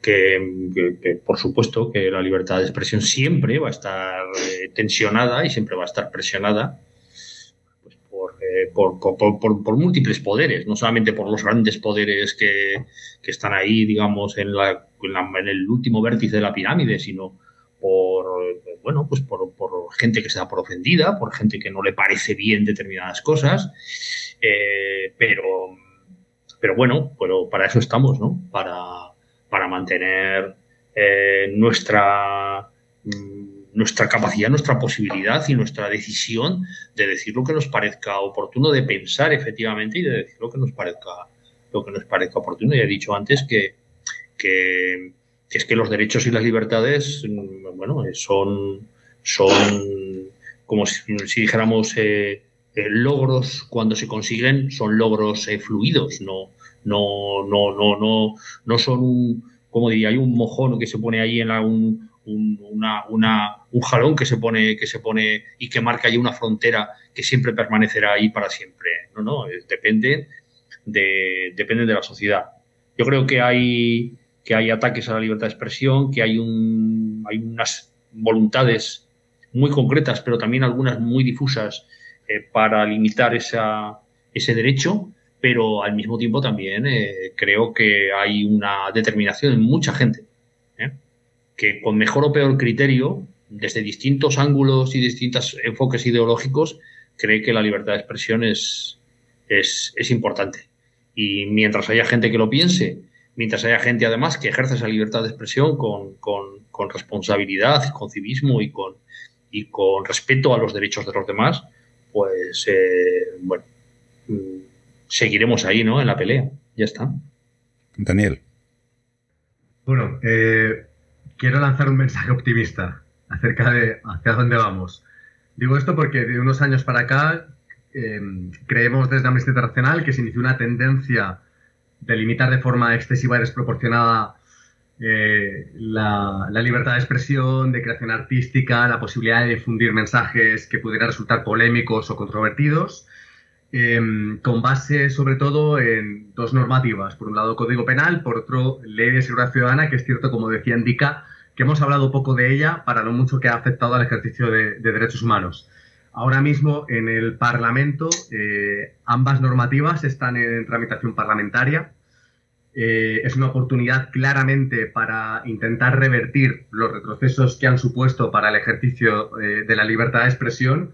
que, por supuesto, que la libertad de expresión siempre va a estar eh, tensionada y siempre va a estar presionada eh, por, por, múltiples poderes, no solamente por los grandes poderes que, están ahí, digamos, en, la, en, el último vértice de la pirámide, sino por, bueno, pues por, gente que se da por ofendida, por gente que no le parece bien determinadas cosas, eh, pero, pero bueno, pero para eso estamos, ¿no? Para, para mantener eh, nuestra nuestra capacidad, nuestra posibilidad y nuestra decisión de decir lo que nos parezca oportuno, de pensar efectivamente y de decir lo que nos parezca, lo que nos parezca oportuno. Ya he dicho antes que, que, es que los derechos y las libertades, bueno, son, son como si, dijéramos eh, eh, logros cuando se consiguen, son logros eh, fluidos, no, no, no, no, no, no son un, como diría, hay un mojón que se pone ahí en la, una, una, un jalón que se pone que se pone y que marca ahí una frontera que siempre permanecerá ahí para siempre. No, no, depende de, depende de la sociedad. Yo creo que hay que hay ataques a la libertad de expresión, que hay un hay unas voluntades muy concretas, pero también algunas muy difusas eh, para limitar esa, ese derecho, pero al mismo tiempo también eh, creo que hay una determinación en mucha gente que con mejor o peor criterio, desde distintos ángulos y distintos enfoques ideológicos, cree que la libertad de expresión es, es, importante. Y mientras haya gente que lo piense, mientras haya gente además que ejerce esa libertad de expresión con, con, responsabilidad, con civismo y con, y con respeto a los derechos de los demás, pues eh, bueno, mm, seguiremos ahí, ¿no? En la pelea. Ya está. Daniel. Bueno, eh, quiero lanzar un mensaje optimista acerca de hacia dónde vamos. Digo esto porque de unos años para acá em, creemos desde Amnistía Internacional que se inició una tendencia de limitar de forma excesiva y desproporcionada eh, la, libertad de expresión, de creación artística, la posibilidad de difundir mensajes que pudieran resultar polémicos o controvertidos, em, con base sobre todo en dos normativas. Por un lado, Código Penal, por otro, Ley de Seguridad Ciudadana, que es cierto, como decía, indica que hemos hablado poco de ella para lo mucho que ha afectado al ejercicio de, derechos humanos. Ahora mismo en el Parlamento eh, ambas normativas están en tramitación parlamentaria. Eh, es una oportunidad claramente para intentar revertir los retrocesos que han supuesto para el ejercicio eh, de la libertad de expresión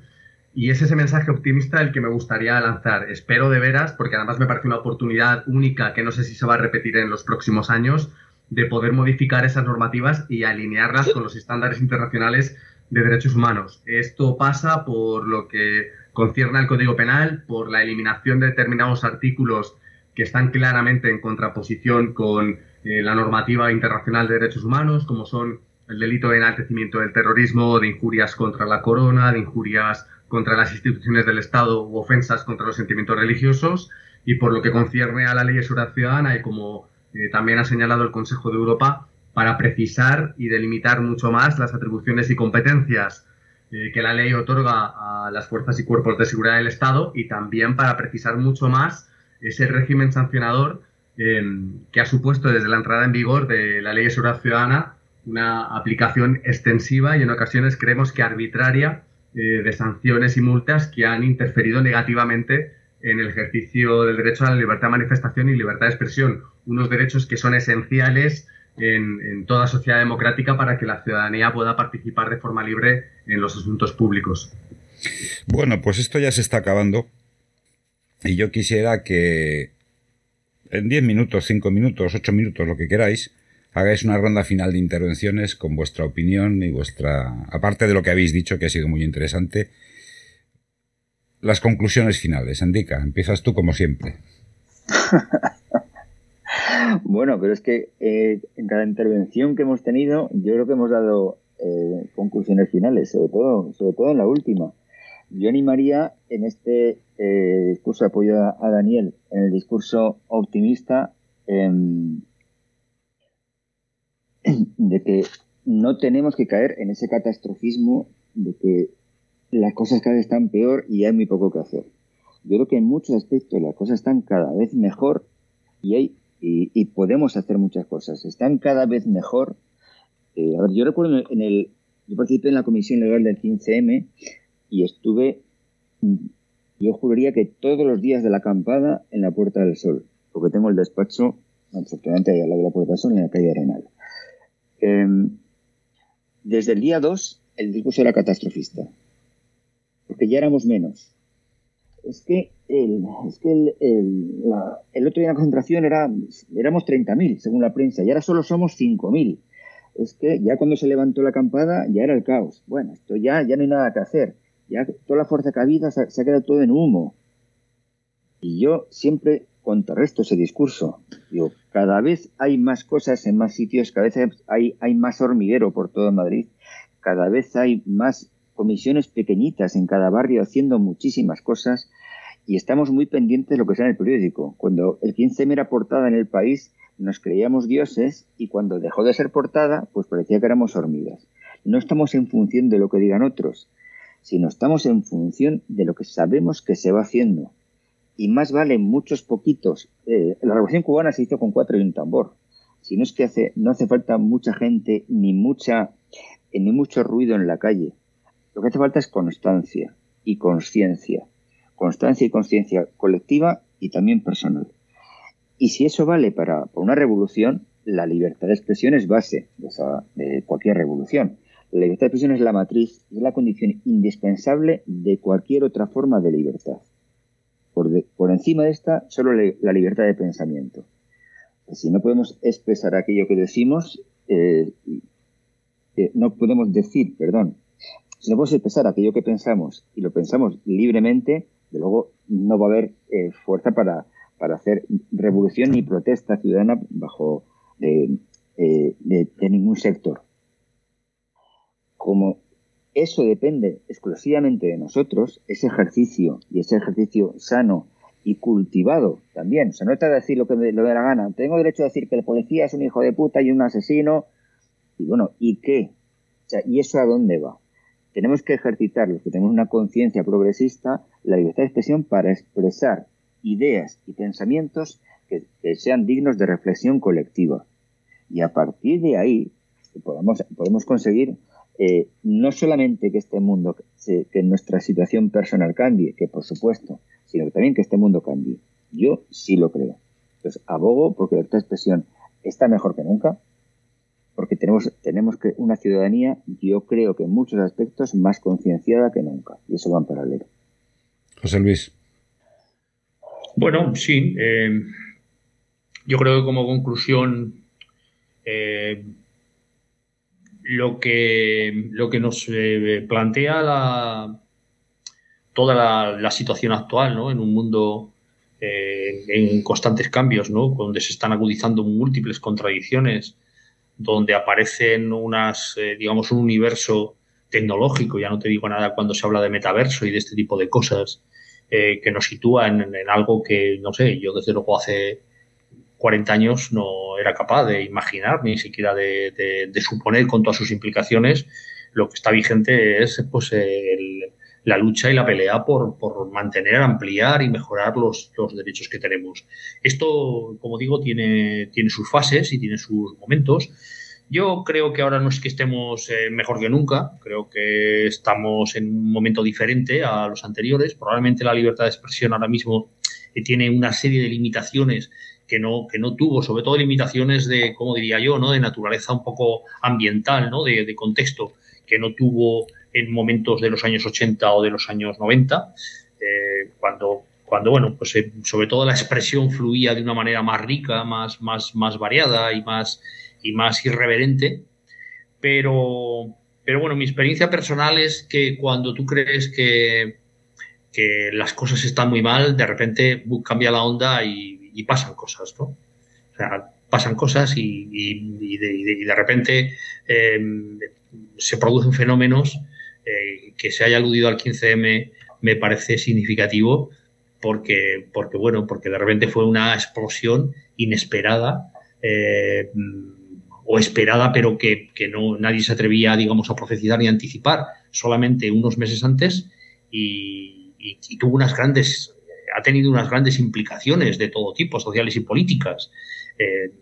y es ese mensaje optimista el que me gustaría lanzar. Espero de veras, porque además me parece una oportunidad única que no sé si se va a repetir en los próximos años, de poder modificar esas normativas y alinearlas con los estándares internacionales de derechos humanos. Esto pasa por lo que concierne al Código Penal, por la eliminación de determinados artículos que están claramente en contraposición con eh, la normativa internacional de derechos humanos, como son el delito de enaltecimiento del terrorismo, de injurias contra la corona, de injurias contra las instituciones del Estado u ofensas contra los sentimientos religiosos, y por lo que concierne a la ley de seguridad ciudadana y como eh, también ha señalado el Consejo de Europa, para precisar y delimitar mucho más las atribuciones y competencias eh, que la ley otorga a las fuerzas y cuerpos de seguridad del Estado y también para precisar mucho más ese régimen sancionador em, que ha supuesto desde la entrada en vigor de la ley de seguridad ciudadana una aplicación extensiva y en ocasiones creemos que arbitraria eh, de sanciones y multas que han interferido negativamente en el ejercicio del derecho a la libertad de manifestación y libertad de expresión, unos derechos que son esenciales en, toda sociedad democrática para que la ciudadanía pueda participar de forma libre en los asuntos públicos. Bueno, pues esto ya se está acabando y yo quisiera que en 10 minutos, 5 minutos, 8 minutos, lo que queráis, hagáis una ronda final de intervenciones con vuestra opinión y vuestra, aparte de lo que habéis dicho, que ha sido muy interesante, las conclusiones finales. Indica, empiezas tú como siempre. bueno, pero es que eh, en cada intervención que hemos tenido, yo creo que hemos dado eh, conclusiones finales, sobre todo, sobre todo en la última. Yo animaría en este eh, discurso apoyo a, Daniel, en el discurso optimista, de que no tenemos que caer en ese catastrofismo de que las cosas cada vez están peor y hay muy poco que hacer. Yo creo que en muchos aspectos las cosas están cada vez mejor y, hay, y, podemos hacer muchas cosas. Están cada vez mejor. Eh, a ver, yo recuerdo en el, Yo participé en la comisión legal del 15M y estuve. Yo juraría que todos los días de la acampada en la Puerta del Sol, porque tengo el despacho, afortunadamente, al lado de la Puerta del Sol, en la calle Arenal. Em, desde el día 2, el discurso era catastrofista porque ya éramos menos. Es que el, es que el, el, otro día la concentración era, éramos 30.000, según la prensa, y ahora solo somos 5.000. es que ya cuando se levantó la acampada ya era el caos. Bueno, esto ya, ya no hay nada que hacer. Ya toda la fuerza habido se, se ha quedado todo en humo. Y yo siempre contrarresto ese discurso. Digo, cada vez hay más cosas en más sitios, cada vez hay, hay más hormiguero por todo Madrid, cada vez hay más comisiones pequeñitas en cada barrio haciendo muchísimas cosas y estamos muy pendientes de lo que sea en el periódico. Cuando el 15M era portada en el país, nos creíamos dioses y cuando dejó de ser portada, pues parecía que éramos hormigas. No estamos en función de lo que digan otros, sino estamos en función de lo que sabemos que se va haciendo. Y más vale muchos poquitos. Eh, la revolución cubana se hizo con cuatro y un tambor. Si no es que hace, no hace falta mucha gente ni mucha ni mucho ruido en la calle. Lo que hace falta es constancia y conciencia. Constancia y conciencia colectiva y también personal. Y si eso vale para, una revolución, la libertad de expresión es base de, cualquier revolución. La libertad de expresión es la matriz, es la condición indispensable de cualquier otra forma de libertad. Por, encima de esta, solo la libertad de pensamiento. Si no podemos expresar aquello que decimos, eh, no podemos decir, perdón, si no podemos expresar aquello que pensamos y lo pensamos libremente, de luego no va a haber eh, fuerza para, para hacer revolución ni protesta ciudadana bajo eh, eh, de, ningún sector. Como eso depende exclusivamente de nosotros, ese ejercicio y ese ejercicio sano y cultivado también. O sea, no está de decir lo que me lo dé la gana. Tengo derecho a decir que el policía es un hijo de puta y un asesino. Y bueno, ¿y qué? ¿y eso a dónde va? Tenemos que ejercitar, los que tenemos una conciencia progresista, la libertad de expresión para expresar ideas y pensamientos que, sean dignos de reflexión colectiva. Y a partir de ahí podemos conseguir eh, no solamente que este mundo, que nuestra situación personal cambie, que por supuesto, sino también que este mundo cambie. Yo sí lo creo. Entonces, abogo porque la libertad de expresión está mejor que nunca, porque tenemos, tenemos que una ciudadanía, yo creo que en muchos aspectos, más concienciada que nunca. Y eso va en paralelo. José Luis. Bueno, sí. Eh, yo creo que como conclusión, eh, lo, que, lo que nos eh, plantea la, toda la, situación actual, ¿no? En un mundo en constantes cambios, ¿no? Donde se están agudizando múltiples contradicciones, donde aparecen unas, digamos, un universo tecnológico, ya no te digo nada cuando se habla de metaverso y de este tipo de cosas, eh, que nos sitúa en, algo que, no sé, yo desde luego hace 40 años no era capaz de imaginar, ni siquiera de, suponer con todas sus implicaciones. Lo que está vigente es pues la lucha y la pelea por, mantener, ampliar y mejorar los, los, derechos que tenemos. Esto, como digo, tiene, tiene sus fases y tiene sus momentos. Yo creo que ahora no es que estemos eh, mejor que nunca, creo que estamos en un momento diferente a los anteriores. Probablemente la libertad de expresión ahora mismo eh, tiene una serie de limitaciones que no, que no tuvo, sobre todo limitaciones de, como diría yo, ¿no? de naturaleza un poco ambiental, ¿no? de, contexto, que no tuvo en momentos de los años 80 o de los años 90, eh, cuando, cuando, bueno, pues sobre todo la expresión fluía de una manera más rica, más, más, más variada y más, y más irreverente, pero, pero bueno, mi experiencia personal es que cuando tú crees que, que las cosas están muy mal, de repente cambia la onda y, pasan cosas, ¿no? O sea, pasan cosas y, de, repente em, se producen fenómenos eh, que se haya aludido al 15M me parece significativo porque, porque bueno, porque de repente fue una explosión inesperada eh, o esperada, pero que, no, nadie se atrevía, digamos, a profetizar ni a anticipar, solamente unos meses antes, y, tuvo unas grandes, ha tenido unas grandes implicaciones de todo tipo, sociales y políticas. Eh,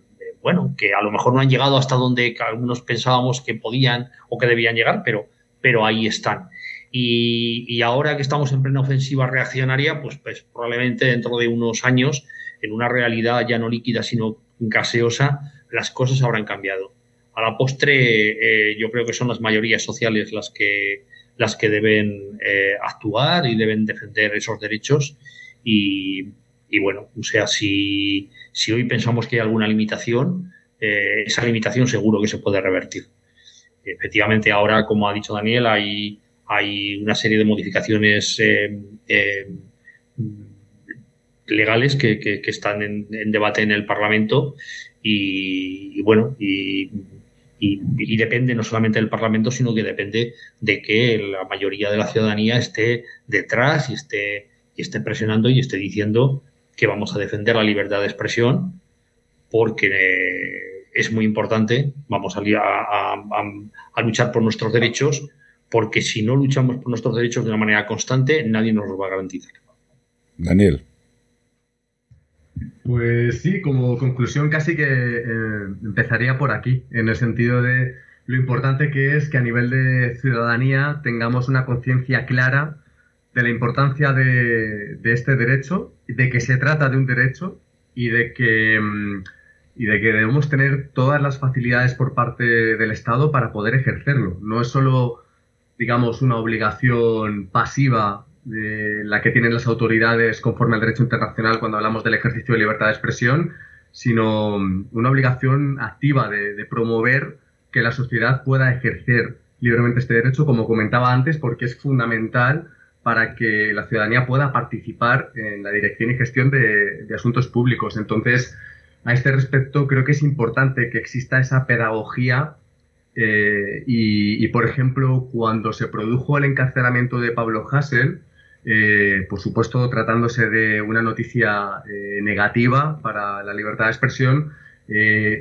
bueno, que a lo mejor no han llegado hasta donde algunos pensábamos que podían o que debían llegar, pero, pero ahí están. Y, ahora que estamos en plena ofensiva reaccionaria, pues, pues probablemente dentro de unos años, en una realidad ya no líquida, sino gaseosa, las cosas habrán cambiado. A la postre, eh, yo creo que son las mayorías sociales las que, las que deben eh, actuar y deben defender esos derechos. Y, bueno, o sea, si, si, hoy pensamos que hay alguna limitación, eh, esa limitación seguro que se puede revertir. Efectivamente, ahora, como ha dicho Daniel, hay, hay una serie de modificaciones legales que, están en, debate en el Parlamento y, bueno, y, depende no solamente del Parlamento, sino que depende de que la mayoría de la ciudadanía esté detrás y esté, y esté presionando y esté diciendo que vamos a defender la libertad de expresión porque eh, es muy importante, vamos a, a, luchar por nuestros derechos, porque si no luchamos por nuestros derechos de una manera constante, nadie nos los va a garantizar. Daniel. Pues sí, como conclusión casi que eh, empezaría por aquí, en el sentido de lo importante que es que a nivel de ciudadanía tengamos una conciencia clara de la importancia de, este derecho, de que se trata de un derecho y de que mm, y de que debemos tener todas las facilidades por parte del Estado para poder ejercerlo. No es solo, digamos, una obligación pasiva de la que tienen las autoridades conforme al derecho internacional cuando hablamos del ejercicio de libertad de expresión, sino una obligación activa de, promover que la sociedad pueda ejercer libremente este derecho, como comentaba antes, porque es fundamental para que la ciudadanía pueda participar en la dirección y gestión de, asuntos públicos. Entonces, a este respecto, creo que es importante que exista esa pedagogía eh, y, por ejemplo, cuando se produjo el encarcelamiento de Pablo Hassel, eh, por supuesto, tratándose de una noticia eh, negativa para la libertad de expresión,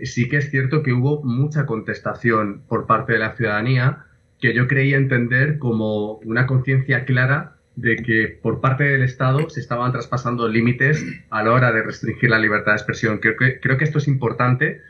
sí que es cierto que hubo mucha contestación por parte de la ciudadanía que yo creía entender como una conciencia clara de que por parte del Estado se estaban traspasando límites a la hora de restringir la libertad de expresión. Creo que, creo que esto es importante.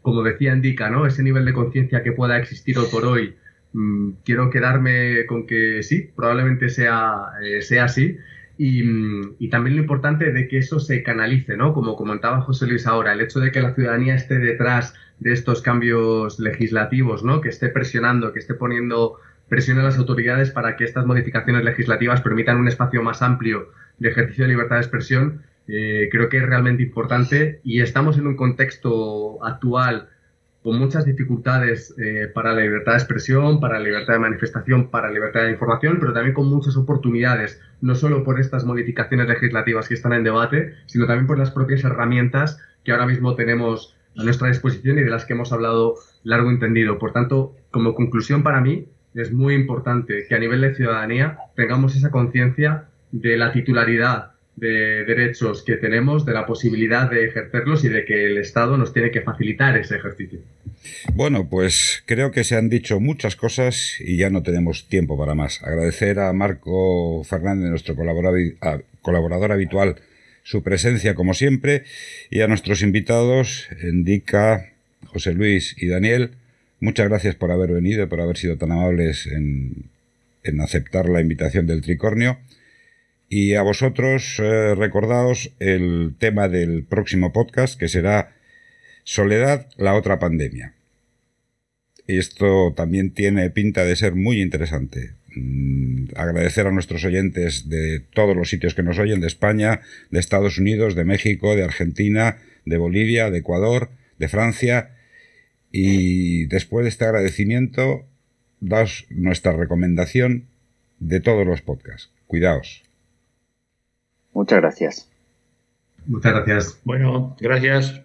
como decía Indica, ¿no? ese nivel de conciencia que pueda existir hoy por hoy Mm, quiero quedarme con que sí, probablemente sea, eh, sea así. Y, también lo importante de que eso se canalice, ¿no? Como comentaba José Luis ahora, el hecho de que la ciudadanía esté detrás de estos cambios legislativos, ¿no? Que esté presionando, que esté poniendo presión a las autoridades para que estas modificaciones legislativas permitan un espacio más amplio de ejercicio de libertad de expresión, eh, creo que es realmente importante y estamos en un contexto actual con muchas dificultades eh, para la libertad de expresión, para la libertad de manifestación, para la libertad de información, pero también con muchas oportunidades, no solo por estas modificaciones legislativas que están en debate, sino también por las propias herramientas que ahora mismo tenemos a nuestra disposición y de las que hemos hablado largo entendido. Por tanto, como conclusión para mí, es muy importante que a nivel de ciudadanía tengamos esa conciencia de la titularidad de derechos que tenemos, de la posibilidad de ejercerlos y de que el Estado nos tiene que facilitar ese ejercicio. Bueno, pues creo que se han dicho muchas cosas y ya no tenemos tiempo para más. Agradecer a Marco Fernández, nuestro colaborador, habitual, su presencia como siempre y a nuestros invitados, Indica, José Luis y Daniel. Muchas gracias por haber venido y por haber sido tan amables en, en aceptar la invitación del Tricornio. Y a vosotros, eh, recordaos el tema del próximo podcast, que será Soledad, la otra pandemia. Esto también tiene pinta de ser muy interesante. Mm, agradecer a nuestros oyentes de todos los sitios que nos oyen, de España, de Estados Unidos, de México, de Argentina, de Bolivia, de Ecuador, de Francia. Y después de este agradecimiento, daos nuestra recomendación de todos los podcasts. Cuidaos. Muchas gracias. Muchas gracias. Bueno, gracias.